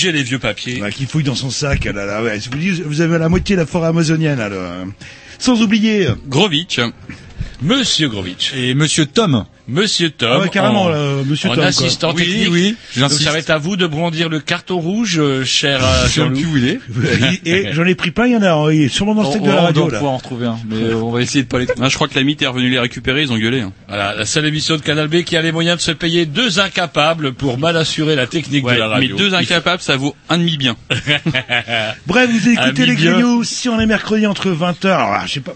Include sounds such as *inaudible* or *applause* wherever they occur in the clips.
Roger les vieux papiers. Ouais, qui fouille dans son sac. Là, là, ouais. Vous avez la moitié de la forêt amazonienne. Alors, euh, sans oublier. Grovitch. Monsieur Grovitch. Et Monsieur Tom. Monsieur Tom. Ah ouais, carrément, en, là, Monsieur en Tom, quoi. assistant Oui, technique. oui, Donc j'insiste. ça va être à vous de brandir le carton rouge, euh, cher euh, Je sais Jean-Loup. plus où il est. *laughs* et *laughs* j'en ai pris plein. Il y en a. Il est sûrement dans le On, steak de la on radio. doit Là. pouvoir en retrouver un, mais euh, on va essayer de pas les trouver. Ah, je crois que la mythe est revenue les récupérer, ils ont gueulé. hein. Voilà, la seule émission de Canal B qui a les moyens de se payer deux incapables pour mal assurer la technique Ouais, de la mais radio. deux incapables, ça vaut un demi bien. *laughs* Bref, vous écoutez les bien. grignoux si on est mercredi entre 20h. Alors, là, je sais pas.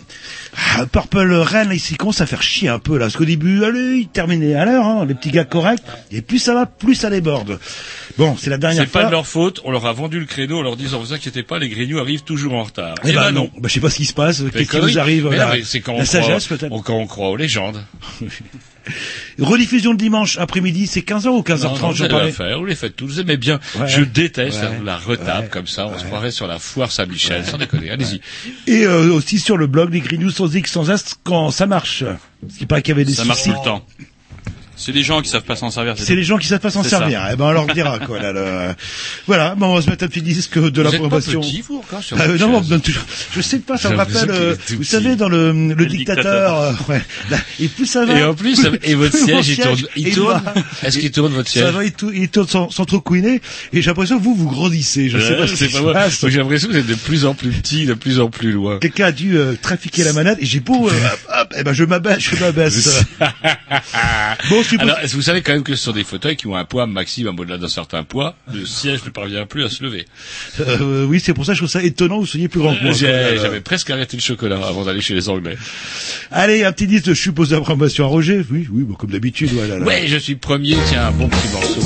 Purple Rain, ici, commence à faire chier un peu, là. Parce qu'au début, allez, il terminait à l'heure, hein, les petits gars corrects. Et plus ça va, plus ça déborde. Bon, c'est la dernière C'est fois. pas de leur faute, on leur a vendu le créneau en leur disant vous inquiétez pas, les grignoux arrivent toujours en retard. Eh ben non. Bah, je sais pas ce qui se passe. Qu'est-ce qui nous arrive Mais là mais c'est quand, La croit- sagesse, peut-être. quand on croit aux légendes. *laughs* *laughs* Rediffusion de dimanche après-midi, c'est 15h ou 15h30, Non, non, parlais. la faire, vous les faites tous, vous aimez bien. Ouais. Je déteste Ouais. la retape Ouais. comme ça, on se croirait sur la foire Saint-Michel, sans déconner, allez-y. Et euh, aussi sur le blog des Grignoux sans X, sans As, quand ça marche. Ce qui paraît qu'il y avait des Ça marche tout le temps. C'est des gens qui savent pas s'en servir. C'est les gens qui savent pas s'en ça. servir. Eh ben, on leur dira, quoi, là, le- Voilà, bon, on va se mettre un petit disque de Vous êtes pas petit, vous, encore, sur Ah, euh, non, non, toujours- je sais pas, ça me rappelle, euh, vous petit. savez, dans le, le, dictateur. dictateur, euh, ouais, là, et plus ça va. Et en plus, *laughs* et votre plus siège, il tourne, il tourne. *laughs* Est-ce qu'il tourne votre Ça siège? va, il, tou- il tourne sans, sans trop couiner, et j'ai l'impression que vous, vous grandissez, je sais pas ce c'est qui pas moi. J'ai l'impression que vous êtes de plus en plus petit, de plus en plus loin. Quelqu'un a dû euh, trafiquer la manette, et j'ai beau, euh, *laughs* hop, hop, eh ben, je m'abaisse, je m'abaisse. bon, suppose- Alors, est-ce que vous savez quand même que ce sont des fauteuils qui ont un poids maximum au-delà d'un certain poids, le siège ne parvient plus à se lever. euh, oui, c'est pour ça que je trouve ça étonnant que vous soyez plus grand que moi. J'avais presque arrêté le chocolat avant d'aller chez les Anglais. Allez, un petit disque de suppose d'approbation à Roger. Oui, oui, bon, comme d'habitude, voilà. là. Ouais, je suis premier, tiens, un bon petit morceau.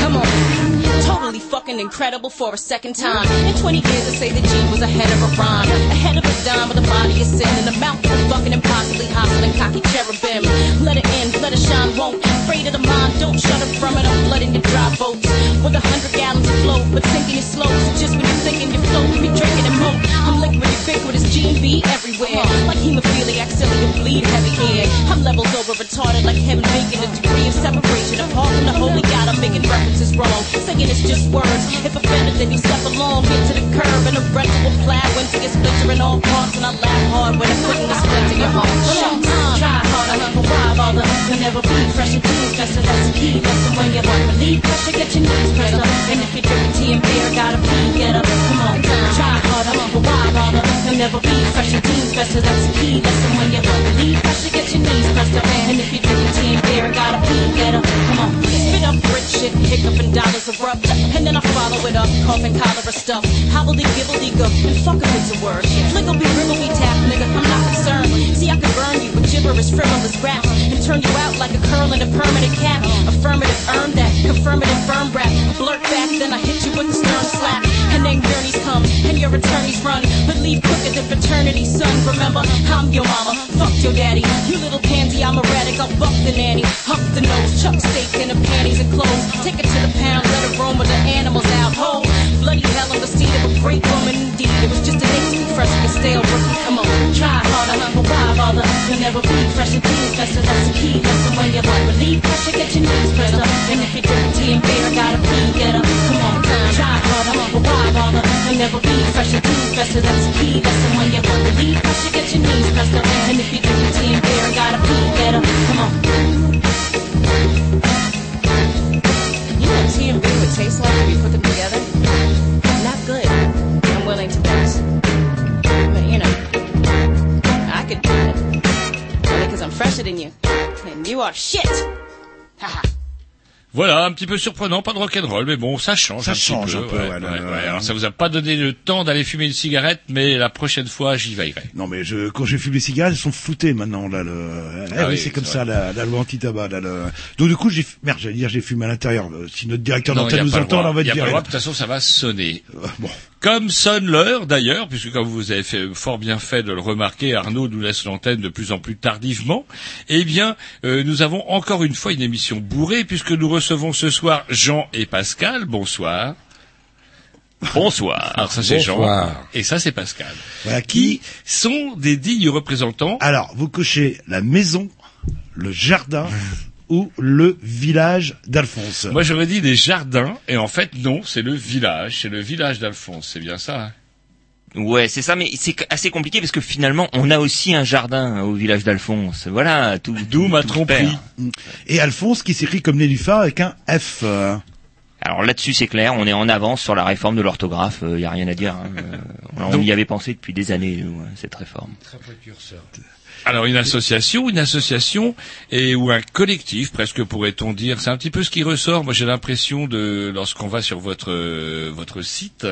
Come on. Totally fucking incredible for a second time. In 20 years, I say the G was ahead of a rhyme. Ahead of a dime with a body of sin and a mouth of fucking impossibly hostile and cocky cherubim. Let it in, let it shine, won't. Afraid of the mind, don't shut up from it. I'm flooding your dry boats with a hundred gallons of flow, but sinking it slow. So just when you're thinking you're floating, be drinking and moat. I'm liquid, ubiquitous, Gene B everywhere. Like hemophiliac, silly, and bleed heavy here. I'm levels over retarded like him making a degree of separation. Apart from the holy God, I'm making references wrong. Saying it's just words. If offended, then you step along, get to the curb, and a rental will fly when to get splinter in all parts. And I laugh hard when I'm putting the splinter in your heart. Shut up, try hard, I never why bother. You'll never be fresh and is just a recipe. That's the way you. Pressure, get your knees pressed up. And if gotta pee, get up. Come on, try harder, but why bother? Never be fresh and clean. Recipe. That's the way you want relief. Pressure, get your knees pressed up. And if you're and gotta pee, get up. Come on. Bowels erupt. And dollars abrupt. And then I follow it up, coughing cholera stuff. Hobbledy gibbledy go, and fuck if it's a word. Fliggleby ribbleby tap, nigga, I'm not concerned. See, I can burn you with gibberish, frivolous rap, and turn you out like a curl in a permanent cap. Affirmative, earn that, confirmative, firm rap. Blurt back, then I hit you with a stern slap. And then gurneys come, and your attorneys run. But leave quicker than fraternity, son. Remember, I'm your mama, fuck your daddy. You little pansy, I'm erratic, I'll buck the nanny. Huck the nose, chuck steak in the panties and clothes. Take it to the pound, let it roam with the animals out whole. Bloody hell, I'm the seed of a great woman indeed. It was just a day too fresh and stale rookie. Come on, try harder, but why bother? You'll never be fresh and clean, faster, that's the key. Lesson when you want relief, pressure, get your knees pressed up. And if you're dirty and bare, gotta pee, get up. Come on, try harder, but why bother? You'll never be fresh and clean, faster, that's the key. Lesson when you want relief, pressure, get your knees pressed up. And if you're dirty and bare, gotta pee, get up. Come on. Fresher than you. And you are shit! Haha. Voilà, un petit peu surprenant, pas de rock'n'roll, mais bon, ça change Ça un petit change peu. un peu, ouais, ouais, ouais, ouais, ouais. ouais. Alors ça vous a pas donné le temps d'aller fumer une cigarette, mais la prochaine fois, j'y veillerai. Non mais je, quand je fume les cigarettes, elles sont floutées maintenant là. Le... Eh Ah oui, oui, c'est comme ça la, la loi anti-tabac. Là, le... Donc du coup, j'ai merde, j'allais dire j'ai fumé à l'intérieur. Euh, Si notre directeur d'antenne nous entend, on va Y a dire. pas le droit, de toute façon, ça va sonner. Euh, Bon, Comme sonne l'heure d'ailleurs, puisque comme vous avez fait, fort bien fait de le remarquer, Arnaud nous laisse l'antenne de plus en plus tardivement. Eh bien, euh, nous avons encore une fois une émission bourrée, puisque nous recevons ce soir Jean et Pascal. Bonsoir. Bonsoir. *laughs* Alors ça c'est Jean Bonsoir. et ça c'est Pascal. voilà Qui qui. sont des dignes représentants Alors, vous cochez la maison, le jardin *laughs* ou le village d'Alphonse. Moi j'aurais dit des jardins, et en fait non, c'est le village, c'est le village d'Alphonse, c'est bien ça. hein Ouais, c'est ça, mais c'est assez compliqué parce que finalement, on a aussi un jardin au village d'Alphonse. Voilà, tout. D'où ma tromperie. Et Alphonse qui s'écrit comme nénuphar avec un F. euh. Alors là-dessus, c'est clair, on est en avance sur la réforme de l'orthographe. Il y a rien à dire. hein. Euh, on Donc- y avait pensé depuis des années, nous, hein, cette réforme. Alors une association, une association et ou un collectif presque pourrait-on dire. C'est un petit peu ce qui ressort. Moi j'ai l'impression de lorsqu'on va sur votre euh, votre site,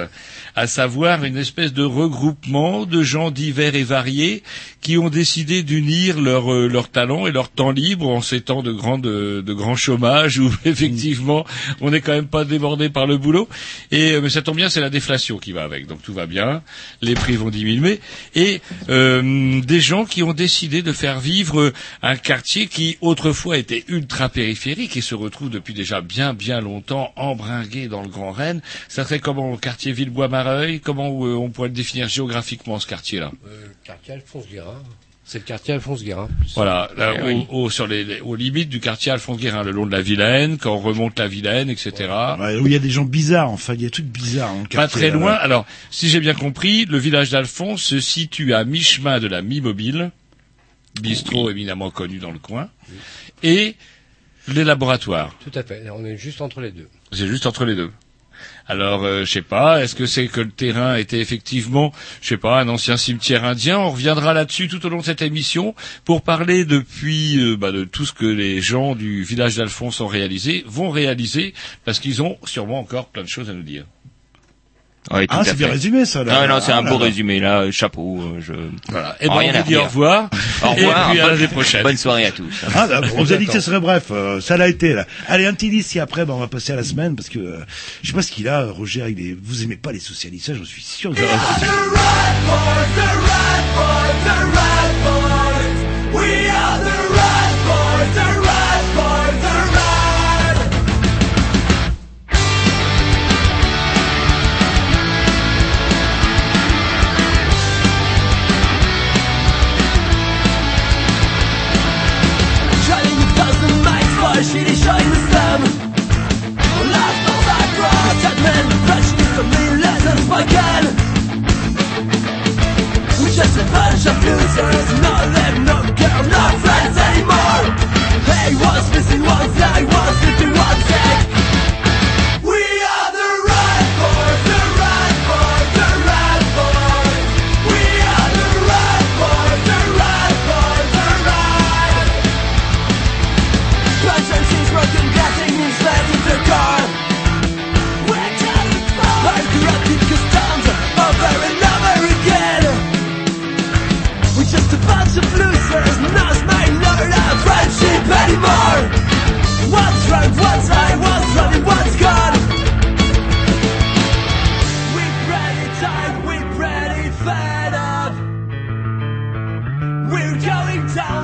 à savoir une espèce de regroupement de gens divers et variés qui ont décidé d'unir leurs euh, leurs talents et leur temps libre en ces temps de grand de, grand chômage où *laughs* effectivement on n'est quand même pas débordé par le boulot. Et euh, mais ça tombe bien, c'est la déflation qui va avec, donc tout va bien. Les prix vont diminuer et euh, des gens qui ont décidé de faire vivre euh, un quartier qui autrefois était ultra périphérique et se retrouve depuis déjà bien bien longtemps embringué dans le Grand Rennes. Ça serait comment le quartier Villebois-Mareuil? Comment euh, on pourrait le définir géographiquement ce quartier-là? Euh, quartier Alphonse Guérin. C'est le quartier Alphonse Guérin. Voilà, là, Eh au- oui. au- sur les, les- aux limites du quartier Alphonse Guérin, le long de la Vilaine, quand on remonte la Vilaine, etc. Ouais, où il y a des gens bizarres, enfin, il y a des trucs bizarres. dans le Pas quartier, très là. loin. Alors, si j'ai bien compris, le village d'Alphonse se situe à mi-chemin de la Mi-Mobile, bistrot éminemment connu dans le coin, et les laboratoires. Tout à fait. On est juste entre les deux. C'est juste entre les deux. Alors, euh, je sais pas, est-ce que c'est que le terrain était effectivement, je sais pas, un ancien cimetière indien? On reviendra là-dessus tout au long de cette émission pour parler depuis euh, bah, de tout ce que les gens du village d'Alphonse ont réalisé, vont réaliser, parce qu'ils ont sûrement encore plein de choses à nous dire. Ouais, Ah, c'est bien résumé, ça. Là. Ah, non, c'est Ah, un là, beau là. résumé là. Chapeau. euh, Je... Voilà. Et ben, Rien on vous dit au revoir. *laughs* Au revoir. Et puis à bonne- l'année prochaine. Bonne soirée à tous. Ah, bah, on *laughs* vous a dit que ce serait bref, euh, ça l'a été là. Allez, un petit disque et après, bah, on va passer à la semaine parce que euh, je sais pas ce qu'il a, Roger. Avec les... Vous aimez pas les socialistes, ça, j'en suis sûr. que vous such a bunch of losers No of them, no girl, no friends anymore. Hey, what's missing, what's I was sleeping, what's dead down.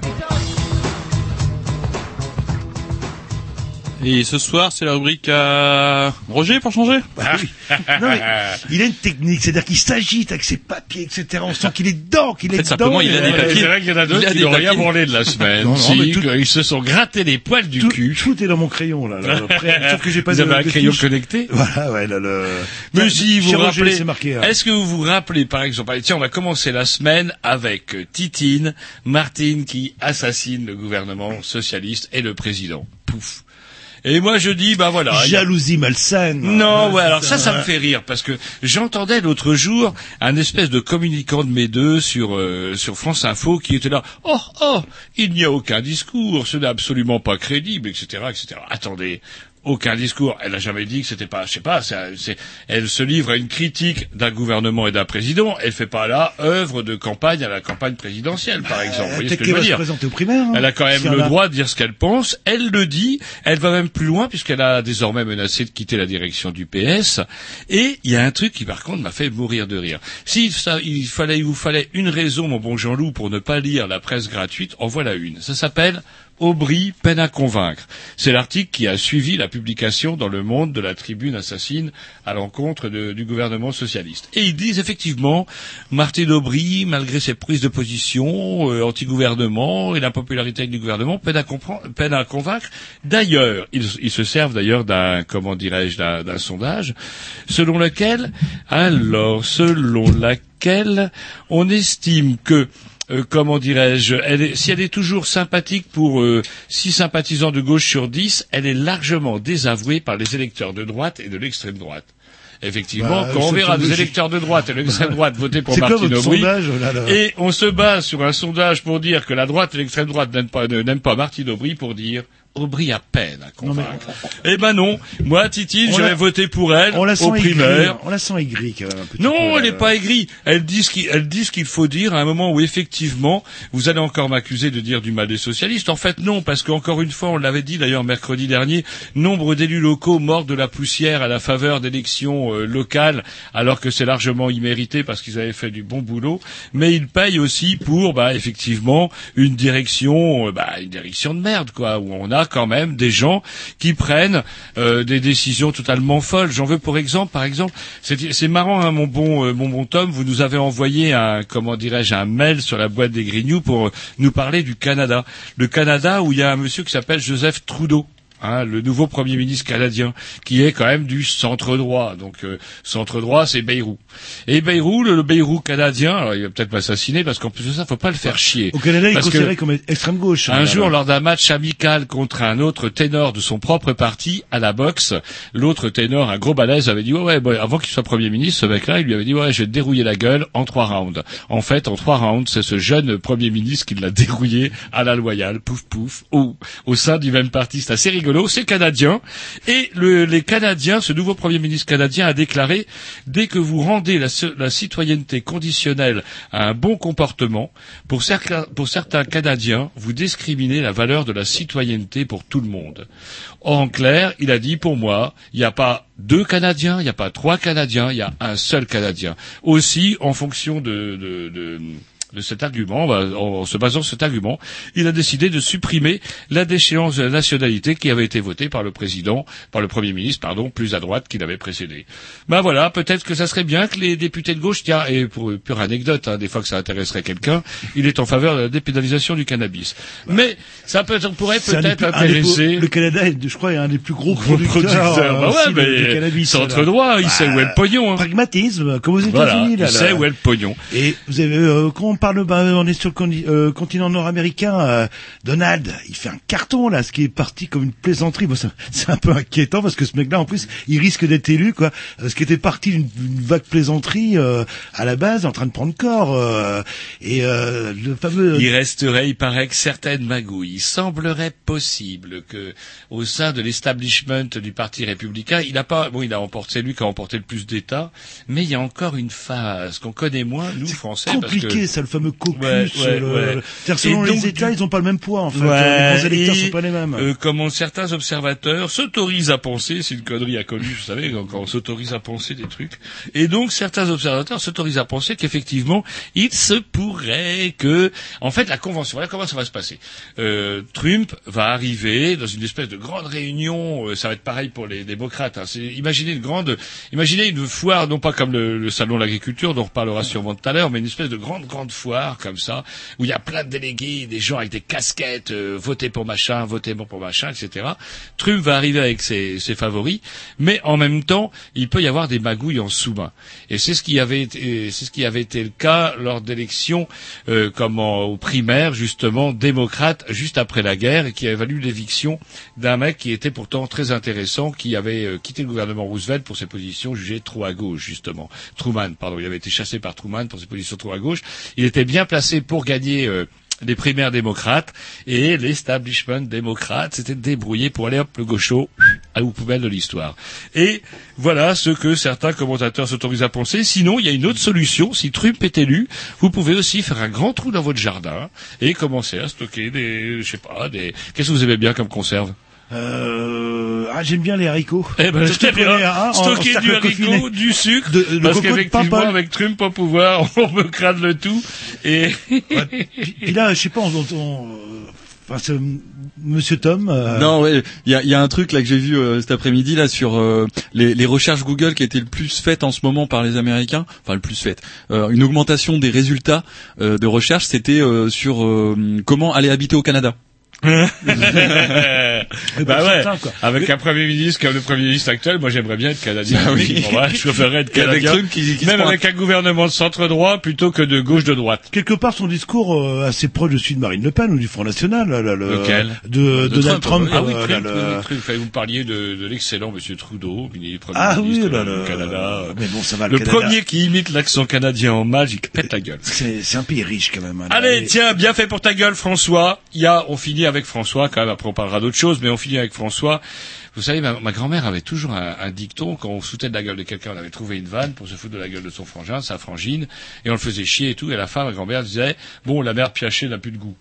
Et ce soir, c'est la rubrique à Roger pour changer Bah Non, mais il a une technique, c'est-à-dire qu'il s'agite avec ses papiers, etc. On sent qu'il est dedans, qu'il En est fait, dedans. simplement, il a des papiers. C'est vrai qu'il y en a Il d'autres a qui n'ont rien branlé de la semaine. Non, non, Si, mais tout- Ils se sont grattés les poils du Tout, cul. tout est dans mon crayon là. là. *laughs* Après, sauf que j'ai pas Vous de, avez un de crayon connecté? Voilà, ouais, là, le. Mais si vous Roger, rappelez, marqué. hein. est-ce que vous vous rappelez par exemple, allez, tiens, on va commencer la semaine avec euh, Titine, Martine qui assassine le gouvernement socialiste et le président. Pouf. Et moi je dis, bah voilà. a- Jalousie malsaine. Non, Ouais, alors ça, ça me fait rire parce que j'entendais l'autre jour un espèce de communicant de mes deux sur euh, sur France Info qui était là. Oh, oh, il n'y a aucun discours, ce n'est absolument pas crédible, etc., etc. Attendez. Aucun discours. Elle n'a jamais dit que c'était pas, je sais pas, c'est, c'est- elle se livre à une critique d'un gouvernement et d'un président. Elle fait pas là œuvre de campagne à la campagne présidentielle, par exemple. Vous voyez ce que je veux se dire primaire. hein, elle a quand même le a. droit de dire ce qu'elle pense. Elle le dit. Elle va même plus loin puisqu'elle a désormais menacé de quitter la direction du PS. Et il y a un truc qui par contre m'a fait mourir de rire. Si ça, il fallait, il vous fallait une raison, mon bon Jean-Loup, pour ne pas lire la presse gratuite, en voilà une. Ça s'appelle Aubry peine à convaincre. C'est l'article qui a suivi la publication dans Le Monde de la tribune assassine à l'encontre du gouvernement socialiste. Et ils disent effectivement, Martine Aubry, malgré ses prises de position euh, anti-gouvernement et l'impopularité du gouvernement, peine à, convaincre. D'ailleurs, ils, se servent d'ailleurs d'un, comment dirais-je, d'un sondage, selon lequel, alors, selon laquelle, on estime que euh, comment dirais-je, elle est, si elle est toujours sympathique pour euh, 6 sympathisants de gauche sur 10, elle est largement désavouée par les électeurs de droite et de l'extrême droite. Effectivement, Bah, quand on verra des électeurs de droite et de l'extrême droite voter pour Martine Aubry, et on se base sur un sondage pour dire que la droite et l'extrême droite n'aiment pas, n'aiment pas Martine Aubry pour dire Aubry a peine à convaincre. Eh ben non, moi Titine, On je la- vais voter pour elle On la sent au aigrie. primaire. On la sent aigrie quand même. un petit Non, peu, elle n'est pas aigrie. Elle dit ce qu'il, faut dire à un moment où effectivement, vous allez encore m'accuser de dire du mal des socialistes. En fait, non, parce qu'encore une fois, on l'avait dit d'ailleurs mercredi dernier, nombre d'élus locaux mordent de la poussière à la faveur d'élections euh, locales, alors que c'est largement immérité parce qu'ils avaient fait du bon boulot. Mais ils payent aussi pour, bah, effectivement, une direction, euh, bah, une direction de merde, quoi, où on a quand même des gens qui prennent euh, des décisions totalement folles. J'en veux pour exemple, par exemple, c'est marrant, hein, mon bon euh, mon bon Tom, vous nous avez envoyé un comment dirais-je un mail sur la boîte des Grignoux pour nous parler du Canada. Le Canada où il y a un monsieur qui s'appelle Joseph Trudeau. Hein, le nouveau Premier ministre canadien, qui est quand même du centre droit. Donc euh, centre droit, c'est Bayrou. Et Bayrou, le, le Bayrou canadien, alors il va peut-être m'assassiner parce qu'en plus de ça, faut pas le faire chier. Au Canada, il est considéré comme extrême gauche. hein, un jour, lors d'un match amical contre un autre ténor de son propre parti à la boxe, l'autre ténor, un gros balèze, avait dit ouais, ouais, bon, avant qu'il soit premier ministre, ce mec-là, il lui avait dit ouais, je vais te dérouiller la gueule en trois rounds. En fait, en trois rounds, c'est ce jeune premier ministre qui l'a *laughs* dérouillé à la loyale, pouf pouf, au, au sein du même parti. C'est assez rigolo. C'est canadien et le- les Canadiens, ce nouveau premier ministre canadien a déclaré dès que vous rendez la, citoyenneté conditionnelle à un bon comportement, pour certains, Canadiens, vous discriminez la valeur de la citoyenneté pour tout le monde. En clair, il a dit pour moi, il n'y a pas deux Canadiens, il n'y a pas trois Canadiens, il y a un seul Canadien. Aussi, en fonction de de cet argument, bah, en, se basant sur cet argument, il a décidé de supprimer la déchéance de la nationalité qui avait été votée par le président, par le premier ministre, pardon, plus à droite qu'il avait précédé. Ben voilà, peut-être que ça serait bien que les députés de gauche, tiens, et pour pure anecdote, hein, des fois que ça intéresserait quelqu'un, il est en faveur de la dépénalisation du cannabis. Mais ça peut, on pourrait peut-être intéresser. Le Canada, est, je crois, est un des plus gros producteurs. producteur. Bah euh, ouais, de mais cannabis, centre droit, il sait où est le pognon. Hein. Pragmatisme, comme aux Voilà, États-Unis. là, il là. sait où est le pognon. Et vous avez, euh, parle, bah, on est sur le euh, continent nord-américain. euh, Donald, il fait un carton là, ce qui est parti comme une plaisanterie. Bon, c'est un peu inquiétant parce que ce mec-là, en plus, il risque d'être élu, quoi. Euh, Ce qui était parti d'une vague plaisanterie euh, à la base, en train de prendre corps. euh, et euh, le fameux. Il resterait, il paraît que certaines magouilles. Il semblerait possible que, au sein de l'establishment du Parti républicain, il n'a pas, bon, il a emporté, c'est lui qui a emporté le plus d'États, mais il y a encore une phase qu'on connaît moins, nous, Français. parce compliqué, que- ça, le fameux caucus. Ouais, ouais, le- ouais. le- C'est-à-dire, selon les États, ils ont pas le même poids, en fait. Les grands électeurs et, sont pas les mêmes. euh, comment certains observateurs s'autorisent à penser, c'est une connerie inconnue, vous savez, quand on s'autorise à penser des trucs, et donc certains observateurs s'autorisent à penser qu'effectivement, il se pourrait que, en fait, la convention, voilà comment ça va se passer. Euh, Trump va arriver dans une espèce de grande réunion, euh, ça va être pareil pour les démocrates. Hein, imaginez une grande, imaginez une foire, non pas comme le, le salon de l'agriculture, dont on reparlera sûrement tout à l'heure, mais une espèce de grande grande foire comme ça, où il y a plein de délégués, des gens avec des casquettes, euh, votez pour machin, votez pour machin, etc. Trump va arriver avec ses, ses favoris, mais en même temps, il peut y avoir des magouilles en sous-main. Et c'est ce qui avait été, c'est ce qui avait été le cas lors d'élections, euh, comme aux primaires, justement, démocrates, juste après la guerre, et qui avait valu l'éviction d'un mec qui était pourtant très intéressant, qui avait euh, quitté le gouvernement Roosevelt pour ses positions jugées trop à gauche, justement. Truman, pardon, il avait été chassé par Truman pour ses positions trop à gauche. Il était bien placé pour gagner euh, les primaires démocrates et l'establishment démocrate s'était débrouillé pour aller hop le gaucho à la poubelle de l'histoire. Et voilà ce que certains commentateurs s'autorisent à penser. Sinon, il y a une autre solution. Si Trump est élu, vous pouvez aussi faire un grand trou dans votre jardin et commencer à stocker des, je sais pas, des. Qu'est-ce que vous aimez bien comme conserve? Euh, ah, j'aime bien les haricots. eh ben, Je bien. hein, en- Stocker du haricot, confiné. du sucre, De- le parce de qu'effectivement, avec Trump au pouvoir, *laughs* on me crade le tout. Et Et là, je sais pas, on, on- on- enfin, Monsieur Tom. euh, Non, ouais, il y a, il y a un truc là que j'ai vu euh, cet après-midi là sur euh, les, les recherches Google qui étaient le plus faites en ce moment par les Américains, enfin le plus faites. Euh, une augmentation des résultats euh, de recherche, c'était euh, sur euh, comment aller habiter au Canada. Bah pour ouais, certains, quoi. avec un premier ministre comme le premier ministre actuel, moi j'aimerais bien être canadien. Ah oui. Bon, ouais, je préférerais être *laughs* avec canadien, qui- qui même prend avec un gouvernement de centre droit plutôt que de gauche de droite. Quelque part, son discours euh, assez proche de celui de Marine Le Pen ou du Front National. Là, là, le- Lequel De, Donald Trump. Ah oui, euh, Trump, oui, oui, vous parliez de, de l'excellent Monsieur Trudeau, ministre premier Ah oui, ministre là, du Canada. mais bon, ça va, le Le Canada. premier qui imite l'accent canadien en mal, il pète la gueule. C'est un pays riche quand même. hein. Allez, tiens, bien fait pour ta gueule, François. Il y a, on finit avec François, quand même, après on parlera d'autres choses, mais on finit avec François. Vous savez, ma, grand-mère avait toujours un, dicton, quand on foutait de la gueule de quelqu'un, on avait trouvé une vanne pour se foutre de la gueule de son frangin, sa frangine, et on le faisait chier et tout, et à la fin, ma grand-mère disait, bon, la mère piachée n'a plus de goût.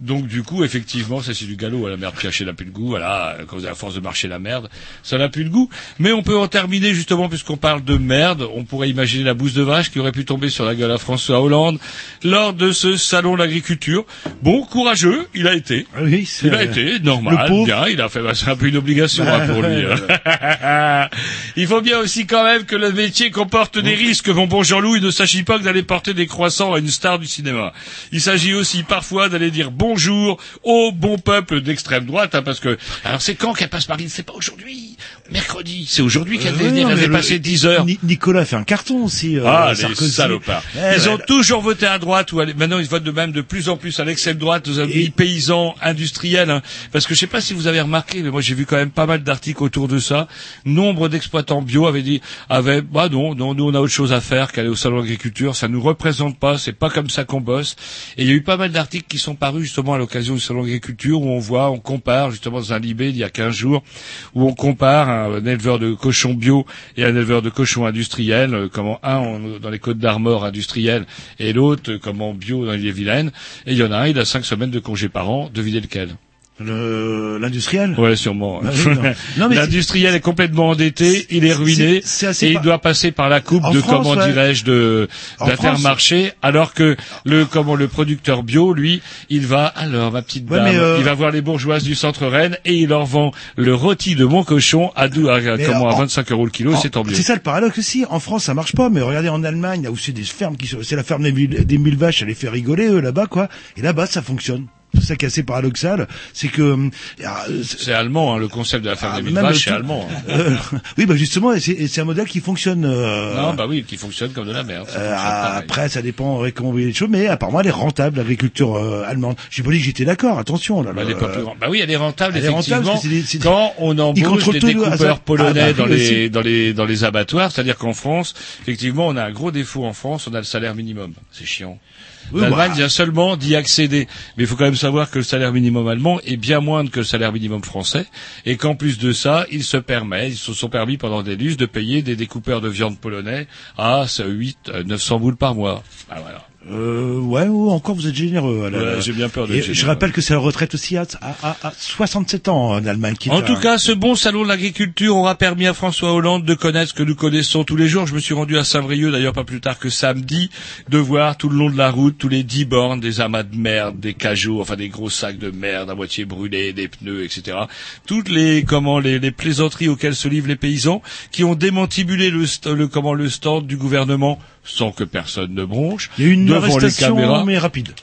Donc du coup, effectivement, ça c'est du galop. La merde piachée n'a plus de goût. Voilà, quand à force de marcher la merde, ça n'a plus de goût. Mais on peut en terminer justement puisqu'on parle de merde. On pourrait imaginer la bouse de vache qui aurait pu tomber sur la gueule à François Hollande lors de ce salon de l'agriculture. Bon, courageux, il a été. Oui, c'est- Il a été normal, bien. Il a fait, bah, c'est un peu une obligation hein, pour lui. hein. *laughs* il faut bien aussi quand même que le métier comporte des risques. Mon bon Jean-Loup, il ne s'agit pas que d'aller porter des croissants à une star du cinéma. Il s'agit aussi parfois d'aller dire bonjour au bon peuple d'extrême droite, hein, parce que alors c'est quand qu'elle passe par l'île C'est pas aujourd'hui, mercredi. C'est aujourd'hui qu'elle Euh, mais avait passé 10 heures. Ni- Nicolas fait un carton aussi. euh, Ah, les salopards. Eh, Ils ouais, ont toujours voté à droite ou à- maintenant ils votent de même de plus en plus à l'extrême droite dans un pays paysan industriel. hein. Parce que je sais pas si vous avez remarqué, mais moi j'ai vu quand même pas mal d'articles autour de ça. Nombre d'exploitants bio avaient dit, avaient, bah non, non, nous on a autre chose à faire qu'aller au salon d'agriculture. Ça nous représente pas. C'est pas comme ça qu'on bosse. Et il y a eu pas mal d'articles qui sont parus justement à l'occasion du salon d'agriculture où on voit, on compare justement dans un Libé il y a 15 jours où on compare un éleveur de cochons bio et un éleveur de cochons industriels, euh, comment un dans les Côtes d'Armor industriels et l'autre euh, comment bio dans les Vilaine. Et il y en a un, il a cinq semaines de congé par an. Devinez lequel? Le- L'industriel Ouais, sûrement. Ah oui, non. *laughs* Non, mais L'industriel est complètement endetté, il est ruiné, et il doit passer par la coupe En de France, comment ouais. dirais-je de d'Intermarché, alors que le comment le producteur bio, lui, il va alors ma petite Ouais, dame, euh, il va voir les bourgeoises du centre Rennes et il leur vend le rôti de mon cochon à, dou- à, à Mais comment à en- 25 euros le kilo, En- c'est tant mieux. C'est ça le paradoxe aussi. En France, ça marche pas, mais regardez en Allemagne, là où c'est des fermes qui sont, c'est la ferme des mille, des mille vaches, elle les fait rigoler eux là-bas quoi. Et là-bas, ça fonctionne. Tout ça qui est assez paradoxal, c'est que euh, C'est allemand, hein, le concept de la ferme Ah, des mille même vaches, c'est tout- allemand. hein. euh, *laughs* oui, bah justement, c'est c'est un modèle qui fonctionne. euh, Non, bah oui, qui fonctionne comme de la merde. euh, après, ça dépend euh, comment vous voyez les choses, mais apparemment, elle est rentable, l'agriculture euh, allemande. J'ai pas dit que j'étais d'accord, attention. Là, Bah, là, elle est pas euh, plus rentable. Bah oui, elle est rentable, elle est rentable effectivement. que c'est des- c'est des- Quand on embauche des le- découpeurs ah, polonais bah, dans les, dans les, dans les abattoirs, c'est-à-dire qu'en France, effectivement, on a un gros défaut en France, on a le salaire minimum. C'est chiant. L'Allemagne bah. vient seulement d'y accéder. Mais il faut quand même savoir que le salaire minimum allemand est bien moindre que le salaire minimum français. Et qu'en plus de ça, ils se permettent, ils se sont permis pendant des lustres de payer des découpeurs de viande polonais à 8, euh, 900 boules par mois. Ah, voilà. Euh, ouais, ouais, encore vous êtes généreux. là, Ouais, j'ai bien peur de Et Je rappelle que c'est la retraite aussi à, à, à, à 67 ans en Allemagne. qui est En un- tout cas, ce bon salon de l'agriculture aura permis à François Hollande de connaître ce que nous connaissons tous les jours. Je me suis rendu à Saint-Brieuc, d'ailleurs pas plus tard que samedi, de voir tout le long de la route tous les dix bornes, des amas de merde, des cajots, enfin des gros sacs de merde à moitié brûlés, des pneus, etc. Toutes les comment les, les plaisanteries auxquelles se livrent les paysans, qui ont démantibulé le, le comment le stand du gouvernement sans que personne ne bronche. Il y a eu une arrestation, *laughs* rapide.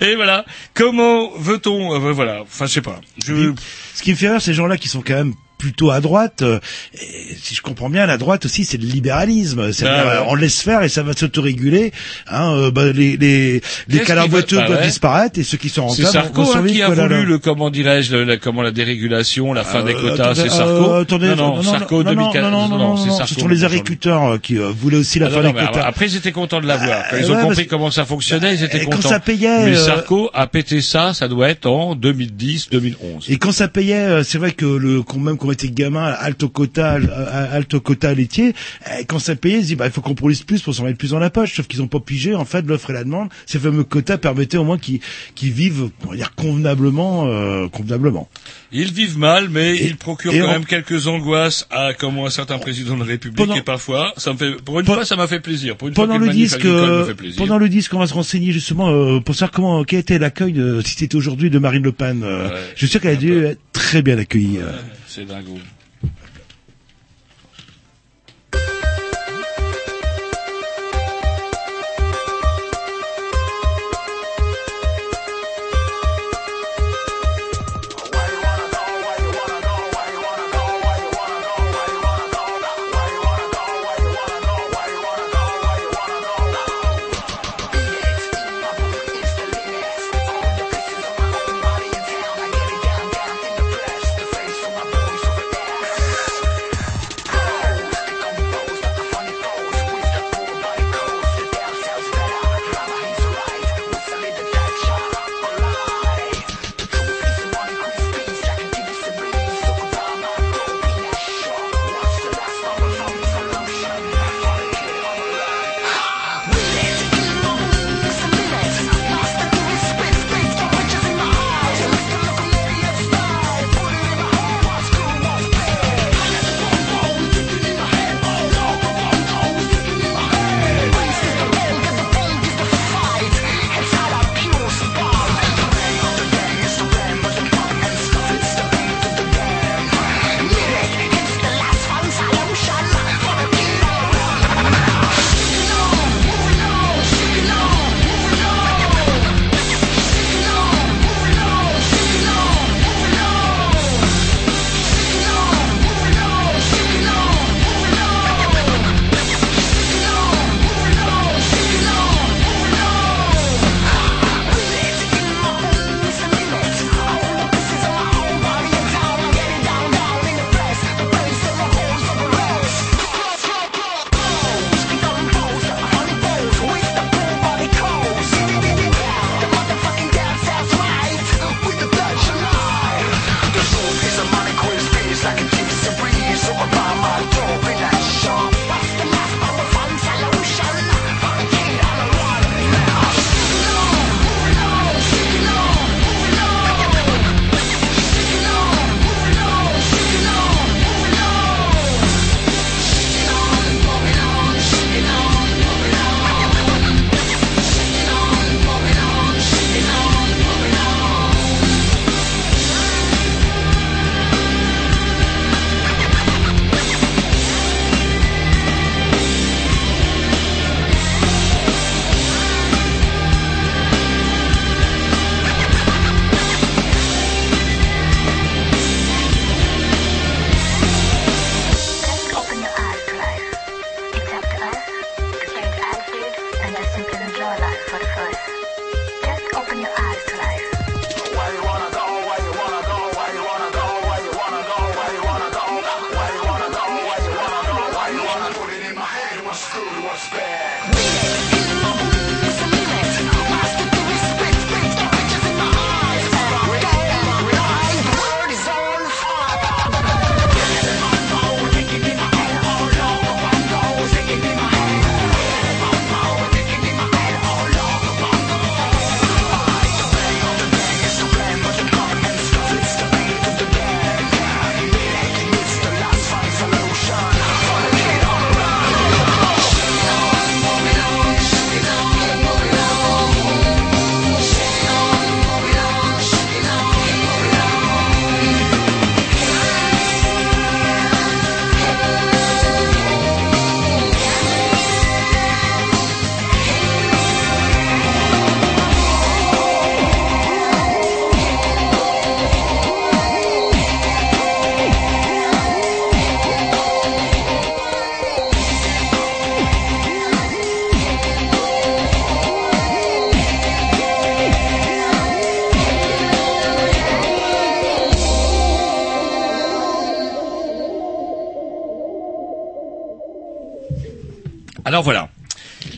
Et voilà. Comment veut-on euh, Voilà. Enfin, je sais pas. Je... Ce qui me fait rire, ces gens-là qui sont quand même plutôt à droite, euh, et si je comprends bien, la droite aussi, c'est le libéralisme. Ah euh, on laisse faire et ça va s'autoréguler. Hein, euh, bah, les les, les va- bah doivent ouais. disparaître et ceux qui sont C'est rentables Sarko vont hein, qui a là, voulu là. le comment dirais-je la, comment la dérégulation, la fin des Euh, quotas, attendez, c'est Sarko. attendez, non, non, Sarko non, 2004. non, non, non, non, c'est non, Sarko. ce sont les agriculteurs qui euh, voulaient aussi la Ah, fin non, des quotas. après, ils étaient contents de l'avoir. Quand ils ont compris comment ça fonctionnait, ils étaient Et quand contents. ça payait, Mais Sarko a pété ça, ça doit être en 2010, 2011. Et quand ça payait, c'est vrai que le quand même qu'on était gamin, alto quota, euh, alto quota laitier, euh, quand ça payait, ils disaient bah il faut qu'on produise plus pour s'en mettre plus dans la poche. Sauf qu'ils ont pas pigé en fait l'offre et la demande. Ces fameux quotas permettaient au moins qu'ils qu'ils vivent, on va dire convenablement, euh, convenablement. Ils vivent mal, mais ils procurent quand on- même quelques angoisses à comment un certain président de la République. Pendant- Et parfois, ça me fait, pour une fois, ça m'a fait plaisir. Pour une Pendant fois le disque, euh, fait plaisir. pendant le disque, on va se renseigner justement euh, pour savoir comment quel était l'accueil de si c'était aujourd'hui de Marine Le Pen. euh, Ouais, je suis sûr qu'elle a dû être très bien accueillie. euh. C'est dingo.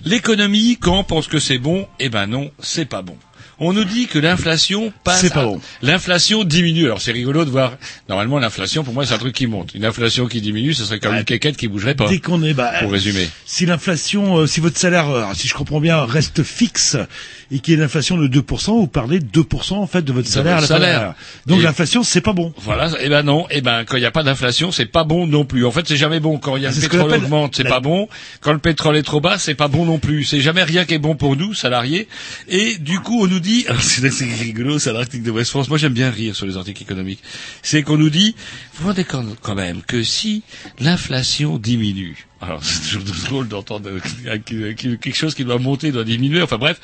L'économie, quand on pense que c'est bon, eh ben non, c'est pas bon. On nous dit que l'inflation passe. C'est pas à- bon. L'inflation diminue. Alors c'est rigolo de voir. Normalement, l'inflation, pour moi, c'est un truc qui monte. Une inflation qui diminue, ce serait comme une quéquette qui bougerait pas. Dès qu'on est, bah, Pour résumer. Si l'inflation, euh, si votre salaire, euh, si je comprends bien, reste fixe et qu'il y ait une inflation de 2%, vous parlez de 2% en fait de votre De salaire. à la fin de salaire. Donc Et- l'inflation, c'est pas bon. Voilà, eh ben non, eh ben quand il n'y a pas d'inflation, c'est pas bon non plus. En fait, c'est jamais bon. Quand il y a Ah, le ce pétrole appelle augmente, c'est la- pas bon. Quand le pétrole est trop bas, c'est pas bon non plus. C'est jamais rien qui est bon pour nous, salariés. Et du coup, on nous dit, alors, *laughs* c'est c'est rigolo, c'est l'article de West France. Moi, j'aime bien rire sur les articles économiques. C'est qu'on nous dit, vous vous rendez compte quand même que si l'inflation diminue, alors *laughs* c'est toujours drôle d'entendre quelque chose qui doit monter doit diminuer. Enfin bref.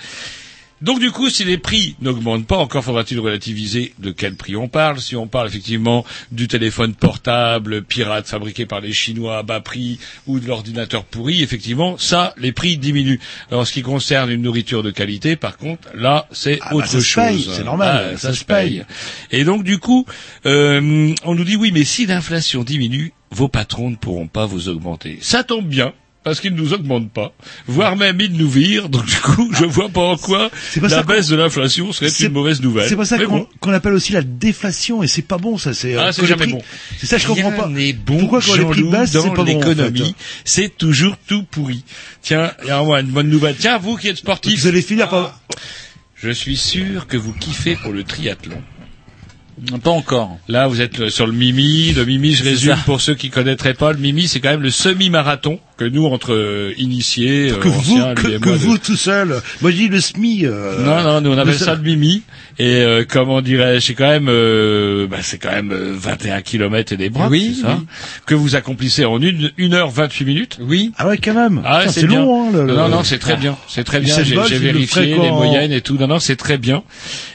Donc du coup, si les prix n'augmentent pas, encore faudra-t-il relativiser de quel prix on parle. Si on parle effectivement du téléphone portable pirate fabriqué par les Chinois à bas prix ou de l'ordinateur pourri, effectivement, ça, les prix diminuent. Alors, en ce qui concerne une nourriture de qualité, par contre, là, c'est Ah, bah, autre ça se chose. paye, c'est normal, Ah, ça ça, se se paye. Et donc du coup, euh, on nous dit oui, mais si l'inflation diminue, vos patrons ne pourront pas vous augmenter. Ça tombe bien. Parce qu'ils ne nous augmentent pas, voire même ils nous virent. Donc du coup, je vois pas en quoi pas la baisse de l'inflation serait une mauvaise nouvelle. C'est pour ça qu'on bon. appelle aussi la déflation et c'est pas bon ça. C'est euh, Ah, c'est jamais prix- bon. C'est ça je comprends Rien pas. n'est bon, Pourquoi quand les prix baissent dans c'est pas bon en fait l'économie, c'est toujours tout pourri. Tiens, il y a une bonne nouvelle. Tiens, vous qui êtes sportif, Vous allez finir par. je suis sûr que vous kiffez pour le triathlon. Pas encore. Là, vous êtes sur le Mimi. Le Mimi, je résume pour ceux qui connaîtraient pas. Le Mimi, c'est quand même le semi-marathon que nous, entre euh, initiés, euh, Que vous, anciens, que, que de- vous tout seul. Moi je dis le SMI. euh, Non, non, nous on appelle le- ça le Mimi. Et euh, comment dirais-je, c'est quand même, euh, bah, c'est quand même euh, 21 kilomètres et des bras, Oui, c'est ça, oui. que vous accomplissez en une, une heure 28 minutes. Oui. Ah ouais quand même. Ah, Putain, c'est long. Hein, le- Non, le- non, c'est très bien, c'est très bien. J'ai le vérifié ferait les moyennes et tout. Non, non, c'est très bien.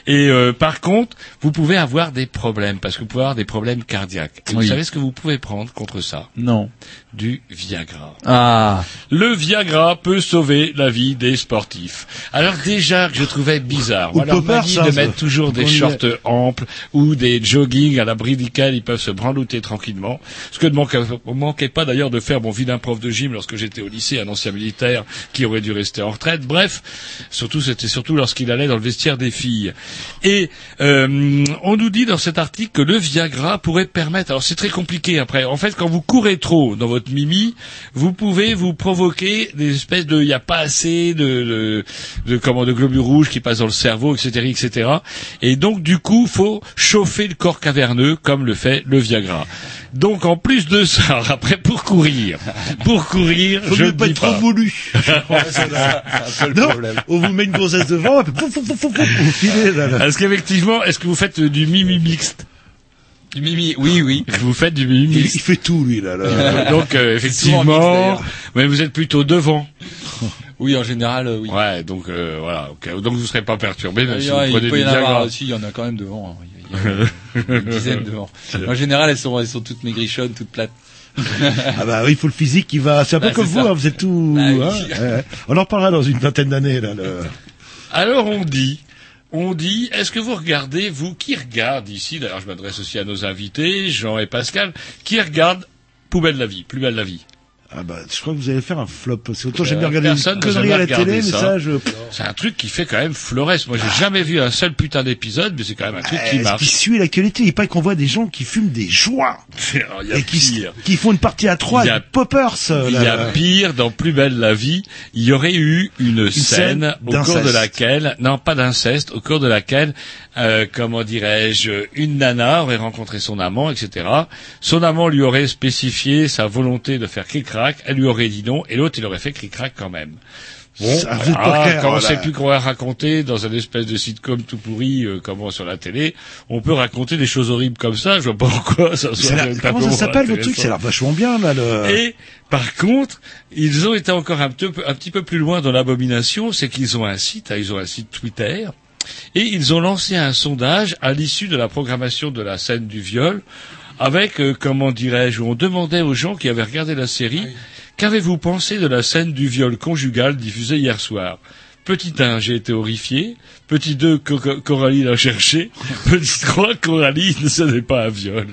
Et euh, par contre, vous pouvez avoir des problèmes parce que vous pouvez avoir des problèmes cardiaques. Et vous savez ce que vous pouvez prendre contre ça? Non. Du Viagra. Ah. Le Viagra peut sauver la vie des sportifs. Alors déjà que je trouvais bizarre, Ou Poppers, manie hein, de mettre toujours des est. shorts amples ou des jogging à l'abri desquels ils peuvent se branlouter tranquillement. Ce que ne manquait, manquait pas d'ailleurs de faire mon vilain prof de gym lorsque j'étais au lycée, un ancien militaire qui aurait dû rester en retraite. Bref, surtout c'était surtout lorsqu'il allait dans le vestiaire des filles. Et euh, on nous dit dans cet article que le Viagra pourrait permettre. Alors c'est très compliqué après. En fait, quand vous courez trop dans votre mimi, vous pouvez vous provoquer des espèces de, il n'y a pas assez de, de, de comment de globules rouges qui passent dans le cerveau, etc., etc. Et donc du coup, faut chauffer le corps caverneux comme le fait le Viagra. Donc en plus de ça, *laughs* après pour courir, pour courir, Faut je ne pas être trop voulu. *laughs* non, on vous met une grossesse devant, et puis pouf, pouf, pouf, pouf, pouf, vous filez là. là. Est-ce qu'effectivement, est-ce que vous faites du mimi mixte Du mimi. Oui, oui. Vous faites du mimi Il, fait tout lui là. là. Euh, *laughs* Donc euh, effectivement, mais vous êtes plutôt devant. *laughs* Oui, en général, euh, oui. Ouais, donc euh, voilà. ok. Donc vous serez pas perturbé même Il, si il peut y en avoir aussi, il y en a quand même devant. hein. Il y a- il y a une *laughs* dizaine devant. En général, elles sont, elles sont toutes maigrichonnes, toutes plates. Ah bah oui, il faut le physique qui va. C'est un peu Ah, comme vous, hein, vous êtes tout. Bah oui. hein, ouais. On en reparlera dans une vingtaine d'années là. le- Alors on dit, on dit, est-ce que vous regardez, vous qui regarde ici, d'ailleurs je m'adresse aussi à nos invités, Jean et Pascal, qui regarde Poubelle la vie, plus belle la vie. Ah bah, je crois que vous allez faire un flop. Que autant j'aime Euh, bien regarder une connerie à la télé, mais ça. ça, je. C'est un truc qui fait quand même florès. Moi j'ai jamais vu un seul putain d'épisode, mais c'est quand même un truc qui ce qui marche. suit l'actualité, il paraît qu'on voit des gens qui fument des joints *laughs* et qui, qui font une partie à trois, Il y a- poppers. euh, Il y a là. pire, dans Plus belle la vie, il y aurait eu une, scène, scène au cours de laquelle, non pas d'inceste, au cours de laquelle, euh, comment dirais-je, une nana aurait rencontré son amant, etc. Son amant lui aurait spécifié sa volonté de faire cric-crac, elle lui aurait dit non, et l'autre il aurait fait cric-crac quand même. Bon, Ça, ah, clair, quand on sait plus qu'on va raconter dans une espèce de sitcom tout pourri, euh, comment sur la télé, on peut raconter des choses horribles comme ça, je vois pas pourquoi ça soit a l'air- Comment ça s'appelle votre truc? Ça a l'air vachement bien là. Le... Et par contre, ils ont été encore un, petit peu- un petit peu plus loin dans l'abomination, c'est qu'ils ont un site, hein, ils ont un site Twitter, et ils ont lancé un sondage à l'issue de la programmation de la scène du viol, avec, euh, comment dirais-je, où on demandait aux gens qui avaient regardé la série, qu'avez-vous pensé de la scène du viol conjugal diffusée hier soir? Petit 1, j'ai été horrifié. Petit 2, Co- Co- Coralie l'a cherché. *laughs* Petit 3, Coralie, ce n'est pas un viol.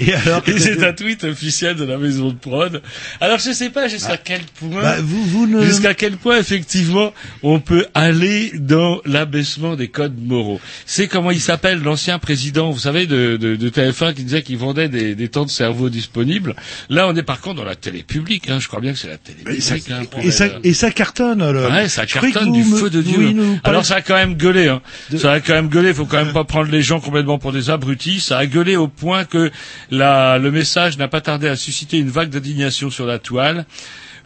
Et alors Et c'est un tweet officiel de la maison de prod. Alors je sais pas jusqu'à quel point, Bah, vous, vous ne... jusqu'à quel point effectivement on peut aller dans l'abaissement des codes moraux. C'est comment il s'appelle l'ancien président, vous savez, de, de, de TF1 qui disait qu'il vendait des, des temps de cerveau disponibles. Là, on est par contre dans la télé publique. Hein. Je crois bien que c'est la télé Et ça, publique. hein, et, ça, et ça cartonne. alors. Ouais, ça cartonne du me- feu de Dieu. oui, nous parlez- Alors ça a quand même gueulé. Hein. Ça a quand même gueulé. Il faut quand même pas prendre les gens complètement pour des abrutis. Ça a gueulé au point que la, le message n'a pas tardé à susciter une vague d'indignation sur la toile.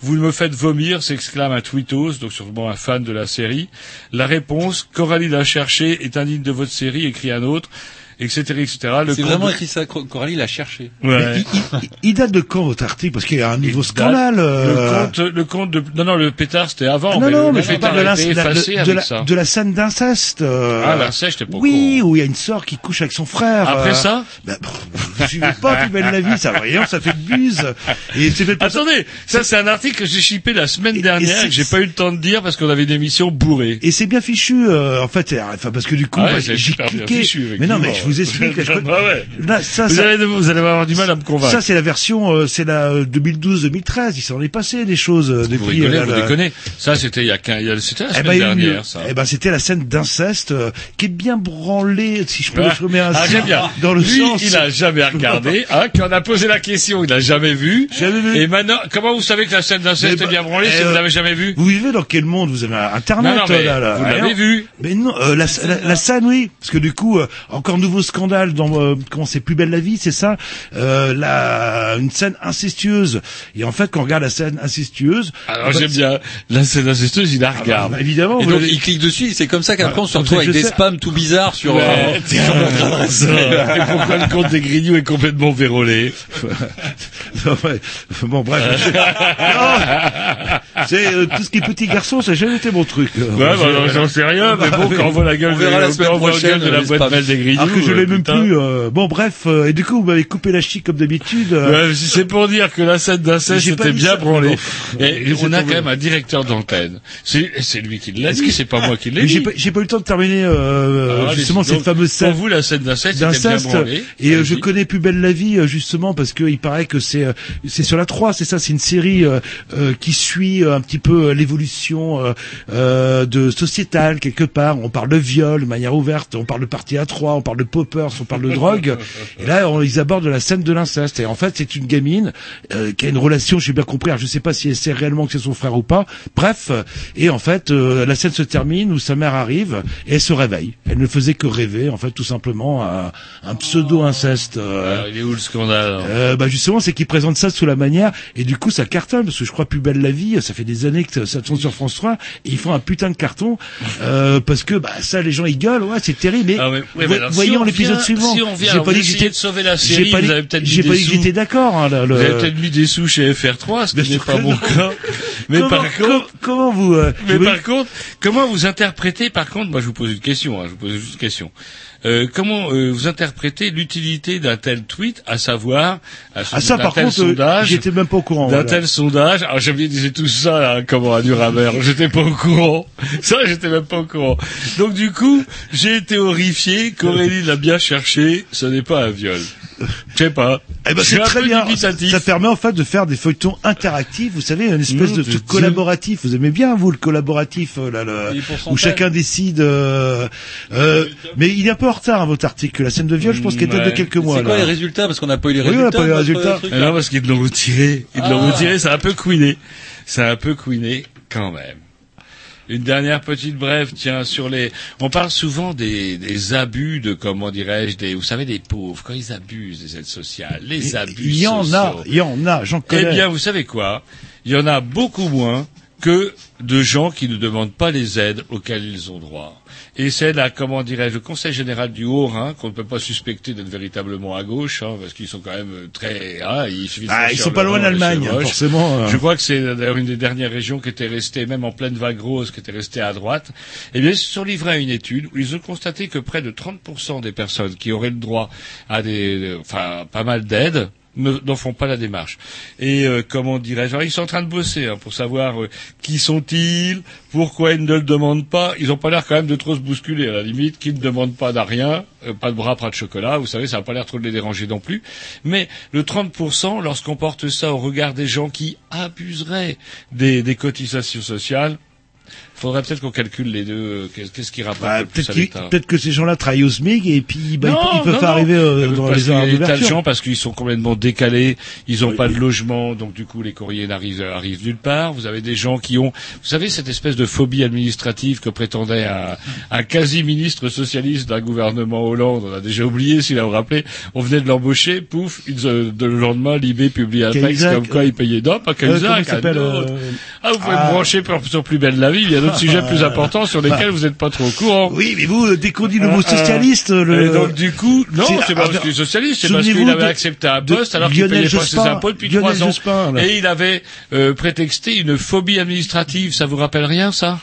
Vous me faites vomir, s'exclame un tweetos, donc sûrement un fan de la série. La réponse, Coralie l'a cherché, est indigne de votre série, écrit un autre, etc., etc. Le C'est vraiment de- écrit ça. Cor- Coralie l'a cherché. Ouais. Il, il- il date de quand votre article Parce qu'il y a un niveau scandale. euh, Le compte, le compte de, non, non, le pétard, c'était avant, Ah, mais non, non, le, mais le je parle de de de la- ça. de la scène d'inceste. euh, Ah, l'inceste, j'étais pas Oui, où il y a une sœur qui couche avec son frère. Après euh, ça bah, pff, Vous suivez pas plus belle la vie, ça rien, ça fait de buse. Et c'est fait pas Attendez, ça c'est un article que j'ai chippé la semaine dernière et que j'ai pas eu le temps de dire parce qu'on avait une émission bourrée. Et c'est bien fichu, euh, en fait, enfin, parce que du coup, Ah j'ai cliqué. fichu, mais non, mais je. Vous explique. je- Ah ouais. Là, ça, vous, ça- allez, vous allez avoir du mal à me convaincre. Ça, c'est la version, euh, c'est la euh, 2012-2013. Il s'en est passé des choses euh, vous depuis. rigolez, euh, vous la- déconnez. Ça c'était il y a a- c'était la Eh semaine ben, dernière, ça. Eh ben, c'était la scène d'inceste euh, qui est bien branlée, si je peux Ah, l'exprimer ainsi. ah, bien. Dans le Lui, sens. il a jamais regardé. Hein, quand on a posé la question, il a jamais vu. Jamais vu. Et maintenant, comment vous savez que la scène d'inceste Mais est bien bah, branlée si eh, vous euh, l'avez jamais vu? Vous vivez dans quel monde? Vous avez Internet Non, non, mais là, là. vous Ah, l'avez vu Mais non, euh, la, la, la scène, oui, parce que du coup, euh, encore nouveau scandale dans euh, comment c'est plus belle la vie, c'est ça, euh, la une scène incestueuse. Et en fait, quand on regarde la scène incestueuse, Alors bah, j'aime bien. La scène incestueuse, il la regarde. bah, évidemment, Et donc l'avez- il clique dessus. et C'est comme ça qu'après on se retrouve avec des sais. spams tout bizarres sur. Ouais, euh, *laughs* tiens, sur notre adresse ça. mail. Et pourquoi le compte des grignoux est complètement vérolé *laughs* Non. Bon, bref. Non. c'est euh, tout ce qui est petit garçon, ça n'a jamais été mon truc. euh, Ouais, bah, j'en sais rien, mais bon, *laughs* quand on voit la gueule, On verra de, la semaine prochaine, de boîte mail des grignoux. Je euh, l'ai même plus. euh, bon, bref. euh, et du coup, vous m'avez coupé la chic comme d'habitude. euh, c'est pour dire que la scène d'inceste était bien branlée. Et on a quand même un directeur d'antenne. C'est, lui qui l'a dit, c'est pas moi qui l'ai dit. pas, j'ai pas eu le temps de terminer euh, Ah, justement cette donc, fameuse scène Pour vous, la scène d'inceste était bien branlée. Et euh, je connais plus belle la vie euh, justement parce que il paraît que c'est euh, c'est sur la 3, c'est ça, c'est une série euh, euh, qui suit euh, un petit peu euh, l'évolution euh, euh, de sociétale quelque part. On parle de viol de manière ouverte, on parle de partie à 3, on parle de poppers, on parle de drogue. Et là, on, ils abordent la scène de l'inceste. Et en fait, c'est une gamine euh, qui a une relation, j'ai bien compris. Alors, je sais pas si elle sait réellement que c'est son frère ou pas. Bref, et en fait, euh, la scène se termine où sa mère arrive et elle se réveille. Elle ne faisait que rêver, en fait, tout simplement à un pseudo inceste. euh, Alors, il est où le scandale? Euh, bah justement, c'est qu'ils présentent ça sous la manière et du coup ça cartonne parce que je crois plus belle la vie, ça fait des années que ça tourne sur France 3 et ils font un putain de carton euh, parce que bah ça les gens ils gueulent, ouais c'est terrible. Mais, Ah, mais- ouais, mais vo- alors, si voyons on l'épisode suivant. si on vient, J'ai pas dit que j'étais de sauver la j'ai série, pas dit- vous avez peut-être mis j'ai pas dit que j'étais d'accord. Hein, le- Vous avez peut-être mis des sous chez FR3, ce qui n'est pas mon cas. *laughs* Mais comment, par contre, com- comment vous euh, Mais par contre, comment vous interprétez, par contre, moi je vous pose une question, hein, je vous pose juste une question. Euh, comment euh, vous interprétez l'utilité d'un tel tweet, à savoir à Ah ça par tel contre, euh, sondage, j'étais même pas au courant. d'un voilà. tel sondage. Alors j'avais disais tout ça, là, comment à Nuremberg, j'étais pas au courant. *laughs* Ça, j'étais même pas au courant. Donc du coup, j'ai été horrifié. qu'Aurélie l'a bien cherché. Ce n'est pas un viol. Je sais pas. Eh ben, c'est très bien. dubitatif. Ça permet en fait de faire des feuilletons interactifs. Vous savez, une espèce Mmh, de de truc collaboratif. Vous aimez bien vous le collaboratif, euh, là, le- où chacun décide. euh, euh, mais il est un peu en retard hein, votre article. La scène de viol, je pense qu'elle date de quelques mois. C'est quoi là. les résultats? Parce qu'on n'a pas eu les Oui, on n'a résultats. pas eu les résultats. non, parce qu'ils l'ont retiré. Ils l'ont Ah. retiré, ça a un peu couiné. Ça a un peu couiné, quand même. Une dernière petite brève, tiens, sur les. On parle souvent des, des abus de, comment dirais-je, des, vous savez, des pauvres, quand ils abusent des aides sociales, les abus Il y en a, il y en a, j'en Eh connais. bien, vous savez quoi? Il y en a beaucoup moins que de gens qui ne demandent pas les aides auxquelles ils ont droit. Et c'est là, comment dirais-je, le Conseil général du Haut-Rhin, qu'on ne peut pas suspecter d'être véritablement à gauche, hein, parce qu'ils sont quand même très... hein, il suffit de Ah, franchir ils sont pas loin d'Allemagne, hein, forcément. euh. Je crois que c'est d'ailleurs une des dernières régions qui était restée, même en pleine vague rose, qui était restée à droite. Eh bien, ils se sont livrés à une étude où ils ont constaté que près de 30% des personnes qui auraient le droit à des, enfin, pas mal d'aides, n'en font pas la démarche. Et euh, comment dirais-je Ils sont en train de bosser hein, pour savoir euh, qui sont-ils, pourquoi ils ne le demandent pas. Ils ont pas l'air quand même de trop se bousculer à la limite, qui ne demandent pas d'arien, euh, pas de bras, pas de chocolat. Vous savez, ça n'a pas l'air trop de les déranger non plus. Mais le 30%, lorsqu'on porte ça au regard des gens qui abuseraient des cotisations sociales, faudrait peut-être qu'on calcule les deux. euh, Qu'est-ce qui rapporte Bah, le plus peut-être à qu'il- l'État peut-être que ces gens-là travaillent au SMIC et puis bah, ils, Non, ils peuvent non, pas non. arriver euh, Euh, dans les heures des tas de gens parce qu'ils sont complètement décalés, ils n'ont pas de logement, donc du coup les courriers n'arrivent arrivent nulle part. Vous avez des gens qui ont, vous savez, cette espèce de phobie administrative que prétendait un, un quasi-ministre socialiste d'un gouvernement Hollande. On a déjà oublié, s'il a vous rappelé, on venait de l'embaucher, pouf, une, euh, de le lendemain, Libé publie un texte comme quoi il payait non, pas Euh, Cahuzac, euh, Ah, vous pouvez ah. me brancher pour, sur plus belle la vie, il y a d'autres sujets *laughs* plus importants sur lesquels vous n'êtes pas trop au courant. Oui, mais vous, euh, dès qu'on dit le Ah, mot ah. socialiste, le... Et donc du coup, non, C'est- pas ah, parce qu'il est socialiste, c'est parce qu'il avait accepté un poste alors qu'il payait pas ses impôts depuis trois ans. Et il avait euh, prétexté une phobie administrative. Ça vous rappelle rien, ça?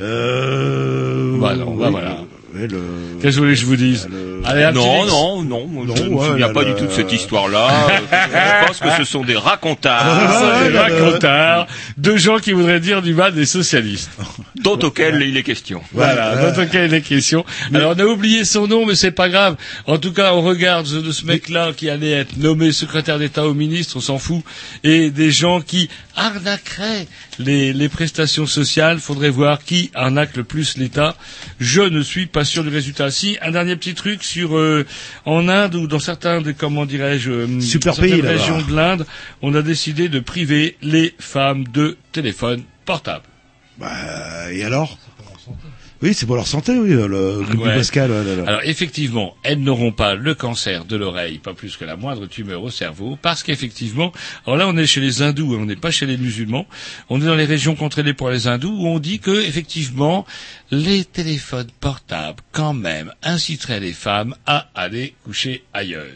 Euh... Bah non, bah voilà. Ouais, le- Qu'est-ce que vous voulez que je vous dise Allez, un petit Non, mix. non, non, moi, je ne me ouais, souviens là, pas du tout de cette histoire-là. *laughs* Je pense que ce sont des racontards, Ah, des racontards de gens qui voudraient dire du mal des socialistes. dont auxquels il est question. Voilà, dans auquel il est question. Alors, on a oublié son nom, mais c'est pas grave. En tout cas, on regarde ce, de ce mec-là qui allait être nommé secrétaire d'État au ministre, on s'en fout, et des gens qui arnaqueraient les, les prestations sociales. Faudrait voir qui arnaque le plus l'État. Je ne suis pas sûr du résultat. Si, un dernier petit truc sur euh, en Inde ou dans certains, des, comment dirais-je, euh, Super certaines pays, régions de l'Inde, on a décidé de priver les femmes de téléphones portables. Bah, et alors? Oui, c'est pour leur santé, oui, le Ouais. du Pascal. ouais, là, là. Alors effectivement, elles n'auront pas le cancer de l'oreille, pas plus que la moindre tumeur au cerveau, parce qu'effectivement, alors là on est chez les hindous, hein, on n'est pas chez les musulmans, on est dans les régions contrôlées pour les hindous, où on dit que effectivement, les téléphones portables, quand même, inciteraient les femmes à aller coucher ailleurs.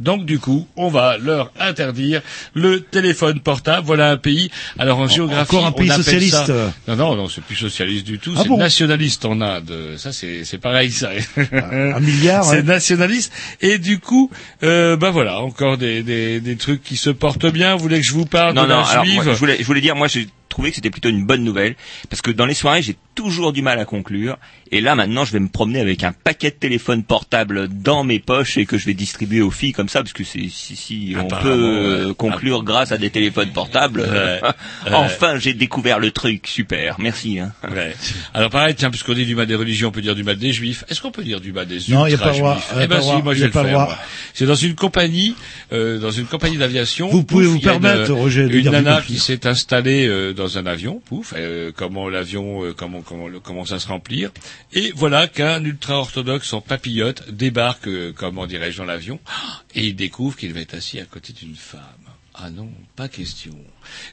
Donc du coup, on va leur interdire le téléphone portable. Voilà un pays. Alors en géographie, encore un on pays appelle socialiste. ça- Non, non, non, c'est plus socialiste du tout. Ah c'est bon nationaliste en Inde. Ça, c'est c'est pareil, ça. Un milliard, *laughs* C'est nationaliste. Et du coup, euh, bah voilà, encore des, des, des trucs qui se portent bien. Vous voulez que je vous parle Non, de non, la alors, juive moi, je voulais, je voulais dire, moi, j'ai trouvé que c'était plutôt une bonne nouvelle, parce que dans les soirées, j'ai toujours du mal à conclure, et là, maintenant, je vais me promener avec un paquet de téléphones portables dans mes poches et que je vais distribuer aux filles comme ça, parce que c'est, si, si, on peut euh, ouais. conclure grâce à des téléphones portables. Ouais. enfin, j'ai découvert le truc, super, merci. Hein. Ouais. Alors pareil, tiens, puisqu'on dit du mal des religions, on peut dire du mal des juifs. Est-ce qu'on peut dire du mal des Non, y a pas droit, ultra-juifs y a Eh pas ben le si, droit, moi je vais le pas le faire. moi. C'est dans une compagnie, euh, dans une compagnie d'aviation. Vous pouvez pouf, vous il permettre, euh, Roger, de une dire nana qui s'est installée euh, dans un avion, pouf, euh, comment l'avion, euh, comment comment commence à se remplir, et voilà qu'un ultra orthodoxe en papillote débarque, euh, comment dirais-je, dans l'avion, et il découvre qu'il va être assis à côté d'une femme. Ah non, pas question.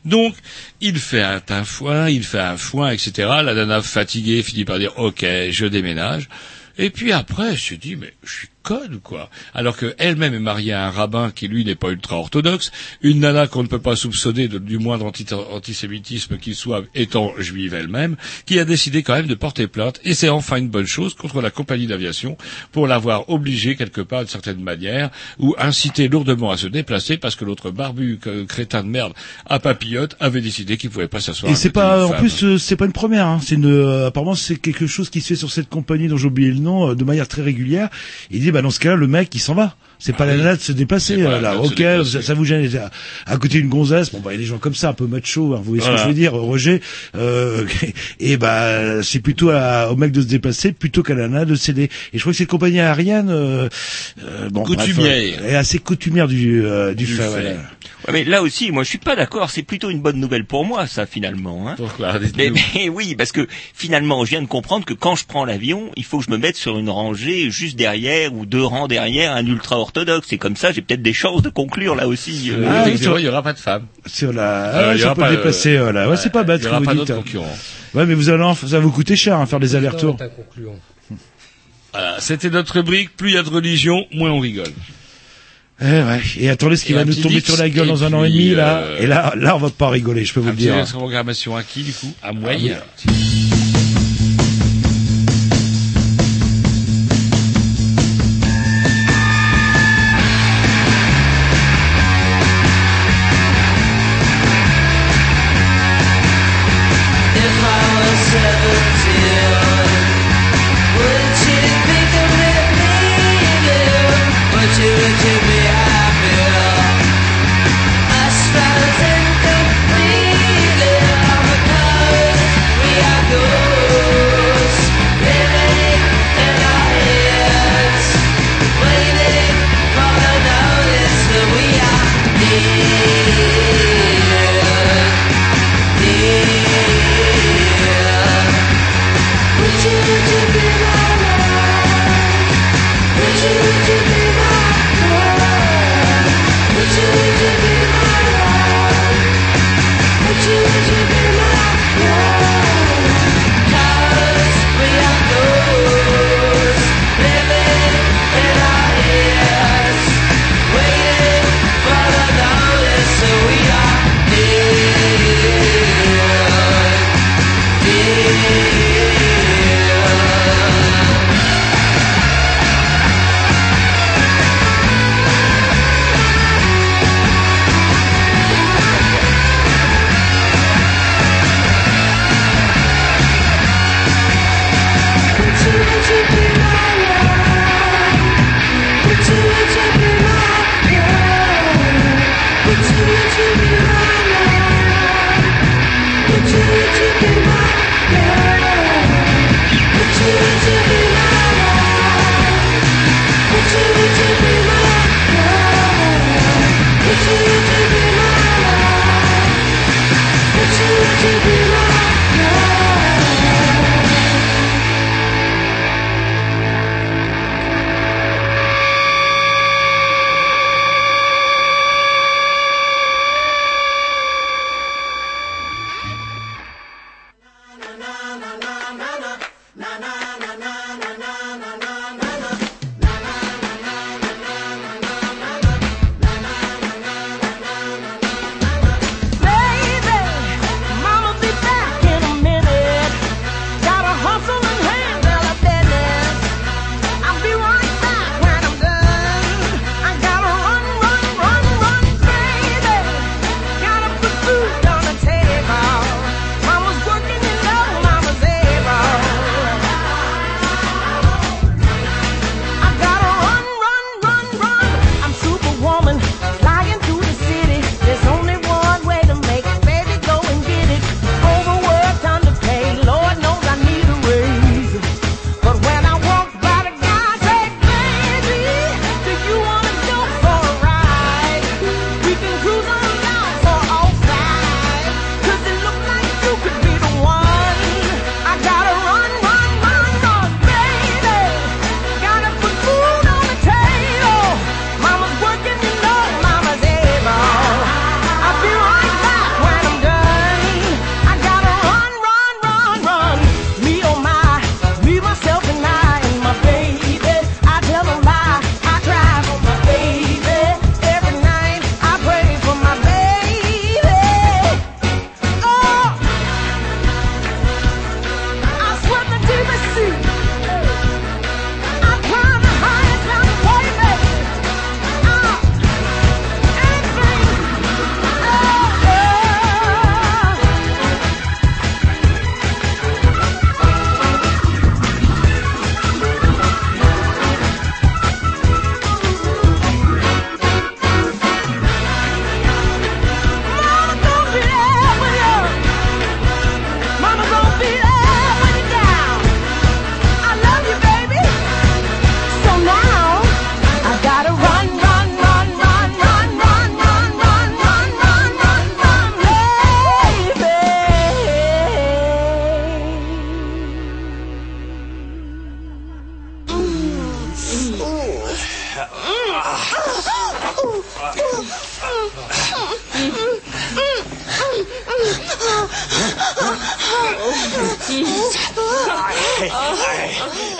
Donc, il fait un, un foin, il fait un foin, etc. La nana fatiguée finit par dire, ok, je déménage. Et puis après, elle se dit, mais je suis ou quoi Alors que elle-même est mariée à un rabbin qui, lui, n'est pas ultra-orthodoxe, une nana qu'on ne peut pas soupçonner de- du moindre anti- antisémitisme qu'il soit, étant juive elle-même, qui a décidé quand même de porter plainte, et c'est enfin une bonne chose, contre la compagnie d'aviation, pour l'avoir obligée quelque part, d'une certaine manière, ou incité lourdement à se déplacer, parce que l'autre barbu crétin de merde à papillote avait décidé qu'il pouvait pas s'asseoir Et c'est pas, en plus, euh, c'est pas une première. Hein. C'est une, euh, apparemment, c'est quelque chose qui se fait sur cette compagnie dont j'ai oublié le nom, euh, de manière très régulière. Il bah dans ce cas-là, le mec, il s'en va. C'est pas la nana de se pas euh, là, ok, ça, ça vous gêne. À, à côté d'une gonzesse, bon bah il y a des gens comme ça, un peu macho. Hein, vous voyez ce que je veux dire, Roger. Euh, *laughs* et bah c'est plutôt à- au mec de se déplacer plutôt qu'à la nana de céder. Et je crois que cette compagnie aérienne, euh, bon, Coutumière. est assez coutumière du euh, du, Du fait. Ouais, mais là aussi, moi, je suis pas d'accord. C'est plutôt une bonne nouvelle pour moi, ça, finalement. Hein. Pourquoi Mais, mais oui, parce que finalement, je viens de comprendre que quand je prends l'avion, il faut que je me mette sur une rangée juste derrière ou deux rangs derrière un ultra orthodoxe. Et comme ça, j'ai peut-être des chances de conclure là aussi. euh, Ah, oui, sur- il n'y aura pas de femme. Sur la, Euh, ah, il y ça peut pas, le déplacer. euh, voilà. Ouais, c'est pas bête. Il que aura pas d'autres concurrents. Ouais, mais vous allez, en- ça va vous coûter cher, hein, faire des allers-retours. Voilà, c'était notre rubrique. Plus il y a de religion, moins on rigole. Eh ouais. Et attendez ce qui va nous tomber sur la gueule et dans un an et demi, là. euh, Et là, là, on va pas rigoler, je peux vous le dire. programmation à qui, du coup? À moi.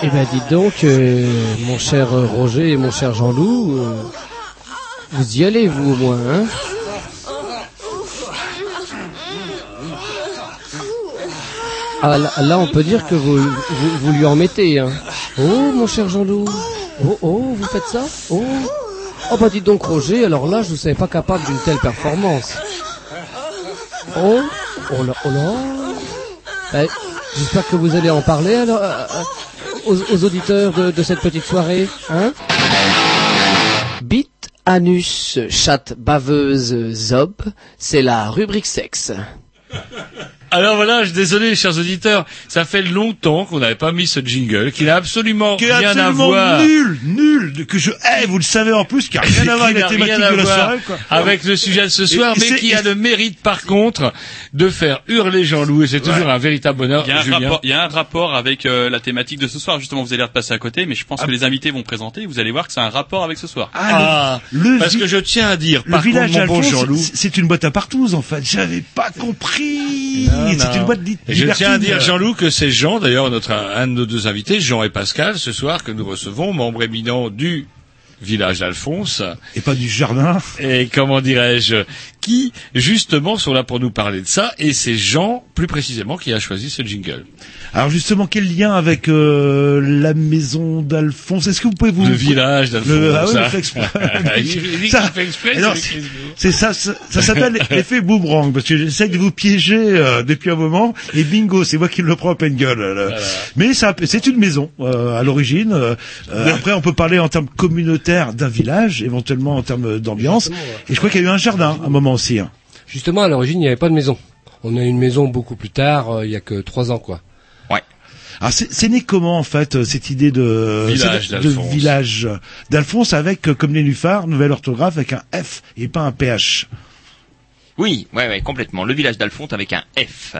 Eh ben dites donc, euh, mon cher Roger et mon cher Jean-Loup, euh, vous y allez vous au moins, hein Ah là, là, on peut dire que vous, vous, vous lui en mettez, hein. Oh mon cher Jean-Loup, oh oh, vous faites ça? Oh. Oh bah dites donc Roger, alors là je ne savais pas capable d'une telle performance. Oh Oh là, oh là. Eh, J'espère que vous allez en parler alors euh, euh, aux, aux auditeurs de, de cette petite soirée, hein Bite, anus, chatte, baveuse, zob, c'est la rubrique sexe. Alors voilà, je désolé, chers auditeurs, ça fait longtemps qu'on n'avait pas mis ce jingle, qui n'a absolument Qui rien à absolument voir. nul, nul, que je hais, vous le savez en plus, qui a rien à voir avec la thématique de la soirée, quoi. Avec le sujet de ce soir, et mais qui a le mérite, par contre, de faire hurler Jean-Loup, et c'est toujours un véritable bonheur. Il y, a un Julien. rapport, il y a un rapport avec euh, la thématique de ce soir. Justement, vous allez repasser à côté, mais je pense que les invités vont présenter. Vous allez voir que c'est un rapport avec ce soir. Ah, le parce que je tiens à dire, Le par village contre, mon bon Jean-Loup, c'est- une boîte à partous, en fait. J'avais pas compris. Non, C'est une boîte je tiens à dire, Jean-Loup, que c'est Jean, d'ailleurs, notre, un de nos deux invités, Jean et Pascal, ce soir, que nous recevons, membres éminents du village d'Alphonse. Et pas du jardin. Et comment dirais-je, qui, justement, sont là pour nous parler de ça, et c'est Jean, plus précisément, qui a choisi ce jingle. Alors justement, quel lien avec euh, la maison d'Alphonse? Est-ce que vous pouvez vous... Le village d'Alphonse. Le- Ah oui, ça. *laughs* *laughs* fait exprès. Il dit qu'il Ça- fait exprès, Alors, c'est ça, ça, ça s'appelle *laughs* l'effet boomerang, parce que j'essaie de vous piéger euh, depuis un moment, et bingo, c'est moi qui le prends à peine gueule. Mais ça, c'est une maison euh, à l'origine. euh, euh, après, on peut parler en termes communautaires d'un village, éventuellement en termes d'ambiance. Et je crois qu'il y a eu un jardin à un moment aussi. hein. Justement, à l'origine, il n'y avait pas de maison. On a une maison beaucoup plus tard, euh, il y a que trois ans, quoi. Alors c'est c'est né comment en fait euh, cette idée de Village de d'Alphonse. village d'Alphonse avec euh, comme nénuphar nouvelle orthographe avec un F et pas un PH. Oui, ouais, ouais, complètement. Le village d'Alphonse avec un F.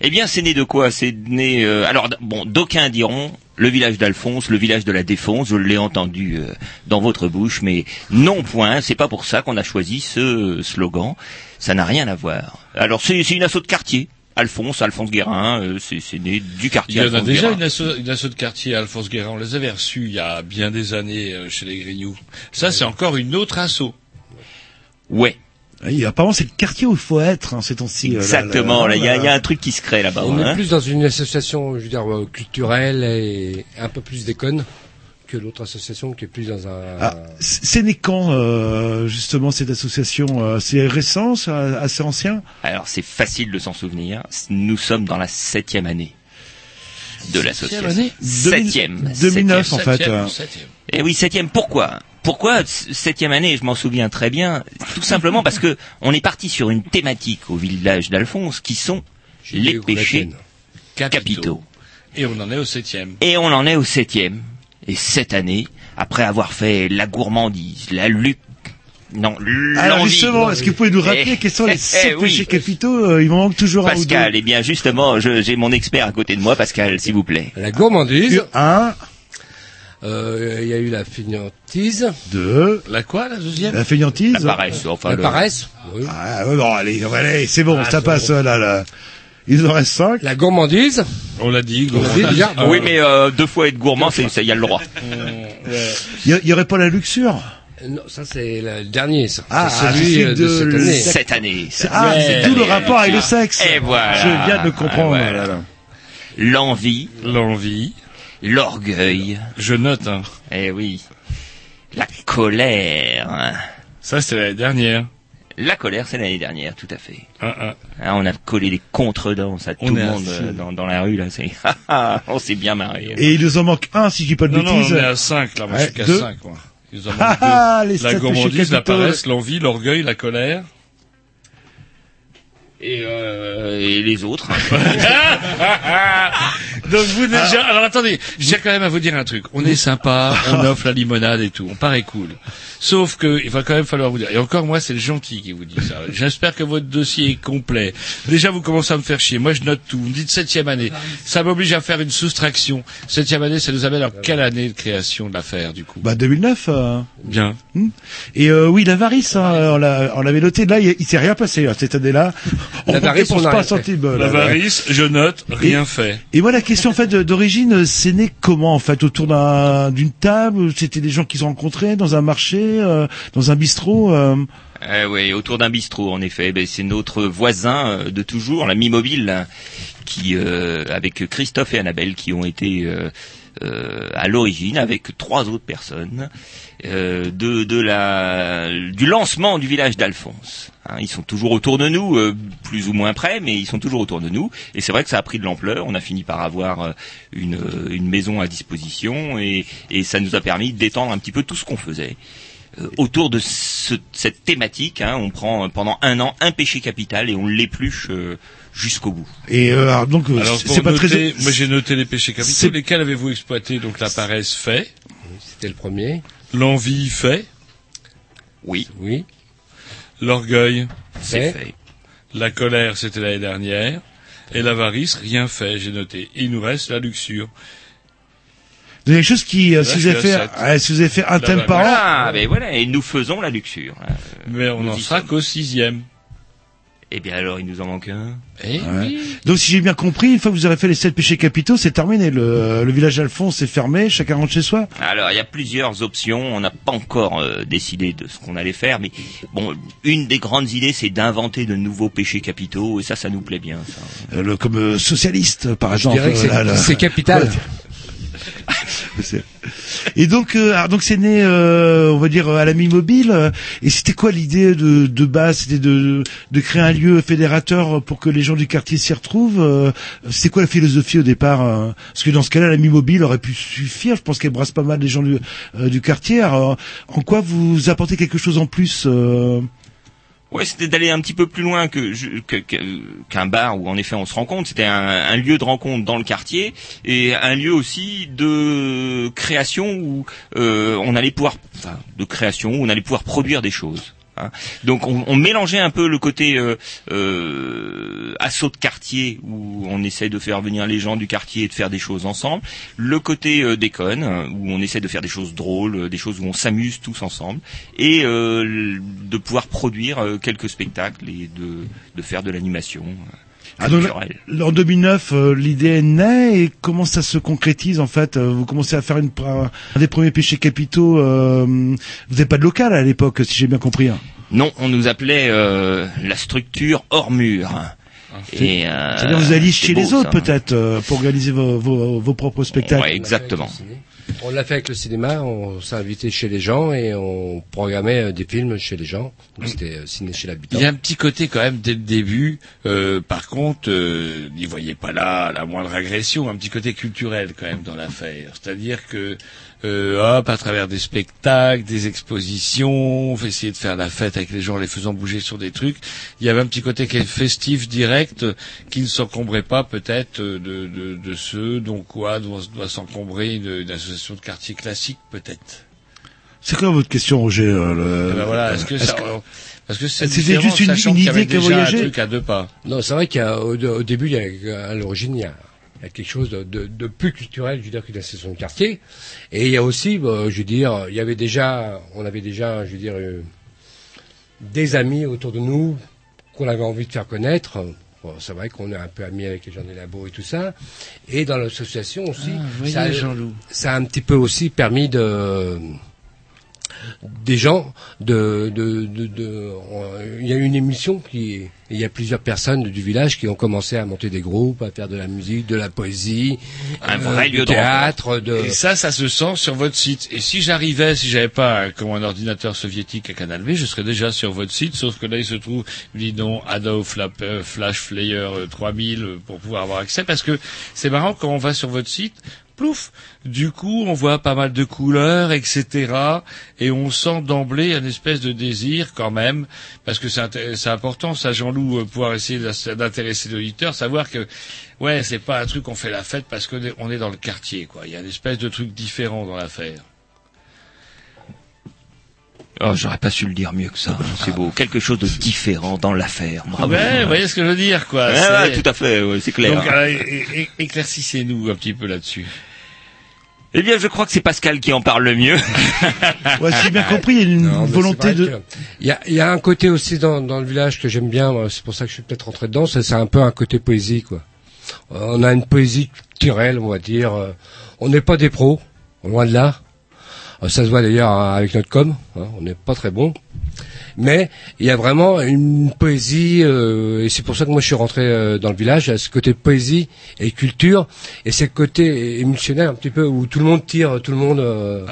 Eh bien, c'est né de quoi? C'est né. euh, alors, bon, d'aucuns diront le village d'Alphonse, le village de la Défense. Je l'ai entendu euh, dans votre bouche, mais non point. C'est pas pour ça qu'on a choisi ce slogan. Ça n'a rien à voir. Alors, c'est c'est une assaut de quartier. Alphonse, Alphonse Guérin, euh, c'est c'est né du Il quartier. y en a Alphonse déjà Guérin. une asso, une asso de quartier à Alphonse Guérin. On les avait reçus il y a bien des années euh, chez les Grignoux. Ça, c'est encore une autre asso. Ouais. Et apparemment c'est le quartier où il faut être hein, ces temps-ci. euh, là, Exactement. Là, il y, a- là. il y a un truc qui se crée là-bas. On est hein. plus dans une association, je veux dire, euh, culturelle et un peu plus déconne que l'autre association qui est plus dans un... Ah, c'est né quand euh, justement cette association euh, C'est récent, c'est assez ancien? Alors c'est facile de s'en souvenir. Nous sommes dans la septième année de l'association. année? Septième. 2009 en fait. Septième, septième. Et oui, septième. Pourquoi? Pourquoi septième année? Je m'en souviens très bien. Tout simplement parce que *laughs* on est parti sur une thématique au village d'Alphonse qui sont les péchés Capitaux. capitaux. Et on en est au septième. Et on en est au septième. Et cette année, après avoir fait la gourmandise, la lutte, non, Alors justement, est-ce que vous pouvez nous rappeler Eh, quels sont les eh, sept oui. péchés capitaux euh, Il m'en manque toujours un ou deux. Pascal, eh bien justement, je- j'ai mon expert à côté de moi, Pascal, s'il vous plaît. La gourmandise, Un, euh, il y a eu la fainéantise, deux, La quoi, la deuxième? La fainéantise. La paresse, enfin la le- paresse, oui. Ah, bon, allez, allez, c'est bon, Ah, ça c'est passe bon. là, là. Il en reste cinq. la gourmandise, On l'a dit, l'a déjà. Ah, Oui, mais euh, deux fois être gourmand, c'est ça, y a le droit. *laughs* Il y, a- il y aurait pas la luxure non, ça c'est le dernier, ça. Ah, c'est ah, celui c'est euh, de, de cette année. Cette année. C'est- ça. Ah, Ouais. c'est d'où le rapport avec le sexe. Et voilà. Je viens de le comprendre. Ah, voilà. L'envie, L'envie. l'orgueil. Je note, hein. Eh oui. La colère. Ça, c'était l'année dernière. La colère, c'est l'année dernière, tout à fait. Un, un. Hein, on a collé des contredanses à On tout le monde euh, dans, dans la rue, là. C'est, *laughs* on s'est bien marré. Et il nous en manque un, si je dis pas de Non, non, bêtises. on est à 5, là. Moi, je suis qu'à deux. 5, moi. Ils en *laughs* Ah, manquent ah, deux. les La gourmandise, la paresse, l'envie, l'orgueil, la colère. Et, euh, et les autres. *laughs* *laughs* Donc vous déjà, alors attendez, je tiens quand même à vous dire un truc. On est sympa, on offre la limonade et tout, on paraît cool. Sauf que il va quand même falloir vous dire. Et encore moi, c'est le gentil qui vous dit ça. J'espère que votre dossier est complet. Déjà, vous commencez à me faire chier. Moi, je note tout. Vous me dites septième année. Ça m'oblige à faire une soustraction. Septième année, ça nous amène en quelle année de création de l'affaire du coup? Bah 2009. euh. Bien. Hmm. Et euh, oui, l'avarice, hein, on l'a- on l'avait noté. Là, il, il s'est rien passé hein, cette année-là. On L'avarice, on a pas centime. L'avarice, je note, rien Et- fait. Et moi, la question en fait d'origine, c'est né comment en fait autour d'un- d'une table? C'était des gens qui se rencontraient dans un marché, euh, dans un bistrot. euh? Euh, oui, autour d'un bistrot, en effet. Ben, c'est notre voisin euh, de toujours, l'ami mobile, hein, qui, euh, avec Christophe et Annabelle, qui ont été euh, euh, à l'origine, avec trois autres personnes, euh, de, de la, du lancement du village d'Alphonse. Hein, ils sont toujours autour de nous, euh, plus ou moins près, mais ils sont toujours autour de nous. Et c'est vrai que ça a pris de l'ampleur. On a fini par avoir euh, une, euh, une maison à disposition, et, et ça nous a permis d'étendre un petit peu tout ce qu'on faisait euh, autour de ce- cette thématique. hein, on prend euh, pendant un an un péché capital et on l'épluche euh, jusqu'au bout. Et euh, alors, donc, Alors c'est pas noter, très. moi j'ai noté les péchés capitaux. c'est- Lesquels avez-vous exploité Donc la paresse fait, C'était le premier. l'envie fait, Oui, Oui. L'orgueil, c'est Fait. la colère c'était l'année dernière, et l'avarice rien fait. J'ai noté. Il nous reste la luxure. Il y a quelque chose qui, euh, si vous avez fait, sept. ah, si vous avez fait un thème par an, Voilà, ben voilà, et nous faisons la luxure. hein. Mais on n'en sera qu'au sixième. Eh bien alors, il nous en manque un. Eh Ouais. oui. Donc si j'ai bien compris, une fois que vous aurez fait les sept péchés capitaux, c'est terminé. Le, le village Alphonse est fermé, chacun rentre chez soi. Alors, il y a plusieurs options. On n'a pas encore euh, décidé de ce qu'on allait faire, mais bon, une des grandes idées, c'est d'inventer de nouveaux péchés capitaux, et ça, ça nous plaît bien. Ça. Euh, le, comme euh, socialiste, par Je exemple. dirais que c'est- Là, là. c'est capital. *laughs* Et donc, euh, alors, donc c'est né, euh, on va dire, à l'ami mobile. Et c'était quoi l'idée de, de base? C'était de, de créer un lieu fédérateur pour que les gens du quartier s'y retrouvent. euh, C'était quoi la philosophie au départ euh, Parce que dans ce cas-là, l'ami mobile aurait pu suffire. Je pense qu'elle brasse pas mal les gens du, euh, du quartier. Alors, en quoi vous apportez quelque chose en plus Ouais, c'était d'aller un petit peu plus loin que qu'un bar où en effet on se rencontre. C'était un, lieu de rencontre dans le quartier et un lieu aussi de création où euh, on allait pouvoir, de création où on allait pouvoir produire des choses. Hein. Donc on, on mélangeait un peu le côté euh, euh, assaut de quartier où on essaie de faire venir les gens du quartier et de faire des choses ensemble, le côté euh, déconne euh, où on essaie de faire des choses drôles, euh, des choses où on s'amuse tous ensemble et de pouvoir produire quelques spectacles et de, de faire de l'animation. Ah, donc, en 2009, euh, l'idée naît et comment ça se concrétise en fait Euh, Vous commencez à faire une, un des premiers péchés capitaux. euh, vous n'avez pas de local à l'époque, si j'ai bien compris. hein. Non, on nous appelait euh, la structure hors mur. Et, euh, Ah, C'est-à-dire vous alliez chez beau, les autres peut-être euh, pour organiser vos, vos, vos propres spectacles. Ouais, exactement. On l'a fait avec le cinéma, on s'est invité chez les gens et on programmait euh, des films chez les gens. Donc c'était euh, ciné chez l'habitant. Il y a un petit côté quand même dès le début. euh, par contre, euh, n'y voyez pas là la moindre agression, un petit côté culturel quand même dans l'affaire. C'est-à-dire que euh, hop, à travers des spectacles, des expositions, on fait essayer de faire la fête avec les gens, en les faisant bouger sur des trucs. Il y avait un petit côté qui est festif, direct, euh, qui ne s'encombrait pas peut-être euh, de, de, de ceux dont quoi doit, doit s'encombrer une, une association de quartier classique peut-être. C'est quoi votre question, Roger euh, le- Eh ben voilà, est-ce que est-ce ça, que- parce que c'est C'était juste une- une qu'il y avait idée qui a déjà voyagé un truc à deux pas. Non, c'est vrai qu'au au début, il y a, à l'origine, il y a, il y a quelque chose de, de, de plus culturel, je veux dire, qu'une association de quartier. Et il y a aussi, bah, je veux dire, il y avait déjà, on avait déjà, je veux dire, euh, des amis autour de nous qu'on avait envie de faire connaître. Bon, c'est vrai qu'on est un peu amis avec les gens des labos et tout ça. Et dans l'association aussi, voyez, ça, a- ça a un petit peu aussi permis de des gens de, de, de, de- on- il y a eu une émission qui il y a plusieurs personnes du village qui ont commencé à monter des groupes à faire de la musique de la poésie Un euh, vrai lieu de théâtre de Et ça, ça se sent sur votre site. Et si j'arrivais, si j'avais pas un, comme un ordinateur soviétique à Canal B, je serais déjà sur votre site, sauf que là, il se trouve, dis donc, Adobe euh, Flash Player euh, 3000 euh, pour pouvoir avoir accès, parce que c'est marrant quand on va sur votre site, plouf, du coup, on voit pas mal de couleurs, etc. Et on sent d'emblée une espèce de désir quand même, parce que c'est important, ça, Jean-Loup, euh, pouvoir essayer d'intéresser l'auditeur, savoir que, ouais, c'est pas un truc qu'on fait la fête parce qu'on est, dans le quartier, quoi. Il y a une espèce de truc différent dans l'affaire. Oh, j'aurais pas su le dire mieux que ça. hein, C'est beau. Quelque chose de différent dans l'affaire. Bravo. Ouais, vous voyez ce que je veux dire, quoi. Ouais, tout à fait, ouais, c'est clair. Donc, euh, éclaircissez-nous un petit peu là-dessus. Eh bien, je crois que c'est Pascal qui en parle le mieux. *laughs* Ouais, si j'ai bien compris, il y a une Non, volonté de... Il y a, il y a un côté aussi dans, dans le village que j'aime bien, c'est pour ça que je suis peut-être rentré dedans, c'est c'est un peu un côté poésie, quoi. On a une poésie culturelle, on va dire. euh, On n'est pas des pros, loin de là. Euh, Ça se voit d'ailleurs avec notre com, hein, on n'est pas très bon. Mais il y a vraiment une poésie, euh, et c'est pour ça que moi je suis rentré euh, dans le village, a ce côté poésie et culture, et c'est le côté émotionnel un petit peu où tout le monde tire, tout le monde... euh,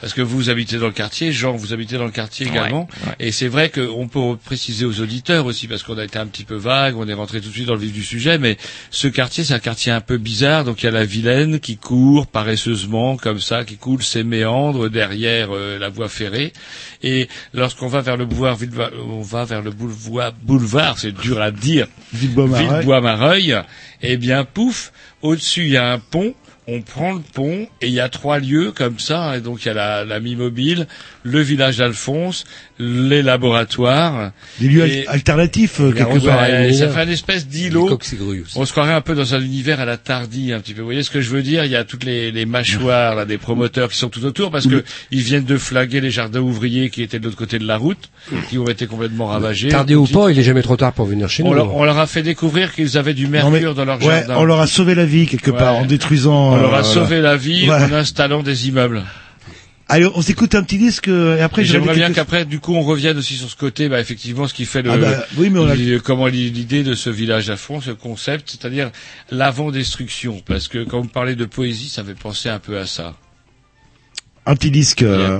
Parce que vous habitez dans le quartier, Jean, vous habitez dans le quartier également. Et c'est vrai qu'on peut préciser aux auditeurs aussi, parce qu'on a été un petit peu vague, on est rentré tout de suite dans le vif du sujet, mais ce quartier, c'est un quartier un peu bizarre. Donc il y a la Vilaine qui court paresseusement, comme ça, qui coule ses méandres derrière euh, la voie ferrée. Et lorsqu'on va vers le boulevard, Villeva- on va vers le boulevard, boulevard, c'est dur à dire, Villebois-Mareuil. Villebois-Mareuil, eh bien, pouf, au-dessus, il y a un pont, on prend le pont, et il y a trois lieux comme ça, et donc il y a la, la mi-mobile, le village d'Alphonse, les laboratoires. Des lieux et- alternatifs, euh, et quelque ouais, part. ça fait une espèce d'îlot. On se croirait un peu dans un univers à la tardie, un petit peu. Vous voyez ce que je veux dire? Il y a toutes les, les mâchoires là, des promoteurs qui sont tout autour parce que ils viennent de flaguer les jardins ouvriers qui étaient de l'autre côté de la route, qui ont été complètement ravagés. Tardé ou pas, il est jamais trop tard pour venir chez on nous. leur, on leur a fait découvrir qu'ils avaient du Non, mais- mercure dans leur ouais, jardin. on leur a sauvé la vie quelque part en détruisant. On leur a sauvé la vie en installant des immeubles. Allez, on s'écoute un petit disque euh, et après Et J'aimerais bien qu'après, du coup, on revienne aussi sur ce côté, bah, effectivement, ce qui fait le, Ah bah, oui, mais on a- comment l'idée de ce village à fond, ce concept, c'est-à-dire l'avant-destruction. Parce que quand vous parlez de poésie, ça fait penser un peu à ça. un petit disque. euh,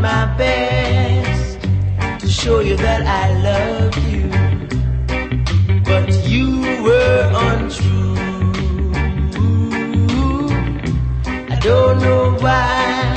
my best to show you that I love you, but you were untrue. I don't know why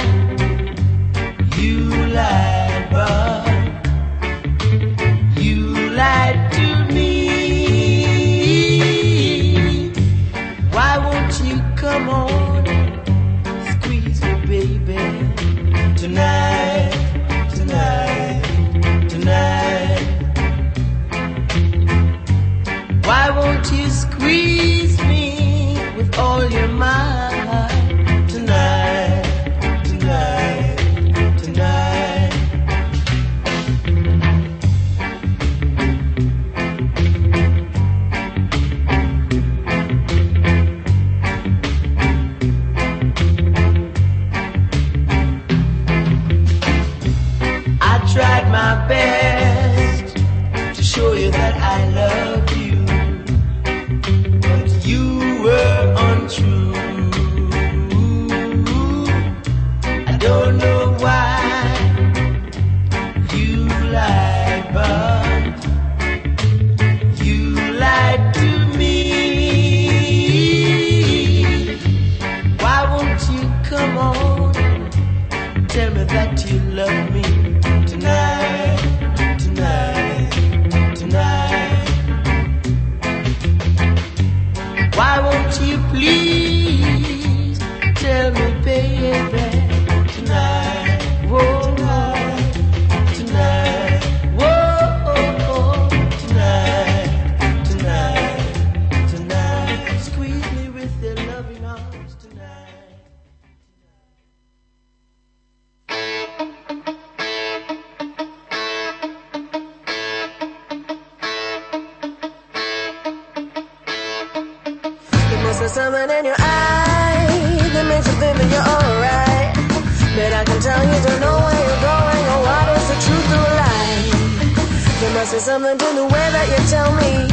Something to the way that you tell me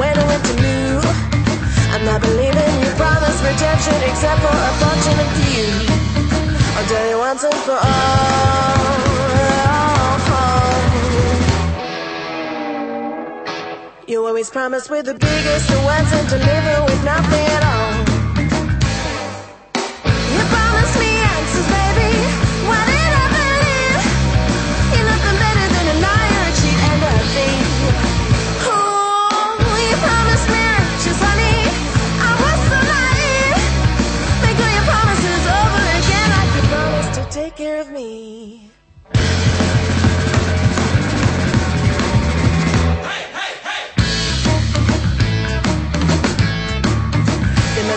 when and what to do. I'm not believing you promise redemption except for a fortunate few. I'll tell you once and for all. You always promise with the biggest of words and deliver with nothing at all.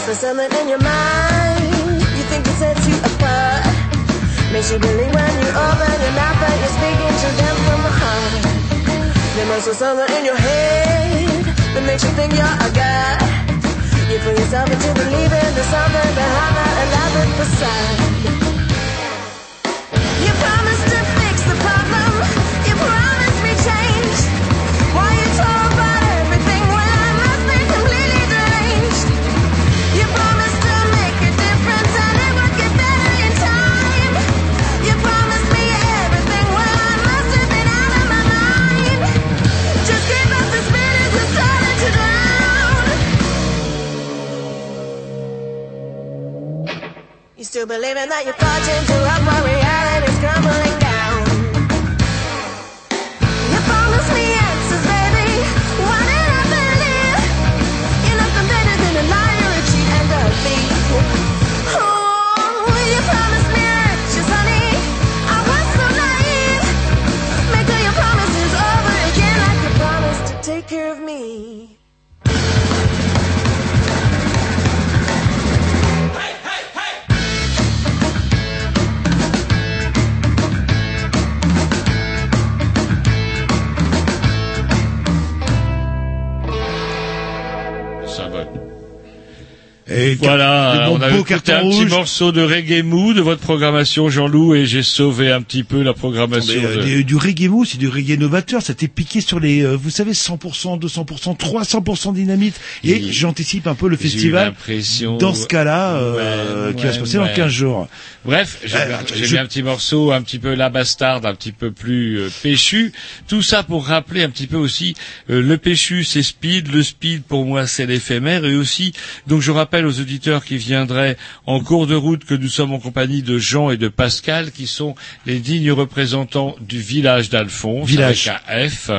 Must something in your mind you think it sets you apart. Makes you believe when you open your mouth that you're speaking to them from the heart. There must be something in your head that makes you think you're a god. You fool yourself into believing there's something behind that elaborate facade. You promised Still believing that you are fall into reality's crumbling. Et Voilà, des on a écouté un petit morceau de reggae mou de votre programmation, Jean-Loup, et j'ai sauvé un petit peu la programmation. Mais, euh, de- du, du reggae mou, c'est du reggae novateur. C'était piqué sur les, euh, vous savez, 100%, 200%, 300% dynamite. Et Et- j'anticipe un peu le festival l'impression- dans ce cas-là, euh, Ouais, qui va se ouais, passer dans ouais. 15 jours. Bref, j'ai Euh, je- mis un petit morceau, un petit peu la bastarde, un petit peu plus euh, péchu. Tout ça pour rappeler un petit peu aussi euh, le péchu, c'est speed. Le speed pour moi c'est l'éphémère et aussi. Donc je rappelle aux auditeurs qui viendraient en cours de route que nous sommes en compagnie de Jean et de Pascal, qui sont les dignes représentants du village d'Alphonse, Village. avec un F,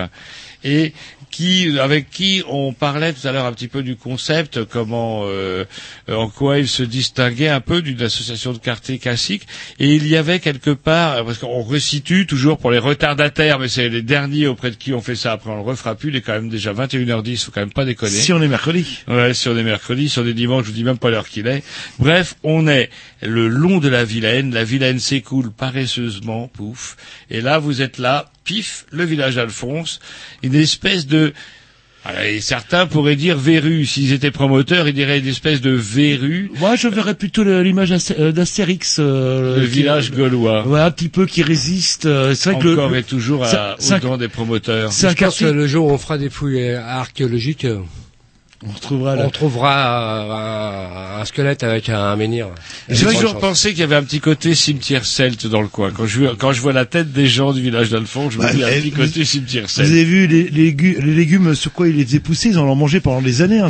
et qui, avec qui on parlait tout à l'heure un petit peu du concept, comment, euh, en quoi il se distinguait un peu d'une association de quartier classique. Et il y avait quelque part, parce qu'on resitue toujours pour les retardataires, mais c'est les derniers auprès de qui on fait ça. Après, on le refera plus. Il est quand même déjà 21h10, faut quand même pas déconner. Si on est mercredi. Ouais, si on est mercredi, si on est dimanche, je vous dis même pas l'heure qu'il est. Bref, on est le long de la Vilaine. La Vilaine s'écoule paresseusement, pouf. Et là, vous êtes là, pif, le village d'Alphonse. Une espèce de... Alors, et certains pourraient dire verrue. S'ils étaient promoteurs, ils diraient une espèce de verrue. Moi, je verrais plutôt l'image euh, d'Astérix. euh, Le qui- village gaulois. Ouais, un petit peu qui résiste. euh, C'est vrai que le- Encore le- et toujours à, ça- ça- des promoteurs. C'est un Je pense que le jour où on fera des fouilles archéologiques, on retrouvera là. on trouvera euh, un, un squelette avec un menhir. J'ai toujours pensé qu'il y avait un petit côté cimetière celte dans le coin. Quand je, quand je vois la tête des gens du village d'Alphonse, je me Bah, dis un eh, petit vous- côté cimetière Vous celte. avez vu les, les les légumes sur quoi ils les faisaient pousser, ils en ont mangé pendant des années. hein,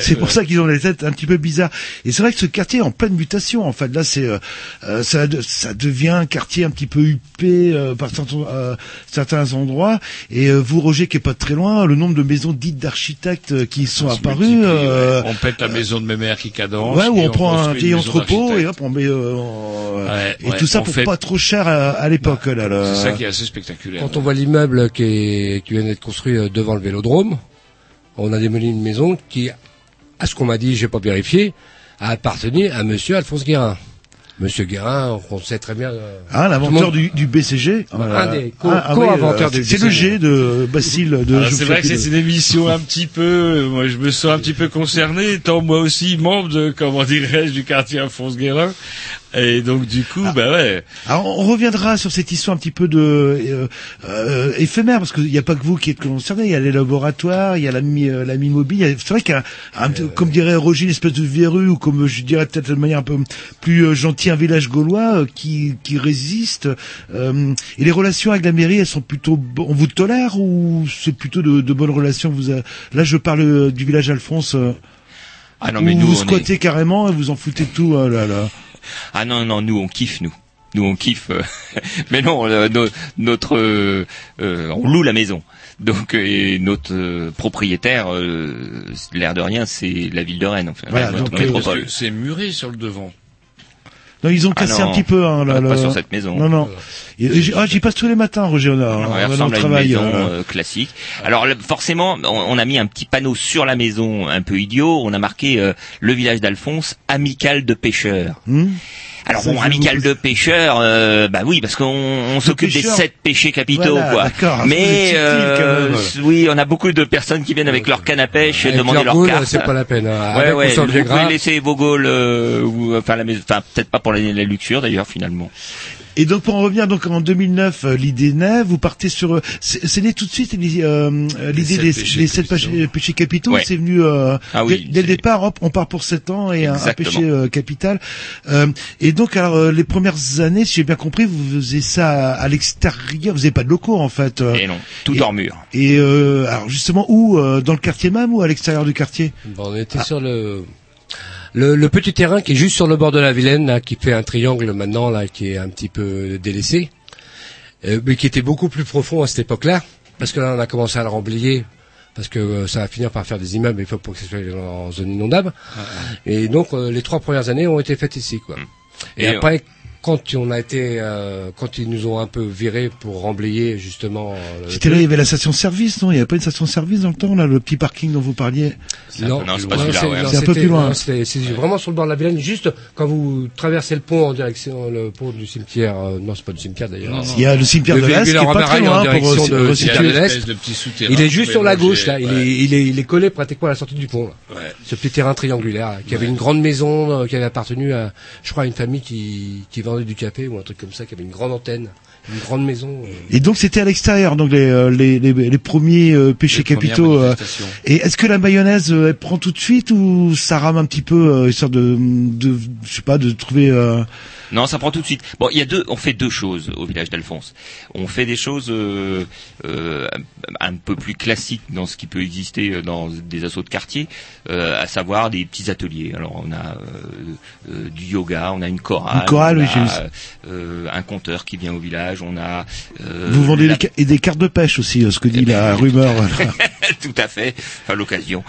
c'est pour ouais. ça qu'ils ont des têtes un petit peu bizarres. Et c'est vrai que ce quartier est en pleine mutation. En fait, là, c'est euh, euh, ça, ça devient un quartier un petit peu huppé euh, par certains, euh, certains endroits. Et euh, vous, Roger, qui est pas très loin, le nombre de maisons dites d'architectes euh, qui sont Ça multiplie, euh, ouais. On pète la maison de mes mères qui cadence. Ouais, et on prend un vieil entrepôt et hop, on met. euh, on- Ouais, et ouais, tout ça pour fait- pas trop cher à, à l'époque. là. là. C'est ça qui est assez spectaculaire. Quand on voit l'immeuble qui, est- qui vient d'être construit euh, devant le vélodrome, on a démoli une maison qui, à ce qu'on m'a dit, j'ai pas vérifié, a appartenu à monsieur Alphonse Guérin. Monsieur Guérin, on sait très bien. euh, Ah, l'inventeur monde- du, du BCG. Un des co- Ah, ah co-inventeurs oui, euh, du C'est le BCG. G de Basile de Je c'est vrai que c'est une émission un petit peu, moi je me sens un petit peu concerné, étant moi aussi membre de, comment dirais-je, du quartier Alphonse Guérin. Et donc du coup, bah ouais. Alors on reviendra sur cette histoire un petit peu de euh, euh, éphémère parce qu'il n'y a pas que vous qui êtes concerné, il y a les laboratoires, il y a la mi euh, la mobile. C'est vrai qu'il y a un, un- comme dirait Roger une espèce de verrue ou comme je dirais peut-être de manière un peu plus euh, gentille un village gaulois euh, qui qui résiste. Euh, et les relations avec la mairie, elles sont plutôt on vous tolère ou c'est plutôt de, de bonnes relations vous avez? Là je parle euh, du village Alphonse. euh, Ah non, mais nous, vous est- squattez carrément et vous en foutez tout. oh là là. Ah non, non, nous on kiffe, nous. Nous on kiffe. euh, *laughs* mais non, euh, no- notre, euh, on loue la maison. Donc et notre euh, propriétaire, euh, l'air de rien, c'est la ville de Rennes. Voilà, donc, euh, métropole. C'est muré sur le devant. Non, ils ont Ah cassé non, un petit peu. Hein, là, pas là. sur cette maison. Non, non. Et- j'y- ah, j'y passe tous les matins, Roger Honor. Ouais, hein, elle ressemble le à une travail. maison euh. euh, classique. Alors le- forcément, on, on a mis un petit panneau sur la maison, un peu idiot. On a marqué euh, le village d'Alphonse, amical de pêcheurs. Hmm Alors bon, amical de pêcheurs, euh, bah oui, parce qu'on on s'occupe des sept péchés capitaux, Voilà, quoi. d'accord. Mais euh, oui, on a beaucoup de personnes qui viennent avec leur canne à pêche et Avec demander leur leur carte. c'est pas la peine, hein. Ouais, Avec ouais. Vous pouvez laisser vos gaules, euh, ou enfin la maison, enfin peut-être pas pour la, la luxure d'ailleurs finalement. Et donc pour en revenir donc en 2009, euh, l'idée naît, vous partez sur, euh, c'est né tout de suite l'idée euh, des, sept péchés, capitaux, Ouais. c'est venu euh, Ah oui, dès, dès le départ, hop, on part pour sept ans et un, péché euh, capital. Euh, et donc alors les premières années, si j'ai bien compris, vous faisiez ça à, à l'extérieur, vous n'avez pas de locaux en fait. Et non, tout Et- hors mur. Et euh, alors justement où dans le quartier même ou à l'extérieur du quartier? Bon, on était sur le, le le petit terrain qui est juste sur le bord de la Vilaine, là, qui fait un triangle maintenant, là, qui est un petit peu délaissé, euh, mais qui était beaucoup plus profond à cette époque-là, parce que là, on a commencé à le remblayer, parce que euh, ça va finir par faire des immeubles, il faut pour que ce soit en zone inondable. Et donc, euh, les trois premières années ont été faites ici, quoi. Et, Et, après, quand on a été, euh, quand ils nous ont un peu virés pour remblayer justement. euh, C'était là, il y avait la station-service, non? Il n'y avait pas une station-service dans le temps, là, le petit parking dont vous parliez? Non, Non, c'est non, pas celui-là, c'est- ouais. non, C'est un peu plus loin. C'est vraiment sur le bord de la Vilaine, juste quand vous traversez le pont en direction, le pont du cimetière. euh, non, c'est pas du cimetière d'ailleurs. Il y a le cimetière Le de l'Est qui est en pas très en loin pour euh, de- l'est. Il est juste sur la gauche là. Il est, il est, collé pratiquement à la sortie du pont. Ce petit terrain triangulaire qui avait une grande maison euh, qui avait appartenu à, je crois, à une famille qui, qui du café ou un truc comme ça, qui avait une grande antenne, une grande maison. euh. Et donc c'était à l'extérieur, donc les, euh, les, les, les premiers euh, péchés capitaux. et est-ce que la mayonnaise elle prend tout de suite ou ça rame un petit peu, euh, histoire de, de, je sais pas, de trouver. euh, Non, ça prend tout de suite. Bon, il y a deux, on fait deux choses au village d'Alphonse. On fait des choses euh, euh, un peu plus classiques dans ce qui peut exister dans des assauts de quartier, euh, à savoir des petits ateliers. Alors on a euh, euh, du yoga, on a une chorale, Une chorale, on oui, a, j'ai vu euh, un conteur qui vient au village, on a euh, vous vendez la- des, ca- et des cartes de pêche aussi, euh, ce que dit Eh ben, la oui, rumeur. tout à voilà. *laughs* tout à fait, à l'occasion.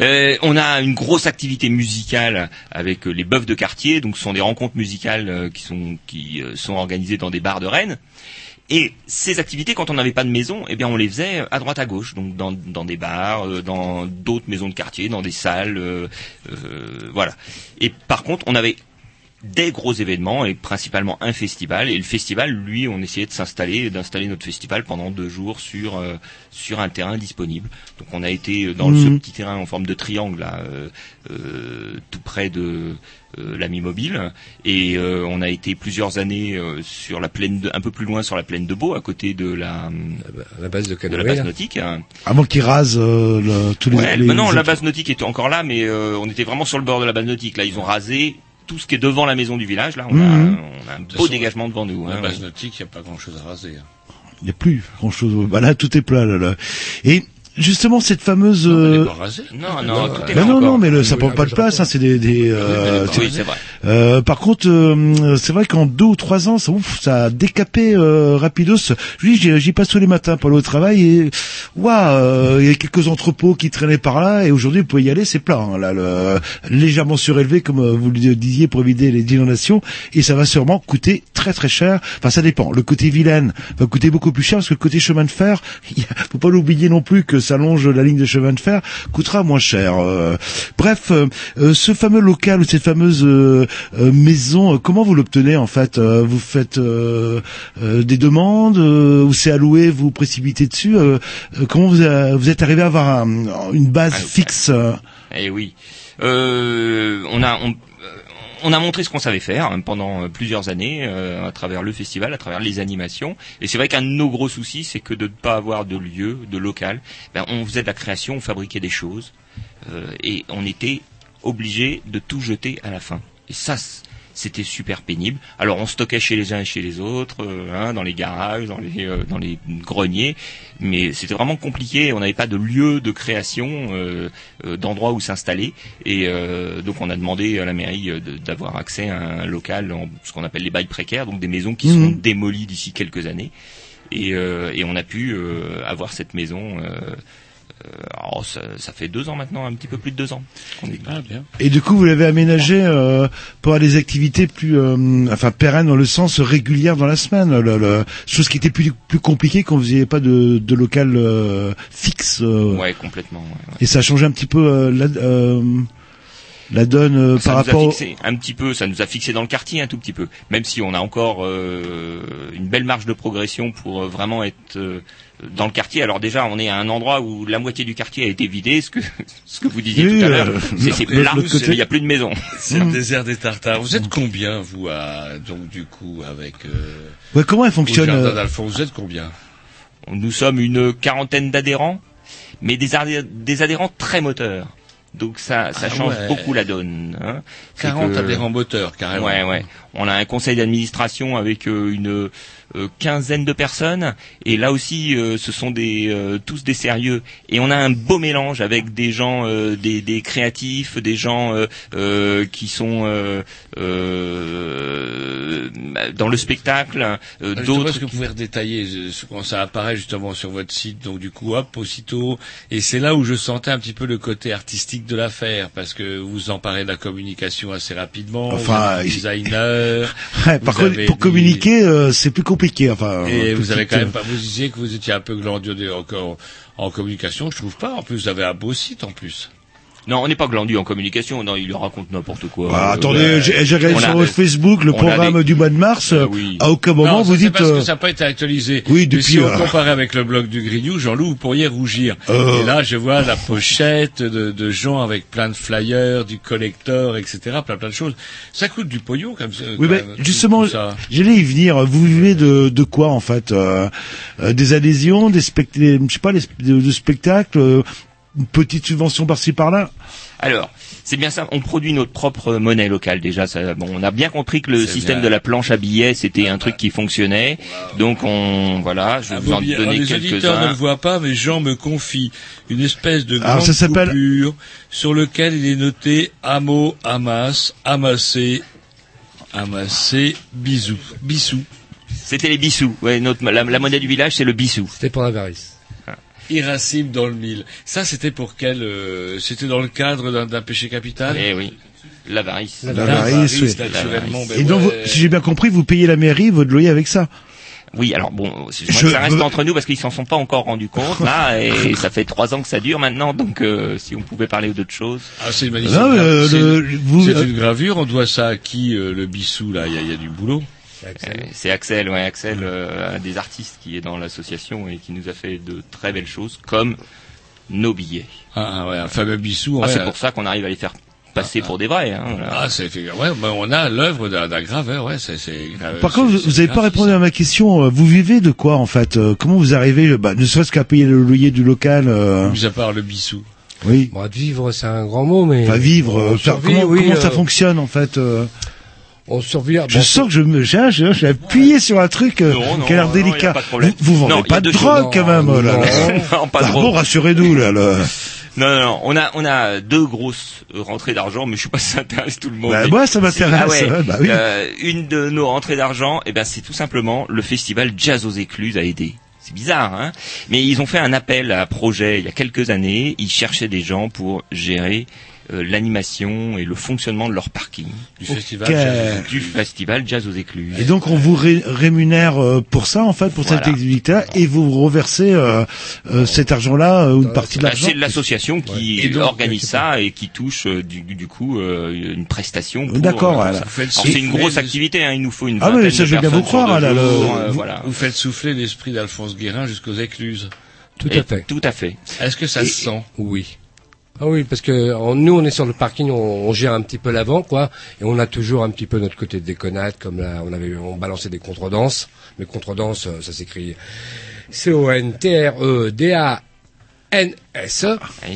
Euh, on a une grosse activité musicale avec les bœufs de quartier, donc ce sont des rencontres musicales qui sont qui sont organisées dans des bars de Rennes. Et ces activités, quand on n'avait pas de maison, eh bien on les faisait à droite à gauche, donc dans, dans des bars, dans d'autres maisons de quartier, dans des salles, euh, euh, voilà. Et par contre, on avait des gros événements et principalement un festival. Et le festival, lui, on essayait de s'installer, d'installer notre festival pendant deux jours sur euh, sur un terrain disponible. Donc on a été dans Mhm. ce petit terrain en forme de triangle là, euh, euh, tout près de euh, l'ami mobile et euh, on a été plusieurs années euh, sur la plaine de, un peu plus loin sur la plaine de Beau à côté de la la base de de la Canoë, base là. nautique hein. Avant qu'ils rasent euh, le- tous les. Ouais, les- la base nautique était encore là, mais euh, on était vraiment sur le bord de la base nautique. Là, ils ont rasé tout ce qui est devant la maison du village. Là, on, a, Mhm. on a un beau façon, dégagement devant nous. La hein, base ouais. nautique, il n'y a pas grand chose à raser. hein. Il n'y a plus grand chose. Bah là, tout est plat là. là. Et justement cette fameuse. Elle euh. Non, non, tout est là non, non, mais le, ça prend pas de place, hein, c'est des, des euh, Oui, c'est vrai. Euh, par contre, euh, c'est vrai qu'en deux ou trois ans, ça, ouf, ça a décapé euh, rapidos. Je dis, j'y passe tous les matins pour aller au travail et waouh, euh, il y a quelques entrepôts qui traînaient par là et aujourd'hui vous pouvez y aller, c'est plat, hein, là, le- légèrement surélevé comme vous le disiez pour éviter les inondations et ça va sûrement coûter très très cher. Enfin, ça dépend. Le côté vilaine va coûter beaucoup plus cher parce que le côté chemin de fer, *laughs* il faut pas l'oublier non plus que s'allonge la ligne de chemin de fer coûtera moins cher. Euh, bref, euh, euh, ce fameux local ou cette fameuse maison, euh, comment vous l'obtenez en fait Euh, Vous faites euh, euh, des demandes euh, ou c'est alloué, vous précipitez dessus Comment vous, vous êtes arrivé à avoir un- une base fixe euh Eh oui. Euh, on a on, on a montré ce qu'on savait faire hein, pendant euh, plusieurs années euh, à travers le festival, à travers les animations. Et c'est vrai qu'un de nos gros soucis, c'est que de ne pas avoir de lieu, de local. Ben, on faisait de la création, on fabriquait des choses, euh, et on était obligé de tout jeter à la fin. Et ça, c'était super pénible. Alors on stockait chez les uns et chez les autres, euh, hein, dans les garages, dans les, euh, dans les greniers, mais c'était vraiment compliqué. On n'avait pas de lieu de création, euh, d'endroit où s'installer, et euh, donc on a demandé à la mairie d'avoir accès à un local, en, ce qu'on appelle les bails précaires, donc des maisons qui Mhm. seront démolies d'ici quelques années, et, euh, et on a pu euh, avoir cette maison. Euh, euh, alors, ça, ça fait deux ans maintenant, un petit peu plus de deux ans. qu'on est- Et du coup, vous l'avez aménagé euh, pour des activités plus, euh, enfin pérennes dans le sens régulière dans la semaine. Le, le- chose qui était plus plus compliquée quand vous n'aviez pas de, de local euh, fixe. euh. Ouais, complètement. ouais, ouais. Et ça a changé un petit peu euh, la, euh, la donne euh, ça par nous rapport. a au- fixé un petit peu, ça nous a fixé dans le quartier un tout petit peu. Même si on a encore euh, une belle marge de progression pour euh, vraiment être euh, dans le quartier. Alors déjà, on est à un endroit où la moitié du quartier a été vidé, ce que *laughs* ce que vous disiez Oui, tout à euh, l'heure. *laughs* C'est plat, il n'y a plus de maison. *laughs* C'est le désert des Tartares. Vous êtes combien, vous, à, donc, du coup, avec, euh, Ouais, comment elle fonctionne Vous êtes combien? Nous sommes une quarantaine d'adhérents, mais des adhérents très moteurs. Donc ça, ça Ah change ouais. beaucoup la donne. Hein. C'est 40 que- adhérents moteurs, carrément. Ouais, ouais. On a un conseil d'administration avec euh, une quinzaine de personnes, et là aussi, euh, ce sont des euh, tous des sérieux. Et on a un beau mélange avec des gens, euh, des, des créatifs, des gens euh, euh, qui sont euh, euh, dans le spectacle, euh, D'autres. Est-ce que vous pouvez redétailler euh, quand ça apparaît justement sur votre site Donc du coup, hop, aussitôt. Et c'est là où je sentais un petit peu le côté artistique de l'affaire, parce que vous vous emparez de la communication assez rapidement. Enfin, vous. *laughs* Ouais, par contre, pour communiquer, euh, c'est plus compliqué. Enfin, Et vous avez quand même pas. Vous disiez que vous étiez un peu glandieux encore en communication. Je trouve pas. En plus, vous avez un beau site en plus. Non, on n'est pas glandu en communication. Non, il raconte n'importe quoi. Bah, Euh, attendez, ouais. j'ai regardé sur Facebook le programme des- du mois de mars. euh, À aucun moment non, vous dites. parce euh, que ça n'a pas été actualisé. Oui, Mais depuis, si on euh, compare avec le blog du Grignou, Jean-Loup, vous pourriez rougir. Euh. Et là, je vois la pochette de, de gens avec plein de flyers, du collector, etc., plein plein de choses. Ça coûte du pognon comme ça. Oui, ben tout- justement, j'allais y venir. Vous vivez de, de quoi en fait euh, euh, Des adhésions, des spectacles, je sais pas, des, de, de spectacles, euh, petite subvention par-ci par-là. Alors, c'est bien ça. On produit notre propre monnaie locale déjà. Ça, bon, on a bien compris que le système bien. de la planche à billets c'était un truc qui fonctionnait. Donc on, voilà, je vais Ah, vous en donner alors, les auditeurs ne quelques-uns. le voient pas, mais Jean me confie une espèce de Alors, grande ça coupure sur lequel il est noté Amo, Amas, Amassé, Amassé, Bisou, Bissou. C'était les bissous. Ouais, notre, la, la monnaie du village c'est le bissou. C'était pour la varice. Irascible dans le mille. Ça, c'était pour quel euh, C'était dans le cadre d'un péché capital? Eh oui, l'avarice. L'avarice, oui. naturellement. ben Et donc, ouais. vous- si j'ai bien compris, vous payez la mairie votre loyer avec ça? Oui, alors bon, Je ça reste entre nous parce qu'ils s'en sont pas encore rendus compte là, *laughs* et ça fait trois ans que ça dure maintenant, donc euh, si on pouvait parler d'autres choses. Ah, c'est magnifique. Euh, C'est- vous- une gravure. On doit ça à qui euh, Le Bissou, là, il y, a- il y a du boulot. Euh, C'est Axel, ouais, Axel, euh, un des artistes qui est dans l'association et qui nous a fait de très belles choses, comme nos billets. Ah, ah, ouais, un fameux Bissou. Ah, ouais. c'est pour ça qu'on arrive à les faire passer pour des vrais. Hein, là. Ah, c'est fait- ouais, ben, on a l'œuvre d'un graveur, ouais, c'est Par contre, vous- n'avez pas répondu à ma question. euh, Vous vivez de quoi en fait Comment vous arrivez, bah, ne serait-ce qu'à payer le loyer du local euh, Mis à part le Bissou. Oui. Bon, de vivre, c'est un grand mot, mais. Enfin, vivre. on euh, faire- survit, comment oui, comment ça euh, fonctionne en fait euh On survit. Je sens que je me, j'ai, j'ai, j'ai appuyé sur un truc euh, Non, non, qui a l'air non, y a délicat. pas de problème. vous, vous vendez Non, pas de drogue quand même, Non, oh là là. *laughs* non, pas de Ah drogue. bon, rassurez-nous là. là. Non, non, non, on a, on a deux grosses rentrées d'argent, mais je sais pas si *laughs* ça intéresse tout le monde. Bah, moi, ça m'intéresse, Ah ouais. ouais, bah oui. Euh, une de nos rentrées d'argent, eh ben, c'est tout simplement le festival Jazz aux Écluses a aidé. C'est bizarre, hein Mais ils ont fait un appel à projet il y a quelques années. Ils cherchaient des gens pour gérer euh, l'animation et le fonctionnement de leur parking. Du festival Jazz. Du festival Jazz aux Écluses. Et donc on vous ré- rémunère euh, pour ça en fait pour cette activité-là et vous reversez euh, euh, cet argent-là euh, ou une partie de l'argent. c'est l'association qui donc, organise ça et qui touche euh, du, du coup euh, une prestation. D'accord, euh, voilà. c'est une grosse activité. Hein, il nous faut une Ah oui, ça, de je veux bien personnes vous croire, là, le- jours, euh, vous- voilà. Vous faites souffler l'esprit d'Alphonse Guérin jusqu'aux écluses. Tout Et- à fait. Tout à fait. Est-ce que ça Et- se sent? Oui. Ah oui, parce que nous, on est sur le parking, on, gère un petit peu l'avant, quoi, et on a toujours un petit peu notre côté de déconnade, comme là, on avait, on balançait des contredanses, mais contredanses, euh, ça s'écrit C-O-N-T-R-E-D-A-N-S.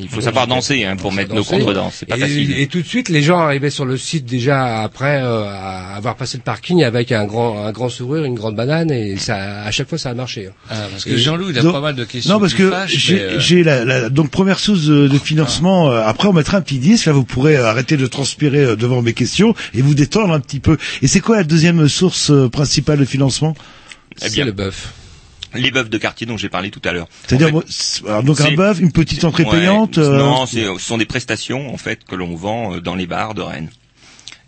Il faut savoir danser hein, pour mettre nos contredanses. C'est pas et, facile. Et tout de suite, les gens arrivaient sur le site déjà après euh, à avoir passé le parking avec un grand, un grand sourire, une grande banane, et ça, à chaque fois, ça a marché. hein. Ah, parce que Jean-Loup, il a Donc- pas mal de questions. Non parce que j'ai euh, la, la- donc première source de, de financement. euh, après on mettra un petit disque. Là vous pourrez arrêter de transpirer euh, devant mes questions et vous détendre un petit peu. Et c'est quoi la deuxième source euh, principale de financement? Eh bien, le bœuf. Les bœufs de quartier dont j'ai parlé tout à l'heure. C'est-à-dire En fait, donc un bœuf, une petite entrée Ouais, payante. euh, Non, c'est- ce sont des prestations en fait que l'on vend euh, dans les bars de Rennes.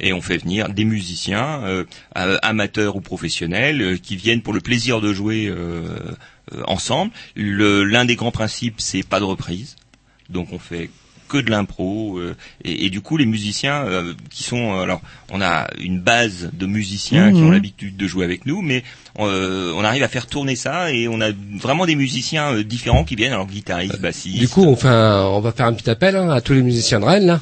Et on fait venir des musiciens, euh, euh, amateurs ou professionnels, euh, qui viennent pour le plaisir de jouer euh, euh, ensemble. Le- L'un des grands principes, c'est pas de reprise. Donc on fait que de l'impro euh, et, et du coup les musiciens euh, qui sont euh, alors on a une base de musiciens qui Mhm. ont l'habitude de jouer avec nous mais euh, on arrive à faire tourner ça et on a vraiment des musiciens euh, différents qui viennent alors guitaristes bassistes Du coup, on, fait un- on va faire un petit appel hein, à tous les musiciens de Rennes, là.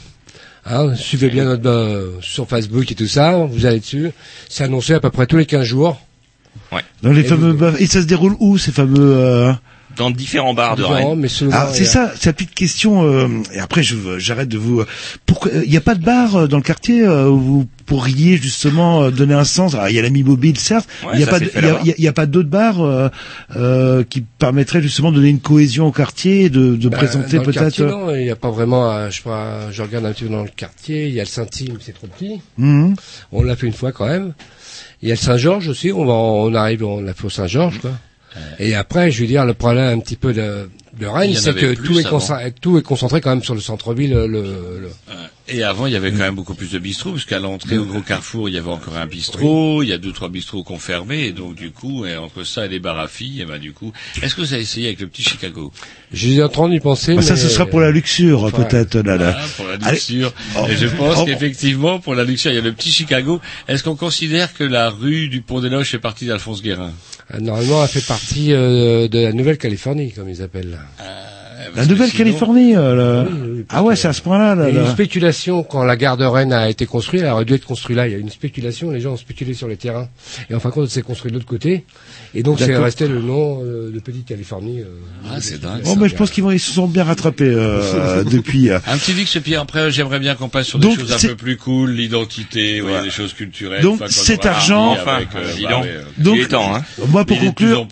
Hein, suivez bien notre euh, sur Facebook et tout ça, vous allez dessus. C'est annoncé à peu près tous les 15 jours. Dans les Et fameux vous-. Et ça se déroule où ces fameux euh, dans différents bars de Rennes. mais souvent, Alors c'est ça, c'est la petite question. euh, et après, je j'arrête de vous. Pourquoi il n'y a pas de bar euh, dans le quartier euh, où vous pourriez justement euh, donner un sens? Alors, Il y a l'ami mobile, certes. Ouais, il n'y a pas, s'est de- fait il y a, il y pas d'autres bars euh, euh, qui permettraient justement de donner une cohésion au quartier, et de, de Bah, présenter dans le peut-être. quartier, non, il n'y a pas vraiment. euh, je, sais pas, je regarde un petit peu dans le quartier. Il y a le mais c'est trop petit. Mhm. On l'a fait une fois quand même. Il y a le Saint-Georges aussi. On va, on arrive, on l'a fait au Saint-Georges, quoi. Et après, je veux dire, le problème un petit peu de, de Rennes, c'est que tout est, concentré, tout est concentré quand même sur le centre-ville. Le, le- Et avant, il y avait quand même beaucoup plus de bistrots, parce qu'à l'entrée au gros carrefour, il y avait encore un bistrot, il y a deux, trois bistrots qu'on fermait, et donc du coup, et entre ça et les bars à filles, et ben du coup, est-ce que vous avez essayé avec le petit Chicago? J'ai en train d'y penser. Bah, ça, mais- ce sera pour la luxure, peut-être. Là, là. Voilà, pour la Allez. luxure. Oh. Et je pense Oh. qu'effectivement, pour la luxure, il y a le petit Chicago. Est-ce qu'on considère que la rue du Pont des Loges fait partie d'Alphonse Guérin? Euh, Normalement, elle fait partie euh, de la Nouvelle-Californie, comme ils appellent. là. La Nouvelle-Californie. euh, là. ah ouais, c'est à ce point-là. Là, Il y a une spéculation quand la gare de Rennes a été construite, elle aurait dû être construite là. Il y a eu une spéculation, les gens ont spéculé sur les terrains. Et en fin de compte, c'est construit de l'autre côté. Et donc, c'est resté le nom euh, de Petite Californie. euh, Ah, c'est dingue. Bon, ben, je pense qu'ils vont, ils se sont bien rattrapés euh, *laughs* depuis. euh. Un petit Dix, puis après, j'aimerais bien qu'on passe sur Donc, des choses un peu plus cool, l'identité, des choses culturelles. Donc, cet argent- Enfin, euh, bah, donc. ouais, Donc, Il est temps, hein. moi, pour conclure.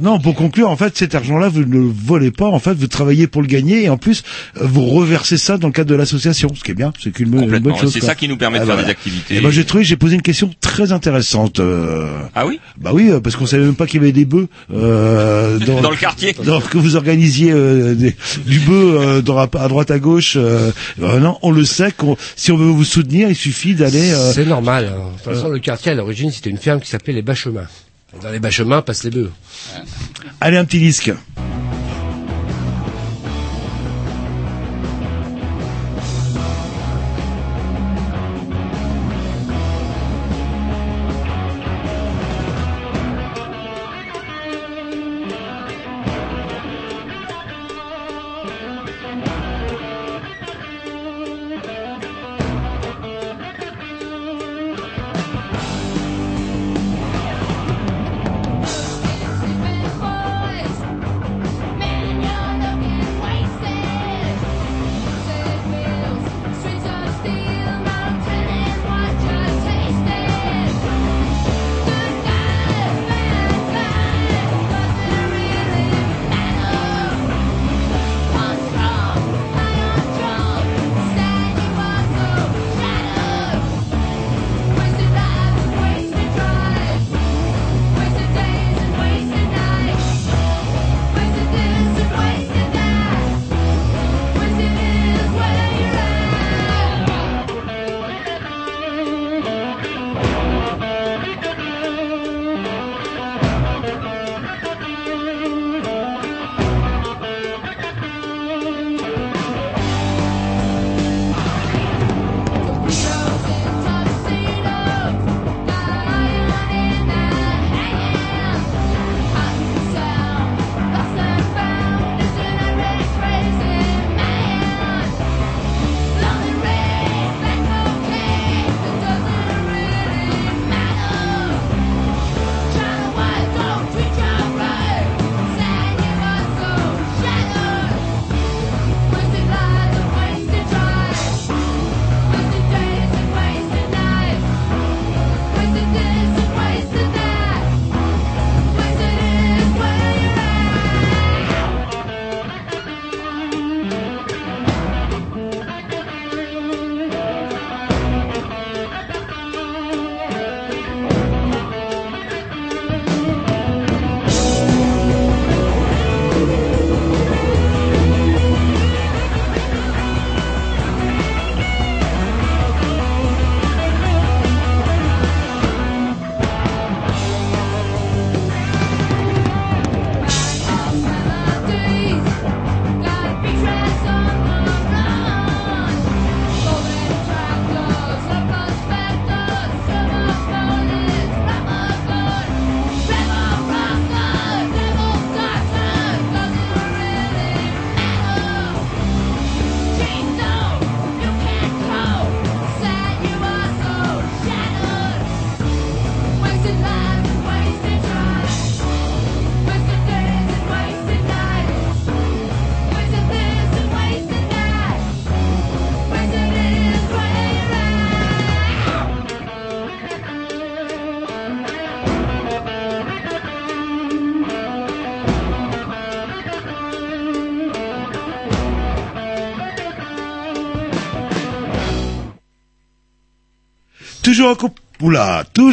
Non, pour conclure, en fait, cet argent-là, vous ne le volez pas. En fait, vous travaillez pour le gagner et en plus, euh, vous reversez ça dans le cadre de l'association. Ce qui est bien, c'est qu'une bonne- une bonne Complètement. chose. C'est quoi. ça qui nous permet de Ah, faire voilà. des activités. Et ben, j'ai trouvé, j'ai posé une question très intéressante. euh, Ah oui? Bah oui, euh, parce qu'on savait même pas qu'il y avait des bœufs euh, *laughs* dans, Dans le quartier. *laughs* dans- que vous organisiez euh, des- du bœuf euh, dans- à droite à gauche. Non, on le sait. qu'on- si on veut vous soutenir, il suffit d'aller. euh, C'est normal. hein. De toute façon, le quartier, à l'origine, c'était une ferme qui s'appelait les Bas-Chemins. Dans les Bas-Chemins passent les bœufs. Allez, un petit disque.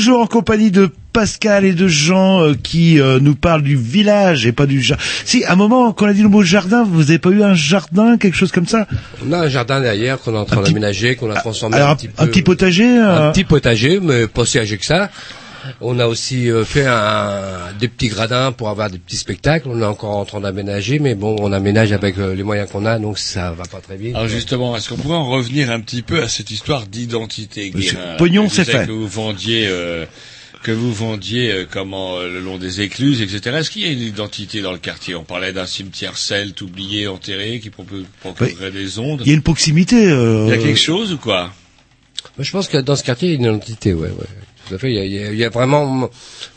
Toujours en compagnie de Pascal et de Jean euh, qui euh, nous parlent du village et pas du jardin. Si, à un moment, quand on a dit le mot jardin, vous avez pas eu un jardin, quelque chose comme ça? On a un jardin derrière qu'on est en train d'aménager, qu'on a transformé Alors, un un, petit un peu. petit potager euh, Un petit potager, mais pas si âgé que ça. On a aussi euh, fait un, des petits gradins pour avoir des petits spectacles. On est encore en train d'aménager, mais bon, on aménage avec euh, les moyens qu'on a, donc ça va pas très vite. Alors justement, est-ce qu'on pourrait en revenir un petit peu à cette histoire d'identité Pognon, c'est fait. Que vous vendiez, euh, que vous vendiez euh, comment euh, le long des écluses, etc. Est-ce qu'il y a une identité dans le quartier? On parlait d'un cimetière celte oublié, enterré, qui procurerait des ondes. Il y a une proximité. euh, Il y a quelque chose ou quoi? Je pense que dans ce quartier, il y a une identité, ouais, ouais. Tout à fait. Il y a, il y a- il y a vraiment,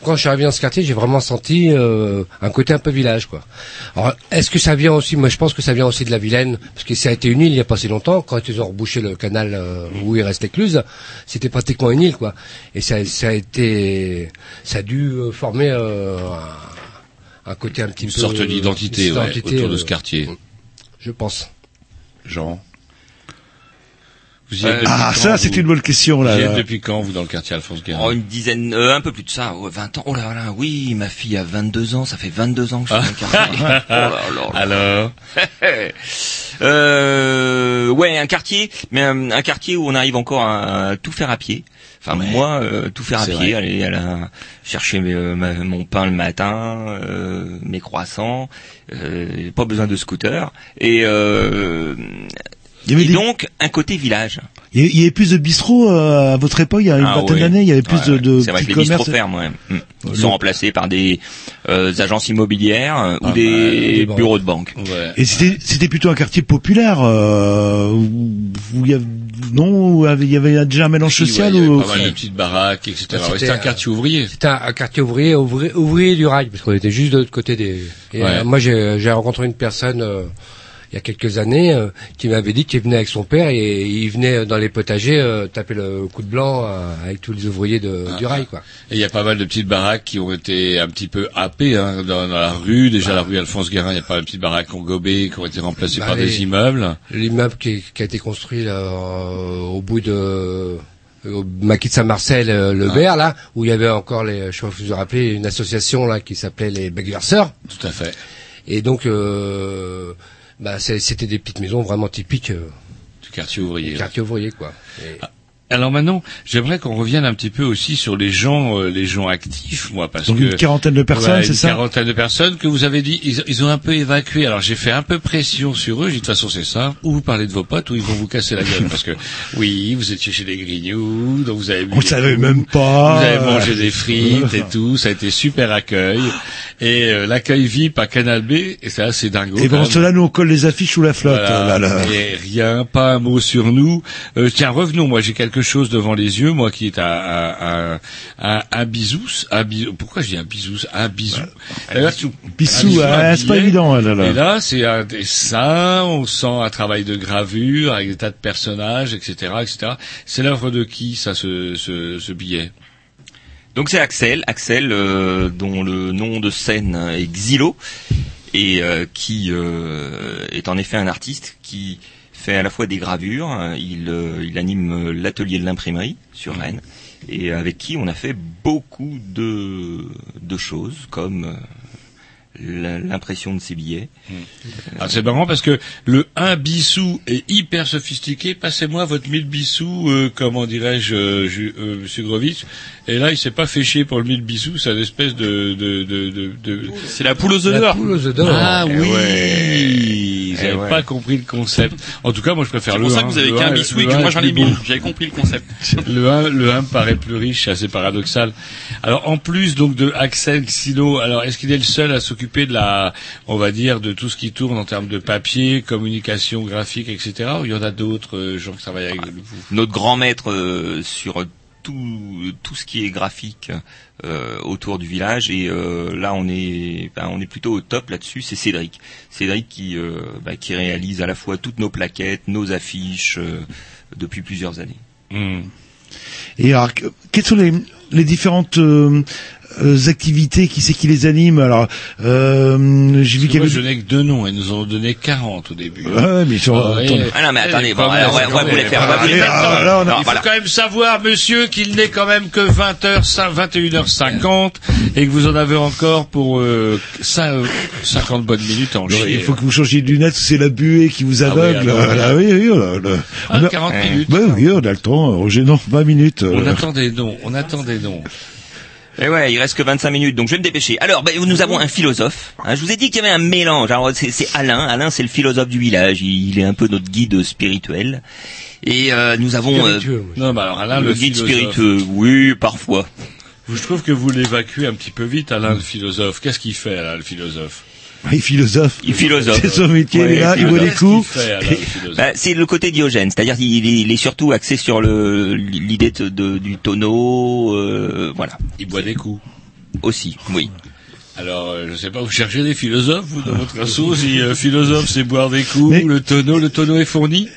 quand je suis arrivé dans ce quartier, j'ai vraiment senti euh, un côté un peu village, quoi. Alors, est-ce que ça vient aussi Moi, je pense que ça vient aussi de la Vilaine, parce que ça a été une île il y a pas si longtemps. Quand ils ont rebouché le canal euh, où il reste l'écluse, c'était pratiquement une île, quoi. Et ça, ça a été, ça a dû euh, former euh, un, un côté un petit Une peu sorte d'identité ouais, autour de ce quartier. Je pense. Jean vous y êtes Euh, depuis Ah, quand, ça, vous c'est une bonne question, là. Vous êtes depuis quand, vous, dans le quartier Alphonse Guérin Oh, une dizaine, euh, un peu plus de ça, ouais, 20 ans. Oh là là, oui, ma fille a 22 ans, ça fait 22 ans que je suis dans le *laughs* quartier. Oh là là là. Alors *laughs* euh, ouais, un quartier, mais un, un quartier où on arrive encore à, à tout faire à pied. Enfin, moi, euh, tout faire à pied, vrai. aller à la, chercher mes, euh, ma- mon pain le matin, euh, mes croissants, euh, pas besoin de scooter. Et, euh, Il y avait et des- donc, un côté village. Il y avait- plus de bistrots euh, à votre époque, il y a une Ah vingtaine ouais. d'années, il y avait plus Ouais, de, de C'est vrai que les commerces. bistrots ferment, ouais. Mm. Ils Le- sont remplacés par des euh, agences immobilières euh, ou Ah, des, bah, des bureaux de banque. Ouais. Et c'était c'était plutôt un quartier populaire euh, où, où il y avait non où il y avait déjà un mélange social il y avait ou pas mal de petites baraques, etc. Ah, Ouais, c'était, un euh, quartier ouvrier. C'était un, un quartier ouvrier, ouvrier, ouvrier du rail, parce qu'on était juste de l'autre côté des. Et, Ouais. euh, moi, j'ai j'ai rencontré une personne euh, il y a quelques années euh, qui m'avait dit qu'il venait avec son père et il venait dans les potagers euh, taper le coup de blanc euh, avec tous les ouvriers de, Ah, du rail, quoi. Et il y a pas mal de petites baraques qui ont été un petit peu happées hein, dans, dans la rue. Déjà Ah. la rue Alphonse Guérin, il y a pas mal de petites baraques qui ont gobé, qui ont été remplacées Bah, par les- des immeubles. L'immeuble qui, qui a été construit là, euh, au bout de au maquis de Saint-Marcel, euh, le Ah. Vert, là, où il y avait encore les, je sais pas si vous vous rappelez, une association là qui s'appelait les Beggverseurs. Tout à fait. Et donc, euh, bah, c'est- c'était des petites maisons vraiment typiques euh, Du quartier ouvrier. du quartier ouvrier, quoi. Et- Alors maintenant, j'aimerais qu'on revienne un petit peu aussi sur les gens, euh, les gens actifs, moi, parce Donc que une quarantaine de personnes, Ouais, c'est une ça quarantaine de personnes que vous avez dit, ils, ils ont un peu évacué. Alors j'ai fait un peu pression sur eux. J'ai dit de toute façon c'est ça. Ou vous parlez de vos potes, ou ils vont vous casser la *laughs* gueule, parce que oui, vous étiez chez les Grignoux, donc vous avez On savait même pas. Vous avez mangé des frites et *laughs* tout. Ça a été super accueil. Et euh, l'accueil VIP à Canal B, et c'est assez dingo. Et même. cela, nous on colle les affiches sous la flotte. Voilà. là, là. Et rien, pas un mot sur nous. Euh, tiens, revenons. Moi, j'ai quelque chose devant les yeux. Moi, qui est un un un, un, un bisous, un bisou. Pourquoi je dis un bisous, un bisou. D'ailleurs, tu- Bissou, un ah, c'est pas évident, là, là. Et là, c'est un dessin. On sent un travail de gravure avec des tas de personnages, etc., etc. C'est l'œuvre de qui ça, ce ce, ce billet? Donc c'est Axel, Axel euh, dont le nom de scène est Xylo et euh, qui euh, est en effet un artiste qui fait à la fois des gravures, il, euh, il anime euh, l'atelier de l'imprimerie sur Rennes et avec qui on a fait beaucoup de, de choses comme euh, l'impression de ses billets. Ah, c'est marrant parce que le 1 bissou est hyper sophistiqué. Passez-moi votre 1000 bissous, euh, comment dirais-je, euh, euh, Monsieur Grovitch. Et là, il s'est pas fait chier pour le 1000 bissous. C'est une espèce de... de, de, de, de... C'est la poule aux œufs La d'or. poule aux œufs d'or. Ah Eh oui ouais. J'avais Eh ouais. pas compris le concept. En tout cas, moi, je préfère C'est le pour ça 1. que vous avez qu'un 1, 1 moi j'en ai mille. J'avais compris le concept. *laughs* Le 1, le 1 me paraît plus riche, c'est assez paradoxal. Alors en plus donc de Axel Silo, alors est-ce qu'il est le seul à s'occuper de la, on va dire, de tout ce qui tourne en termes de papier, communication graphique, etc. Ou il y en a d'autres euh, gens qui travaillent avec vous? Notre grand maître euh, sur tout, tout ce qui est graphique euh, autour du village. Et euh, là on est ben, on est plutôt au top là-dessus. C'est Cédric. Cédric qui euh, ben, qui réalise à la fois toutes nos plaquettes nos affiches euh, depuis plusieurs années. Hmm. Et alors, que- quelles sont les, les différentes euh, activités Qui c'est qui les anime Alors, euh, j'ai vu qu'il y moi, avait... je n'ai que deux noms. Ils nous ont donné 40 au début. Ouais, mais ils sont- Ah. Ah non, mais attendez, bon, alors, même, on va vous les faire, on va vous les Allez, faire. alors, Non, il faut voilà. quand même savoir, monsieur, qu'il n'est quand même que 20h, 21h50 et que vous en avez encore pour euh, cin- euh, 50 bonnes minutes en chier. il faut que vous changiez de lunettes, c'est la buée qui vous Ah oui, aveugle. Ah oui, oui, là là. Ah, On a- 40 minutes. Ouais, oui, on a le temps, Roger, non, 20 minutes. euh. On attend des noms, on attend des noms. Et ouais, il reste que 25 minutes, donc je vais me dépêcher. Alors, ben, nous avons un philosophe. hein. je vous ai dit qu'il y avait un mélange. Alors, c'est, c'est Alain. Alain, c'est le philosophe du village. Il, il est un peu notre guide spirituel. Et euh, nous avons euh. Non, mais alors Alain, le, le, guide philosophe. spiritueux. Oui, parfois. Je trouve que vous l'évacuez un petit peu vite, Alain, le philosophe. Qu'est-ce qu'il fait, Alain, le philosophe? Il est philosophe. Il philosophe. C'est son métier, Ouais, il est là, il qu'il coups. *laughs* Bah, c'est le côté Diogène, c'est-à-dire qu'il est, il est surtout axé sur le l'idée de, de- du tonneau, euh, voilà. Il boit des coups. Aussi, oui. Alors, euh, je sais pas, vous cherchez des philosophes, vous, dans votre assaut, si euh, philosophe, c'est boire des coups, Mais- le tonneau, le tonneau est fourni?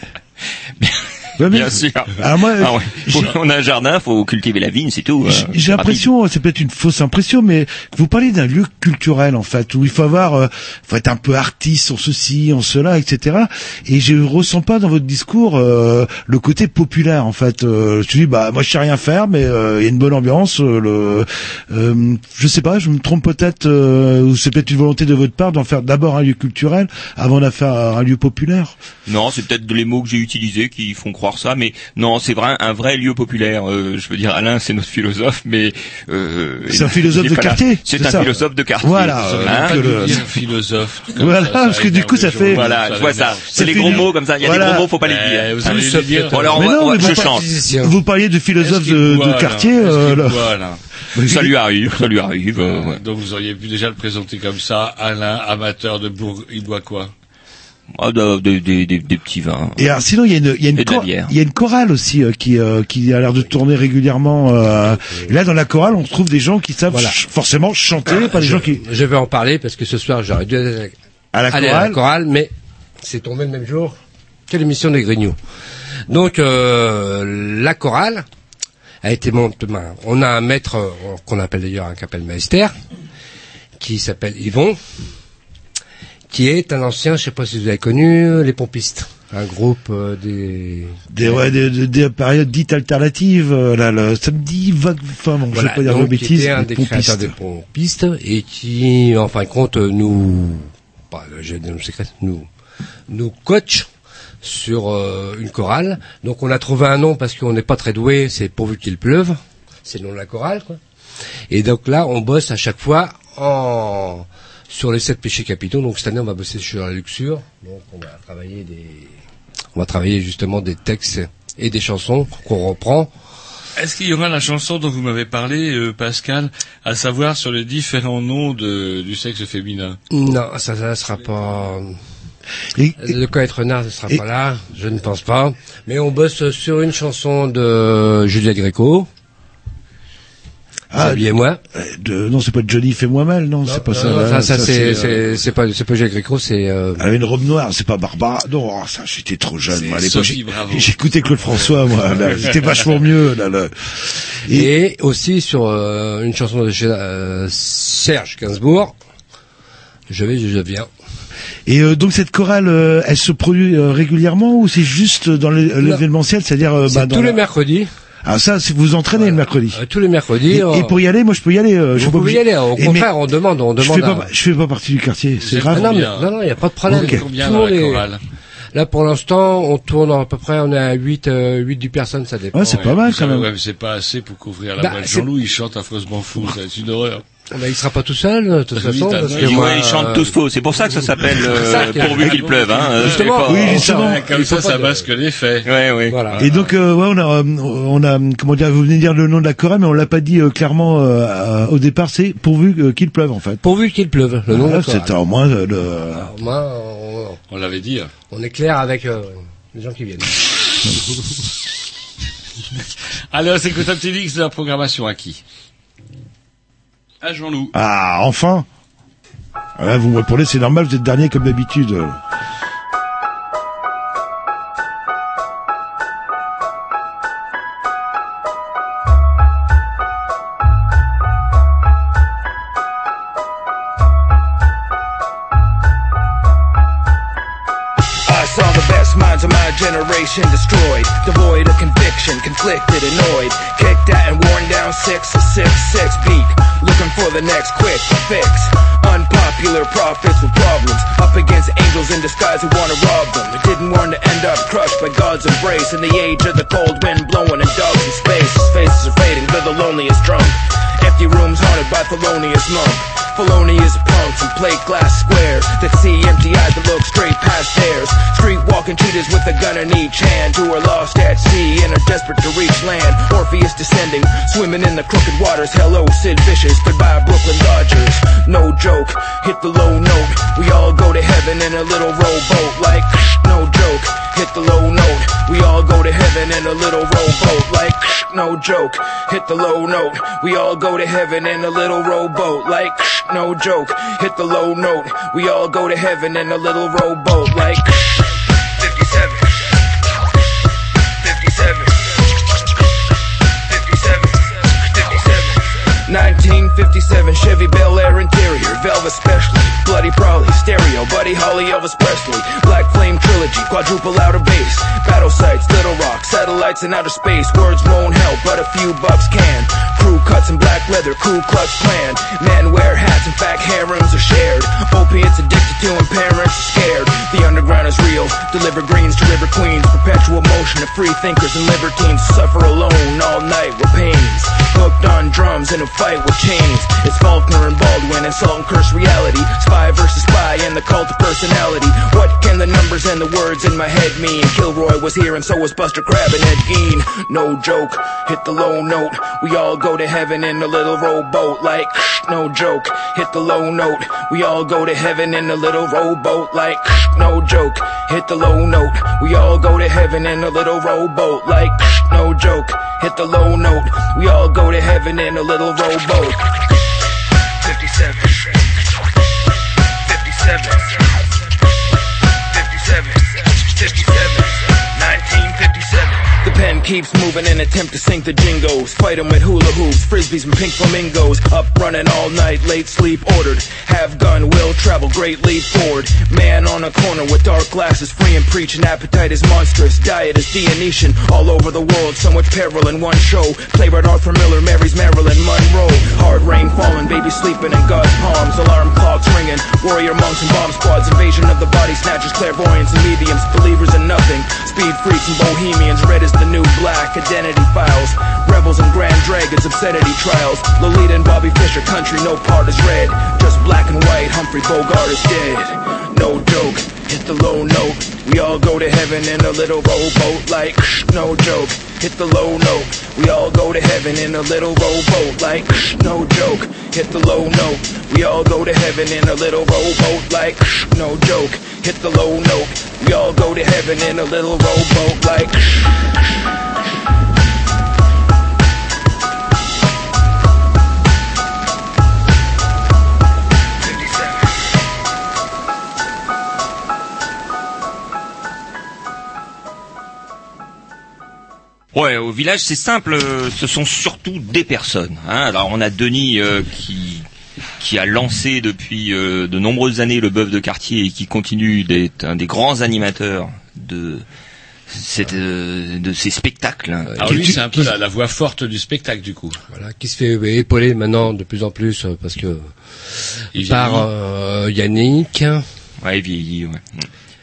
Ouais, Bien sûr. Ah, moi, Ah ouais. On a un jardin, faut cultiver la vigne, c'est tout. euh, J'ai- c'est l'impression, c'est peut-être une fausse impression, mais vous parlez d'un lieu culturel en fait, où il faut avoir, euh, faut être un peu artiste en ceci, en cela, etc. Et je ressens pas dans votre discours euh, le côté populaire en fait. Euh, je dis bah moi je sais rien faire, mais euh, il y a une bonne ambiance. euh, le, euh, je sais pas, je me trompe peut-être, euh, ou c'est peut-être une volonté de votre part d'en faire d'abord un lieu culturel avant d'en faire un lieu populaire. Non, c'est peut-être les mots que j'ai utilisés qui font croire ça, mais non, c'est vrai un vrai lieu populaire. Euh, je veux dire, Alain, c'est notre philosophe, mais euh, C'est un il- philosophe de quartier, C'est un ça. philosophe de quartier. Voilà, euh, Hein le- philosophe. *laughs* Voilà, ça, parce que du coup, ça les fait- Voilà, je vois ça. C'est les gros mots comme ça. Il y a Voilà. des gros mots, faut pas les Eh, dire. vous allez Plus, le dire. alors, Mais on va- non, on va- mais je vous chante. Physicien. Vous parliez de philosophe de, quartier. Euh, qu'il là. boit, là Ça lui arrive, ça lui arrive. Donc vous auriez pu déjà le présenter comme ça, Alain, amateur de bourg, il boit quoi? Ah, de- de- des- des- petits vins. Et alors, sinon, il y a une, il y a une, de bière. il y a une chorale aussi euh, qui, euh, qui a l'air de tourner régulièrement. euh, et là, dans la chorale, on trouve des gens qui savent Voilà. ch- forcément chanter, pas des je, gens qui je vais en parler parce que ce soir j'aurais dû aller à la aller à chorale. la chorale, mais c'est tombé le même jour que l'émission des Grignoux. Donc euh, la chorale a été montée. ben, On a un maître euh, qu'on appelle d'ailleurs un kapellmeister qui s'appelle Yvon, qui est un ancien, je sais pas si vous avez connu, euh, les pompistes, un groupe euh, des Des, ouais, des, des- des périodes dites alternatives. euh, là, le samedi vague. Enfin, bon, je vais pas dire de bêtises. était un des pompistes. créateurs des pompistes et qui, en fin de compte, nous, bah, j'ai des noms secrets, nous, nous coach sur euh, une chorale. Donc on a trouvé un nom parce qu'on n'est pas très doué, c'est pourvu qu'il pleuve, c'est le nom de la chorale, quoi. Et donc là, on bosse à chaque fois en sur les sept péchés capitaux. Donc cette année, on va bosser sur la luxure. Donc on va travailler des, on va travailler justement des textes et des chansons qu'on reprend. Est-ce qu'il y aura la chanson dont vous m'avez parlé, euh, Pascal, à savoir sur les différents noms de, du sexe féminin? Non, ça, ça sera pas. Et- Le Coët Renard ne sera et- pas là, je ne pense pas. Mais on bosse sur une chanson de Juliette Gréco. Ah, moi. euh, de, non, c'est pas Johnny fais-moi mal, non, c'est pas ça. Non, là, ça, ça, c'est, euh, c'est, c'est pas, c'est pas Juliette Gréco, c'est. Euh... Elle avait une robe noire, c'est pas Barbara. Non, oh, ça, j'étais trop jeune, moi, à l'époque. J'écoutais Claude François, moi. là, *laughs* C'était vachement mieux, là, là. Et, aussi sur euh, une chanson de chez, euh, Serge Gainsbourg. Je vais, je viens. Et euh, donc cette chorale, euh, elle se produit euh, régulièrement ou c'est juste dans l'é- l'événementiel, c'est-à-dire C'est bah, tous la- les mercredis. Ah ça, c'est vous entraînez le mercredi. Euh, tous les mercredis. Et, on- et pour y aller, moi je peux y aller. euh, je vous pas pouvez y aller. Au contraire, mais on demande, on je demande. fais à- pas, je fais pas partie du quartier, c'est grave. Non, non, non, il n'y a pas de problème. Chorale Là, pour l'instant, on tourne à peu près, on est à 8, euh, 8 10 personnes, ça dépend. Ouais, c'est pas mal quand même. ouais, mais c'est pas assez pour couvrir la Bah, voix de c'est- Jean-Louis, il chante affreusement fou, ça, c'est une horreur. Bah, il sera pas tout seul, de toute Oui, façon, parce il que Il moi, ouais, ils chantent euh, tous faux. C'est pour ça que ça *laughs* s'appelle euh, pourvu qu'il pleuve. Hein. euh, Justement, pas- Oui, justement. Ouais, comme il ça, ça masque les faits. Ouais, ouais. Voilà. Et donc euh, ouais, on a, euh, on a, comment dire, vous venez de dire le nom de la chorale, mais on l'a pas dit euh, clairement euh, au départ. C'est pourvu qu'il pleuve en fait. Pourvu qu'il pleuve, le nom de Ah, la chorale. c'est au moins euh, le. Alors, moi, on, On l'avait dit. hein. on est clair avec euh, les gens qui viennent. *laughs* Allez, on s'écoute un petit mix de la programmation à qui Ah, enfin. Là, vous me répondez, c'est normal, vous êtes dernier comme d'habitude. The next quick fix. Unpopular prophets with problems, up against angels in disguise who wanna rob them. They didn't want to end up crushed by God's embrace in the age of the cold wind blowing and dogs in space. His faces are fading, they're the loneliest drunk. Empty rooms haunted by felonious monk. Felonious punks and plate glass squares that see empty eyes that look straight past theirs. Street walking cheaters with a gun in each hand who are lost at sea and are desperate to reach land. Orpheus descending, swimming in the crooked waters. Hello, Sid Vicious, goodbye, Brooklyn Dodgers. No joke, hit the low note. We all go to heaven in a little rowboat. Like, no joke, hit the low note. We all go to heaven in a little rowboat. Like, no joke, hit the low note. We all go to heaven in a little rowboat. Like, no joke, hit the low note. We all go to heaven in a little rowboat. Like, 57. 57. 1957 Chevy Bel Air interior, velvet specially, bloody Prolly, stereo, Buddy Holly, Elvis Presley, Black Flame trilogy, quadruple outer base battle sites, Little Rock, satellites in outer space. Words won't help, but a few bucks can. Crew cuts in black leather, Ku Klux Klan. Men wear hats, and fact, harems are shared. Opiates addicted to, and parents are scared. The underground is real. Deliver greens to river queens, perpetual motion of free thinkers and libertines suffer alone all night with pains. Hooked on drums in a fight with chains. It's Faulkner and Baldwin and Salt and Curse reality. Spy versus spy and the cult of personality. What can the numbers and the words in my head mean? Kilroy was here and so was Buster Crab and Ed Gein. No joke, hit the low note. We all go to heaven in a little rowboat. Like, *sniffs* no joke, hit the low note. We all go to heaven in a little rowboat. Like, *sniffs* no joke, hit the low note. We all go to heaven in a little rowboat. Like, *sniffs* no joke, hit the low note. We all go to heaven in a little rowboat. Pen keeps moving in attempt to sink the jingos. Fight 'em with hula hoops, frisbees and pink flamingos. Up running all night, late sleep ordered. Have gun, will travel, great forward. Man on a corner with dark glasses, free and preaching. Appetite is monstrous, diet is Dionysian. All over the world, so much peril in one show. Playwright Arthur Miller marries Marilyn Monroe. Hard rain falling, baby sleeping in God's palms. Alarm clocks ringing, warrior monks and bomb squads. Invasion of the body snatchers, clairvoyants and mediums. Believers in nothing, speed freaks and bohemians. Red is the new black, identity files. Rebels and grand dragons, obscenity trials. Lolita and Bobby Fischer, country no part is red. Just black and white, Humphrey Bogart is dead. No joke, hit the low note. We all go to heaven in a little rowboat, like, shh, no joke. Hit the low note. We all go to heaven in a little rowboat, like, shh, no joke. Hit the low note. We all go to heaven in a little rowboat, like, shh, no joke. Hit the low note. We all go to heaven in a little rowboat, like. Ouais, au village, c'est simple. euh, Ce sont surtout des personnes. hein. Alors, on a Denis euh, qui qui a lancé depuis euh, de nombreuses années le bœuf de quartier et qui continue d'être un des grands animateurs de cette, euh, de ces spectacles. Alors lui, c'est un peu la, la voix forte du spectacle, du coup. Voilà, qui se fait épauler maintenant de plus en plus parce que Il par euh, Yannick. Ouais, il vieillit, ouais.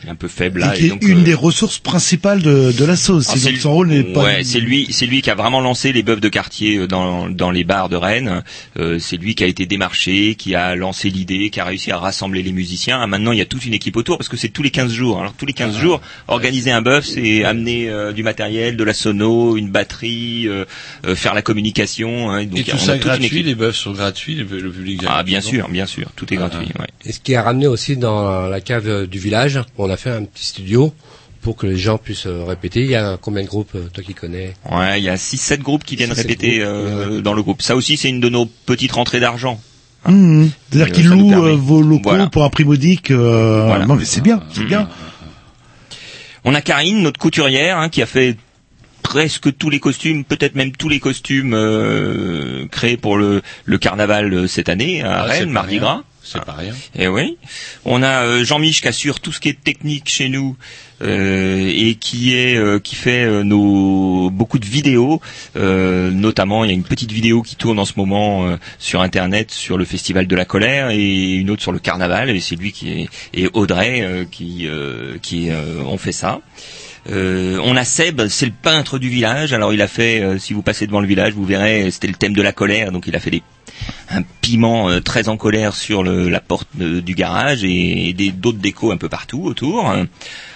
Est un peu faible Et qui et est donc, une euh, des ressources principales de, de la sauce. Ah, donc son rôle n'est pas. Ouais, c'est lui, c'est lui qui a vraiment lancé les bœufs de quartier euh, dans, dans les bars de Rennes. Euh, c'est lui qui a été démarché, qui a lancé l'idée, qui a réussi à rassembler les musiciens. Ah, maintenant, il y a toute une équipe autour parce que c'est tous les 15 jours. Alors tous les 15 jours, organiser un bœuf, c'est amener euh, du matériel, de la sono, une batterie, euh, euh, faire la communication. hein. donc, Et tout on ça gratuit, les bœufs sont gratuits, le, le public Ah, bien sûr, bien sûr, tout est gratuit. ouais. Et ce qui a ramené aussi dans la cave du village, on a fait un petit studio pour que les gens puissent euh, répéter. Il y a combien de groupes, euh, toi qui connais? Ouais, il y a 6-7 groupes qui viennent 6-7 répéter groupes, euh, dans le groupe. Ça aussi, c'est une de nos petites rentrées d'argent. Mmh. C'est-à-dire qu'il ça nous loue permet. euh, vos locaux Voilà. pour un prix modique. euh, Voilà. Non mais c'est bien, c'est bien. On a Karine, notre couturière, hein, qui a fait presque tous les costumes, peut-être même tous les costumes euh, créés pour le, le carnaval cette année à Ah, Rennes, Mardi. Gras. C'est pas rien. Et oui. On a euh, Jean-Mich qui assure tout ce qui est technique chez nous euh, et qui est euh, qui fait euh, nos beaucoup de vidéos. Euh, notamment, il y a une petite vidéo qui tourne en ce moment euh, sur Internet sur le festival de la colère et une autre sur le carnaval. Et c'est lui qui est et Audrey euh, qui euh, qui euh, ont fait ça. Euh, on a Seb, c'est le peintre du village. Alors il a fait, euh, si vous passez devant le village, vous verrez, c'était le thème de la colère, donc il a fait des, un piment euh, très en colère sur la porte de- du garage et, des d'autres décos un peu partout autour.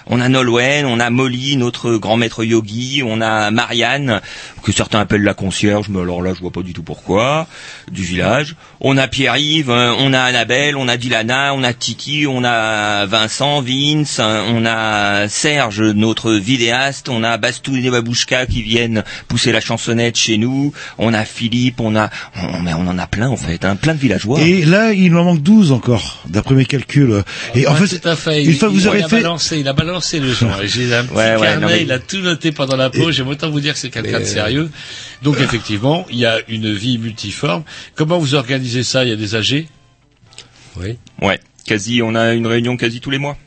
On a Nolwenn, on a Molly, notre grand maître yogi, on a Marianne, que certains appellent la concierge, mais alors là je vois pas du tout pourquoi, du village. On a Pierre-Yves, euh, on a Annabelle, on a Dilana, on a Titi, on a Vincent, Vince, on a Serge, notre vidéaste, on a Bastou et Babouchka qui viennent pousser la chansonnette chez nous, on a Philippe, on a, on, mais on en a plein en fait, hein, plein de villageois. Et là, il en manque 12 encore, d'après mes calculs. Et en Ouais, fait, tout à fait. une fois que vous aurez fait, balancé, il a balancé le son. *laughs* Et J'ai un petit Ouais, ouais, carnet, non, mais- il a tout noté pendant la pause. J'aime autant vous dire que c'est quelqu'un de sérieux. Donc effectivement, il y a une vie multiforme. Comment vous organisez ça? Il y a des AG Oui. Ouais, quasi, on a une réunion quasi tous les mois.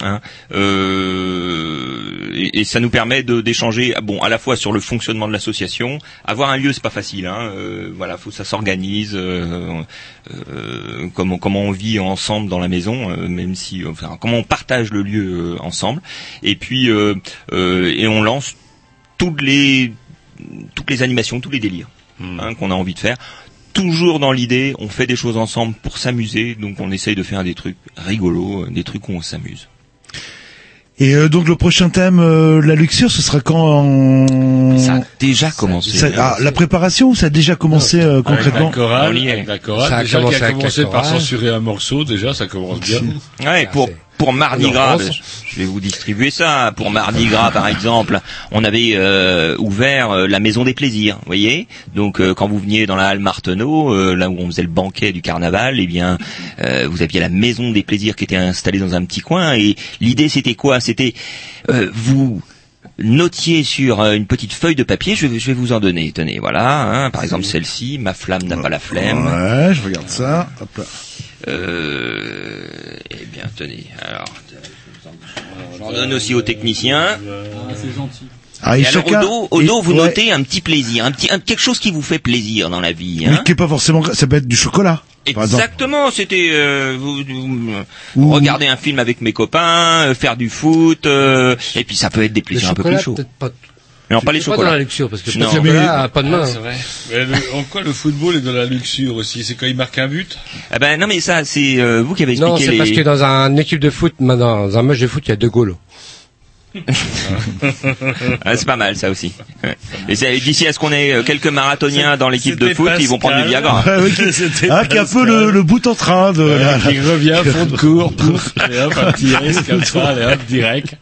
Hein, euh, et, et ça nous permet d'échanger, bon, à la fois sur le fonctionnement de l'association. Avoir un lieu, c'est pas facile. Hein, euh, voilà, faut que ça s'organise. euh, euh, comment comment on vit ensemble dans la maison, même si, enfin, comment on partage le lieu ensemble. Et puis, et on lance toutes les toutes les animations, tous les délires hein, qu'on a envie de faire. Toujours dans l'idée, on fait des choses ensemble pour s'amuser, donc on essaye de faire des trucs rigolos, euh, des trucs où on s'amuse. et euh, donc le prochain thème, euh, la luxure, ce sera quand en... Ça a déjà commencé. Ça- ah, la préparation ou ça a déjà commencé euh, Avec la concrètement chorale, On y est. avec la chorale. Ça a déjà qui commencé a commencé par censurer un morceau, déjà, ça commence bien. Ouais, pour pour Mardi Gras, je vais vous distribuer ça. Pour Mardi Gras, par exemple, on avait euh, ouvert euh, la maison des plaisirs, vous voyez. Donc, euh, quand vous veniez dans la halle Marteneau, euh, là où on faisait le banquet du carnaval, eh bien, euh, vous aviez la maison des plaisirs qui était installée dans un petit coin. Et l'idée, c'était quoi? C'était euh, vous notiez sur une petite feuille de papier, je vais, je vais vous en donner, tenez, voilà, hein, par exemple celle-ci, ma flamme n'a pas la flemme. Ouais, je regarde ça. Hop là. Euh, eh bien, tenez, alors, j'en donne aussi aux techniciens. c'est gentil. Ah, Et et alors, chacun- au dos, au et- dos, vous ouais. notez un petit plaisir, un petit, un- quelque chose qui vous fait plaisir dans la vie. Hein qui est pas forcément, ça peut être du chocolat. Exactement, c'était euh, vous, vous, Ou- regarder un film avec mes copains, euh, faire du foot, euh, et puis ça peut être des plaisirs un peu plus chauds. peut-être pas. Non, pas les Pas dans chocolats. la luxure, parce que Non. le chocolat a pas de main. Ah, c'est vrai. Mais le- en quoi le football est dans la luxure aussi? C'est quand il marque un but? Ah ben non mais ça c'est euh, vous qui avez Non, expliqué c'est les. parce que dans un équipe de foot, dans un match de foot, il y a deux goals. *laughs* Ah, c'est pas mal ça aussi. Ouais. Et c'est- d'ici à ce qu'on ait euh, quelques marathoniens dans l'équipe de foot, ils vont prendre du. Viagra. *laughs* Ah, oui, qui, ah, qui est un peu le, le bout en train de. la- qui revient fond de cours, pouf, et hop, un petit risque comme ça, allez, hop, direct.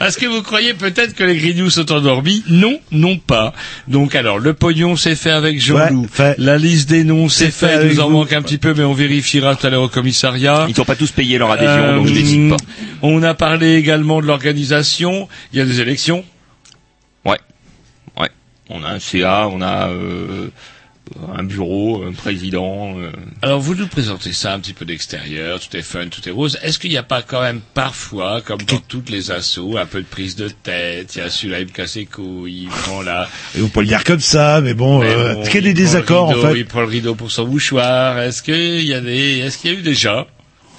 Est-ce que vous croyez peut-être que les grignoux sont endormis Non, non pas. Donc alors, le pognon c'est fait avec Jean-Loup. Ouais, fait. La liste des noms c'est fait fait, il nous en manque un petit peu, mais on vérifiera tout à l'heure au commissariat. Ils n'ont pas tous payé leur adhésion, Euh, donc je les cite pas. On a parlé également de l'organisation. Il y a des élections. Ouais, ouais. On a un CA, on a euh, un bureau, un président. euh. Alors vous nous présentez ça un petit peu d'extérieur, tout est fun, tout est rose. Est-ce qu'il n'y a pas quand même parfois, comme dans toutes les assos, un peu de prise de tête? Il y a celui-là, il me casse les couilles, il prend la... Et on peut le dire comme ça, mais bon, Mais euh, bon, a il des désaccords en fait Il prend le rideau pour son mouchoir. Est-ce qu'il y a des... Est-ce qu'il y a eu déjà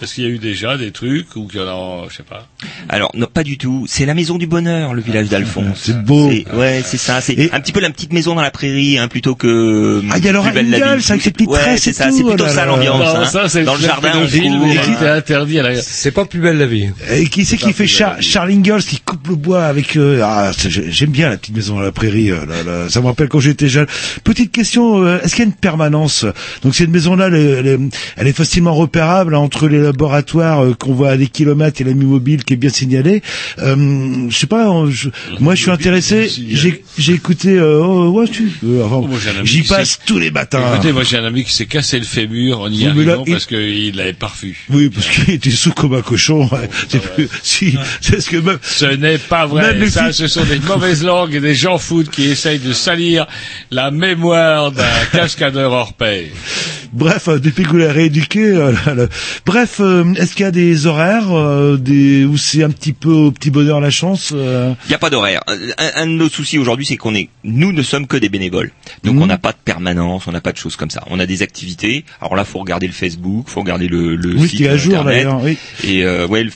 Est-ce qu'il y a eu déjà des trucs ou qu'il y en a, je sais pas. Alors non, pas du tout. C'est la maison du bonheur, le village d'Alphonse. C'est beau. C'est- Ouais, c'est ça. C'est un petit peu la petite maison dans la prairie, hein, plutôt que. Ah, il y a Laura Ingalls avec ses petites Ouais, tresses c'est ça. C'est plutôt ça l'ambiance. Non, hein. ça, c'est dans le jardin, on mais hein. interdit. C'est pas plus belle la vie. Et qui c'est qui fait Char Charles Ingalls qui coupe le bois avec euh, ah j'aime bien la petite maison dans la prairie euh, là, là. ça me rappelle quand j'étais jeune petite question euh, est-ce qu'il y a une permanence? Donc cette maison là elle, est- elle est- elle est facilement repérable hein, entre les laboratoires euh, qu'on voit à des kilomètres et l'ami mobile qui est bien signalé euh, je sais pas euh, je- moi je suis intéressé j'ai j'ai écouté euh, oh, ouais, tu, euh, enfin, Oh, j'y passe tous les matins Écoutez, moi j'ai un ami qui s'est cassé le fémur en y Oui, mais là, arrivant il- parce qu'il l'avait pas revu. oui parce qu'il était sous comme un cochon ouais. C'est plus- si c'est ce que même Ce n'est pas vrai. Même Ça, ce sont des mauvaises langues et des gens fous qui essayent de salir la mémoire d'un *laughs* cascadeur hors pair. Bref, euh, depuis que vous l'avez rééduqué, euh, là, là. bref, euh, est-ce qu'il y a des horaires, euh, des où c'est un petit peu au petit bonheur la chance euh, Il n'y a pas d'horaire. Un, un de nos soucis aujourd'hui, c'est qu'on est, nous ne sommes que des bénévoles. Donc Mhm. on n'a pas de permanence, on n'a pas de choses comme ça. On a des activités. Alors là, faut regarder le Facebook, faut regarder le, le Oui, site qui est à jour, internet. oui. Et euh, ouais, le-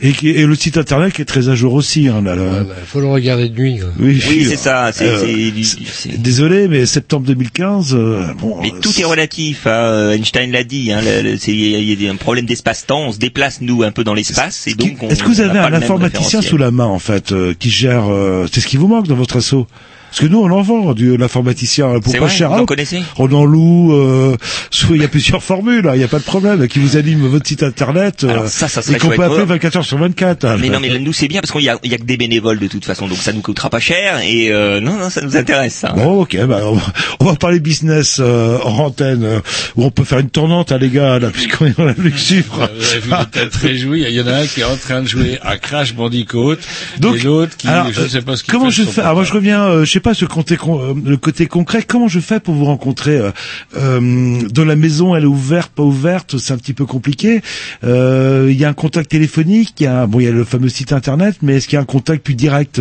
et, qui- et le site internet qui est très à jour aussi. Hein, là, là. Il faut le regarder de nuit. quoi. Oui, oui, c'est ça. C'est, Euh, c'est du- c'est- c'est- Désolé, mais septembre 2015, euh, bon. Mais euh, tout est relatif. hein. Euh, Einstein l'a dit. Hein, il y a un problème On se déplace nous un peu dans l'espace, et donc. on- Est-ce que vous avez un informaticien sous la main en fait euh, qui gère euh, C'est ce qui vous manque dans votre assaut parce que nous on en vend du l'informaticien pour C'est pas vrai, cher. vous en connaissez On en loue. euh, *laughs* il y a plusieurs formules, hein, il n'y a pas de problème. Qui vous anime votre site internet euh, Alors ça, ça et qu'on peut appeler 24 heures sur 24. hein. Mais non, mais nous c'est bien parce qu'il y a, il y a que des bénévoles de toute façon, donc ça nous coûtera pas cher et euh, non, non, ça nous intéresse ça. Bon, ok, bah, on, va, on va parler business euh, en antenne, euh, où on peut faire une tournante, hein, les gars, là, puisqu'on est dans la luxure. Vous avez vu peut-être *laughs* réjoui. Il y en a un qui est en train de jouer à Crash Bandicoot Donc, et l'autre qui, alors, je ne sais pas ce qu'il Comment fait je fais? Alors moi je reviens, euh, je sais pas, ce côté euh, le côté concret. Comment je fais pour vous rencontrer euh, euh, Dans la maison, elle est ouverte, pas ouverte, c'est un petit peu compliqué. Il y a un contact téléphonique, il y a bon, il y a le fameux site internet, mais est-ce qu'il y a un contact plus direct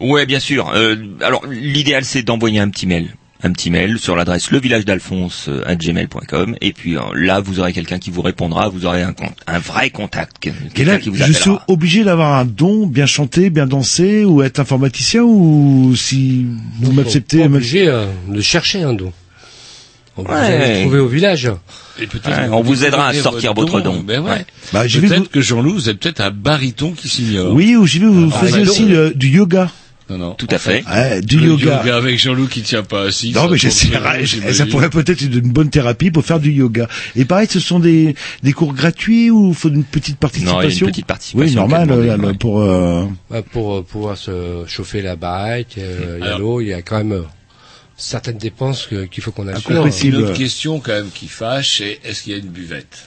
Ouais, bien sûr. Alors l'idéal c'est d'envoyer un petit mail. Un petit mail sur l'adresse levillageDalphonse@gmail.com et puis euh, là vous aurez quelqu'un qui vous répondra, vous aurez un, con- un vrai contact, Et là, qui vous je suis obligé d'avoir un don, bien chanter, bien danser, ou être informaticien, ou si vous m'acceptez, obligé euh, de chercher un don. On va Ouais. le trouver au village. Et peut-être Ouais, que on vous aidera à sortir votre don. Ben ouais. Ouais. Bah, j'ai vu que peut-être que Jean-Loup, vous êtes peut-être un baryton qui s'ignore. Oui, ou j'ai vu, vous Ah, faisiez aussi le- du yoga. Non, non. Tout à fait. Ouais, du Le yoga. avec Jean-Loup qui tient pas assis. Non, ça mais j'essaierai. Ça pourrait peut-être être une bonne thérapie pour faire du yoga. Et pareil, ce sont des, des cours gratuits ou faut une petite participation Non, il y a une petite participation Oui, normal, là, ouais. pour. euh, Bah, pour euh, pouvoir se chauffer la baraque, euh, il y a l'eau, il y a quand même certaines dépenses que- qu'il faut qu'on assure. Une autre question quand même qui fâche, c'est est-ce qu'il y a une buvette?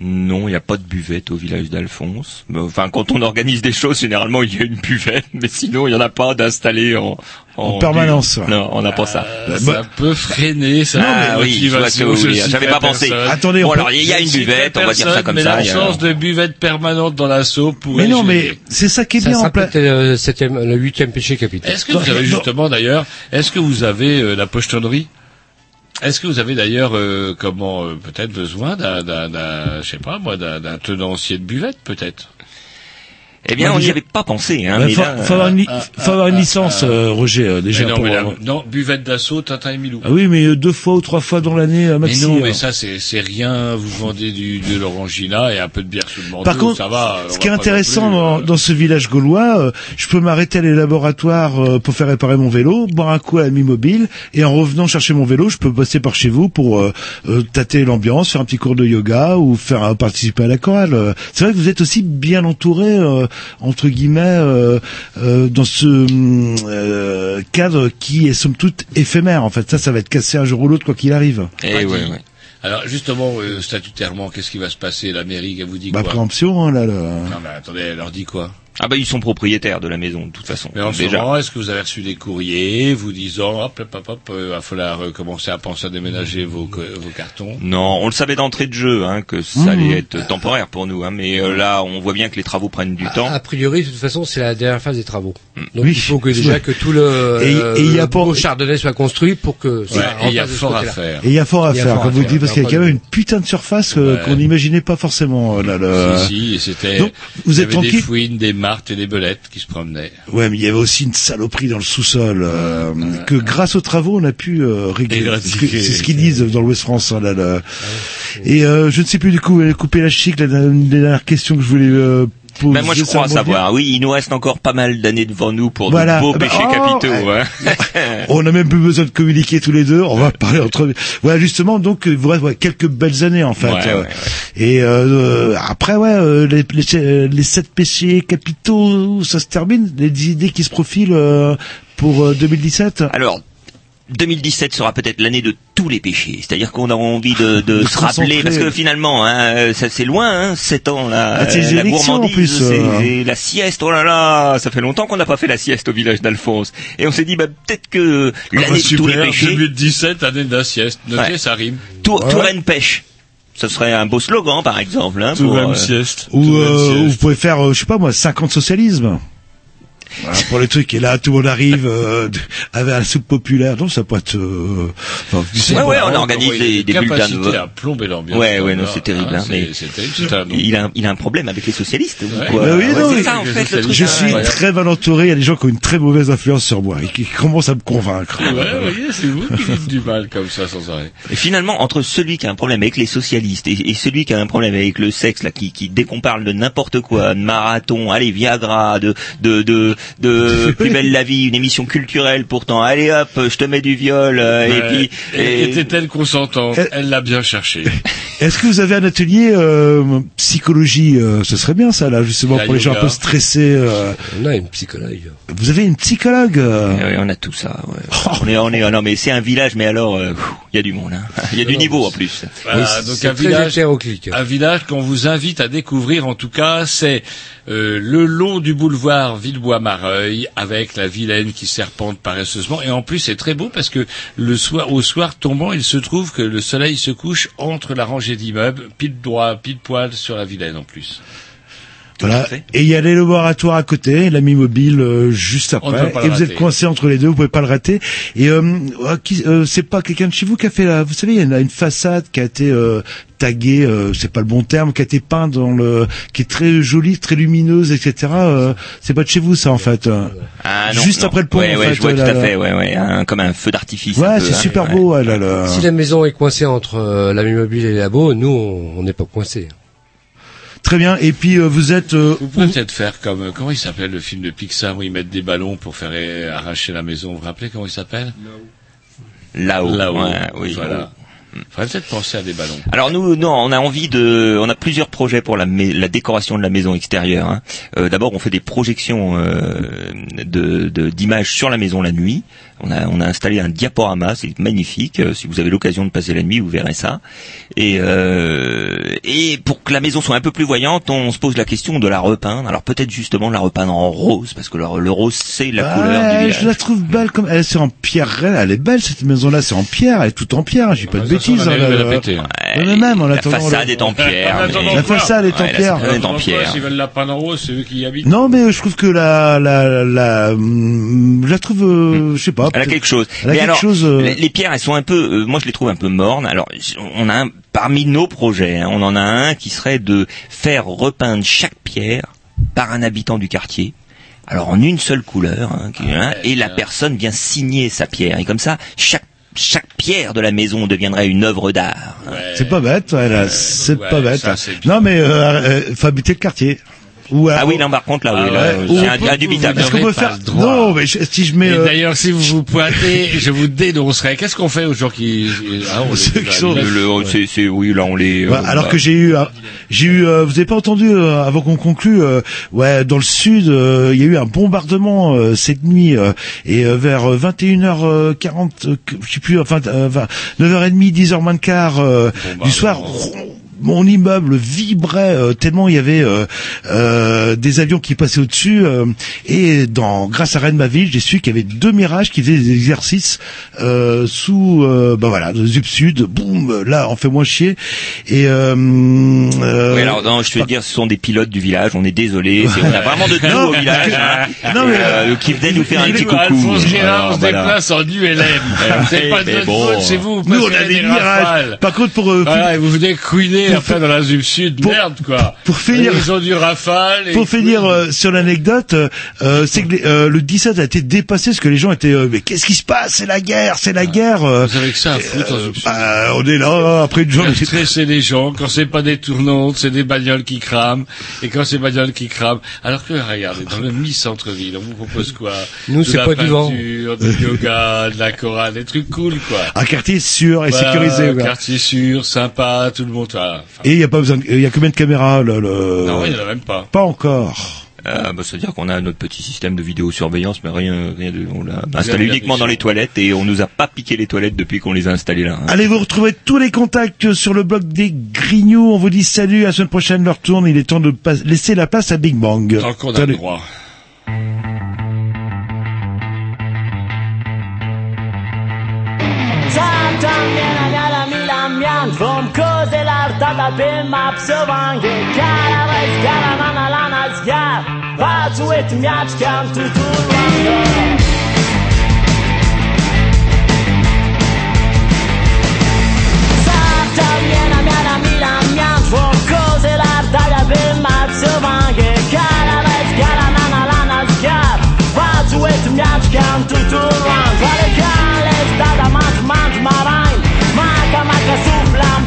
Non, il n'y a pas de buvette au village d'Alphonse. Mais, Enfin, quand on organise des choses, généralement, il y a une buvette, *laughs* mais sinon, il n'y en a pas d'installer en, En permanence. Non, on n'a pas ça. Euh, Ça peut freiner ça. Ah oui, je vois ce que vous voulez dire. J'avais pas pensé. Attendez, Bon, peut- alors, il y a une buvette, on va dire ça comme mais ça. il y a- l'absence de buvette permanente dans l'assaut pourrait Mais non, mais c'est ça qui est Ça bien en pla- euh, septième- le huitième péché capital. Est-ce que vous avez justement d'ailleurs, est-ce que vous avez euh, la pochetonnerie Est-ce que vous avez d'ailleurs euh, comment euh, peut-être besoin d'un, d'un, d'un- je sais pas moi, d'un, d'un tenancier de buvette peut-être? Eh bien, on n'y avait pas pensé. Hein, Bah, mais faut, là, faut avoir une, li- ah, faut avoir une licence, euh, Roger, euh, déjà non, pour. mais la- euh, non, buvette d'assaut, Tintin et Milou. Ah oui, mais euh, deux fois ou trois fois dans l'année, euh, mais non, mais ça c'est, c'est rien. Vous vendez du, de l'orangina et un peu de bière sous le manteau. Par contre, ça va. ce qui est intéressant plus, dans, euh, dans ce village gaulois, euh, je peux m'arrêter à les laboratoires euh, pour faire réparer mon vélo, boire un coup à la mi-mobile, et en revenant chercher mon vélo, je peux passer par chez vous pour euh, euh, tâter l'ambiance, faire un petit cours de yoga ou faire euh, participer à la chorale. C'est vrai que vous êtes aussi bien entouré, euh, entre guillemets, euh, euh, dans ce euh, cadre qui est somme toute éphémère. En fait, ça, ça va être cassé un jour ou l'autre, quoi qu'il arrive. eh ouais, ouais. Alors justement, euh, statutairement, qu'est-ce qui va se passer? La mairie, elle vous dit Bah, quoi? préemption, hein, là. le- Non, mais attendez, elle leur dit quoi? Ah bah, ils sont propriétaires de la maison, de toute façon. Mais en ce déjà. moment, est-ce que vous avez reçu des courriers vous disant, hop, hop, hop, hop, euh, va falloir euh, commencer à penser à déménager vos, cartons Non, on le savait d'entrée de jeu, hein, que ça Mhm. allait être temporaire pour nous. Hein, mais euh, là, on voit bien que les travaux prennent du temps. A priori, de toute façon, c'est la dernière phase des travaux. Donc Oui. il faut que déjà *laughs* que tout le, Et- euh, et il y a le pas- beau chardonnay soit construit pour que ça Ouais, et il y a fort à faire. Et il y a fort à Il faire, comme vous dites, parce qu'il y a quand même une putain de surface qu'on n'imaginait pas forcément. Là. Si, si, et c'était. Donc, vous il êtes tranquille des martes et des belettes qui se promenaient. Ouais, mais il y avait aussi une saloperie dans le sous-sol euh, que grâce aux travaux on a pu euh, régler. C'est ce qu'ils disent dans l'Ouest France. hein, là, là. Et euh, je ne sais plus du coup, coupé la chic. La, la dernière question que je voulais euh, poser. Ben moi, je crois savoir. Oui, il nous reste encore pas mal d'années devant nous pour Voilà. de beaux péchés oh, capitaux. ouais. hein. *laughs* On n'a même plus besoin de communiquer tous les deux. On va parler entre. Voilà, justement, donc il vous reste ouais, quelques belles années en fait. Ouais, Euh, ouais, ouais. Et euh, après, ouais, euh, les, les, les sept péchés capitaux, ça se termine. Les idées qui se profilent euh, pour euh, 2017. Alors, 2017 sera peut-être l'année de tous les péchés. C'est-à-dire qu'on a envie de, de De se rappeler, parce que finalement, hein, ça c'est loin, hein, 7 ans là. Ah, la gourmandise, plus, euh. c'est la sieste. Oh là là, ça fait longtemps qu'on n'a pas fait la sieste au village d'Alphonse. Et on s'est dit, bah, peut-être que Ah, l'année bah, de tous les péchés, 2017, année de la sieste. Notez, Ouais. ça rime. Tour- Touraine pêche. Ce serait un beau slogan, par exemple. Hein, pour, Touraine euh, sieste. Ou euh, ou vous pouvez faire, euh, je sais pas moi, 50 socialisme. Voilà, pour les trucs, et là, tout le monde arrive euh, avec la soupe populaire. Non, ça peut être... Euh, enfin, sais Ouais, ouais, on organise des, des bulletins de vote. à plomber l'ambiance. Ouais, ouais, non, c'est terrible. ah, hein, mais c'est terrible, c'est un- il a, il a un problème avec les socialistes. ou Ouais. quoi Bah oui, Ouais, non, c'est mais ça, en fait, le truc. je hein. suis Ouais. très mal entouré. Il y a des gens qui ont une très mauvaise influence sur moi et qui commencent à me convaincre. Ouais, vous voyez, c'est vous qui dites du mal comme ça sans arrêt. Et finalement, entre celui qui a un problème avec les socialistes et, et celui qui a un problème avec le sexe, là, qui, qui dès qu'on parle de n'importe quoi, de marathon, allez Viagra, de de de, de *laughs* plus belle la vie, une émission culturelle pourtant, allez hop, je te mets du viol, euh, et puis Et- et- était-elle consentante Elle l'a bien cherché. *laughs* Est-ce que vous avez un atelier euh, psychologie euh, Ce serait bien ça, là, justement, La pour les gens un peu stressés. euh. On a une psychologue. Vous avez une psychologue euh. Ouais, ouais, on a tout ça. ouais. on est, on est, non mais c'est un village, mais alors, euh, il y a du monde. hein. Il y a du niveau en plus. Voilà, donc un village, un village qu'on vous invite à découvrir. En tout cas, c'est euh, le long du boulevard Avec la Vilaine qui serpente paresseusement. Et en plus, c'est très beau parce que le soir, au soir tombant, il se trouve que le soleil se couche entre la rangée d'immeubles, pile droit, pile poil sur la Vilaine en plus. Voilà. Et il y a les laboratoires à côté, l'ami mobile euh, juste On ne après. peut pas Et le vous rater. êtes coincé entre les deux, vous pouvez pas le rater. Et euh, euh, qui- euh, c'est pas quelqu'un de chez vous qui a fait la. Vous savez, il y a une, une façade qui a été euh, taguée, euh, c'est pas le bon terme, qui a été peint dans le, qui est très jolie, très lumineuse, etc. Euh, c'est pas de chez vous ça en fait. euh. Ah, non, juste non. après le pont. Ouais, en ouais, fait, je vois tout là, à là. fait. Ouais, ouais, comme un feu d'artifice. un Ouais, peu, c'est hein, super ouais. beau. ouais, là, là. Si la maison est coincée entre euh, la mobile et les labos, nous, on on n'est pas coincés. Très bien. Et puis euh, vous êtes. euh, Vous pouvez peut-être faire comme, euh, comment il s'appelle le film de Pixar où ils mettent des ballons pour faire euh, arracher la maison? Vous vous rappelez comment il s'appelle? Là-haut. Là-haut. ouais, oui. Voilà. Faudrait peut-être penser à des ballons. Alors nous, non, on a envie de, on a plusieurs projets pour la, la décoration de la maison extérieure. hein. Euh, D'abord, on fait des projections euh, de de- d'images sur la maison la nuit. On a, on a installé un diaporama, c'est magnifique. Euh, Si vous avez l'occasion de passer la nuit, vous verrez ça. Et euh, et pour que la maison soit un peu plus voyante, on se pose la question de la repeindre. Alors peut-être justement de la repeindre en rose, parce que le, le rose c'est la Ah, couleur du village. je la trouve belle comme elle c'est en pierre elle est belle cette maison là c'est en pierre elle est toute en pierre j'ai pas de bêtises mais même en la attendant façade le- est en *laughs* pierre. La façade est en Ouais, la pierre. façade est en pierre. S'ils veulent la peindre en rose, c'est eux qui y habitent. non mais je trouve que la la la je la trouve euh, je sais pas Elle a quelque chose. elle a Mais quelque alors, chose euh, les, les pierres, elles sont un peu, euh, moi je les trouve un peu mornes. Alors, on a un, parmi nos projets, hein, on en a un qui serait de faire repeindre chaque pierre par un habitant du quartier. Alors en une seule couleur, hein, qui- hein, et la personne vient signer sa pierre. Et comme ça, chaque chaque pierre de la maison deviendrait une œuvre d'art. c'est pas bête ouais, là, c'est ouais, pas bête. ça, c'est non mais euh, euh, faut habiter le quartier Ou Ah oui, non, par contre, là, oui, là, ouais. c'est indubitable. Est-ce qu'on peut faire Non, mais je- si je mets. Et euh, d'ailleurs, si vous vous pointez, je vous dénoncerai. Qu'est-ce qu'on fait aux gens qui... Ah, on Ceux qui sont- Le- le- c'est- c'est- oui, là, on les. Bah, euh, alors bah, que j'ai eu, un- j'ai eu, euh, vous avez pas entendu euh, avant qu'on conclue, euh, ouais, dans le sud, euh, il y a eu un bombardement euh, cette nuit euh, et euh, vers 21h40, euh, je sais plus, enfin euh, 20, 9h30, 10h moins de quart euh, du soir. Mon immeuble vibrait euh, tellement il y avait euh, euh, des avions qui passaient au-dessus euh, et dans grâce à Rennes ma ville j'ai su qu'il y avait deux mirages qui faisaient des exercices euh, sous euh, bah voilà le Zup Sud boum là on fait moins chier et euh, euh, Oui, alors non, je te veux dire, ce sont des pilotes du village. On est désolé, on a vraiment de tout Non, au village. hein. *laughs* non, mais- Euh, qui venaient nous faire un Et petit coucou. Alphonse Gérard se déplace en ULM. C'est pas de mais notre bon. faute, c'est vous. nous on a des mirages par contre pour euh, Voilà, et vous venez couiner après dans la Zub Sud, merde quoi. pour finir- Ils ont du rafale. et Pour finir euh, sur l'anecdote, euh, euh, c'est que euh, le 17 a été dépassé parce que les gens étaient euh, mais qu'est-ce qui se passe? C'est la guerre, c'est la guerre. euh, Vous avez que ça à foutre en euh, Zub Sud. bah, on est là après une journée. Stresser les gens, quand c'est pas des tournantes, c'est des bagnoles qui crament, et quand c'est bagnoles qui crament, alors que regardez, dans le mi-centre-ville, on vous propose quoi? Nous, De c'est la pas du vent. du yoga, de la chorale, des trucs cool, quoi. Un quartier sûr et Voilà, sécurisé. quoi. quartier sûr, sympa, tout le monde, voilà. Enfin, Et il y a pas besoin, de- il y a combien de caméras le, le- Non, il y en a même pas. Pas encore. Euh, bah, C'est-à-dire qu'on a notre petit système de vidéosurveillance, mais rien, rien de, on l'a installé uniquement dans les toilettes et on nous a pas piqué les toilettes depuis qu'on les a installées là. hein. Allez, vous retrouvez tous les contacts sur le blog des Grignoux? On vous dit salut, à la semaine prochaine, leur tourne. Il est temps de pas- laisser la place à Big Bang. Tant qu'on a le droit. Vom coze l'artata pe mapsă vange Chiar aveți la nazgar Vați uit mi-ați chiam tuturor Sarta viena mea la mila mea Vom coze l'artata pe mapsă vange Chiar aveți la nazgar Vați uit mi-ați chiam tuturor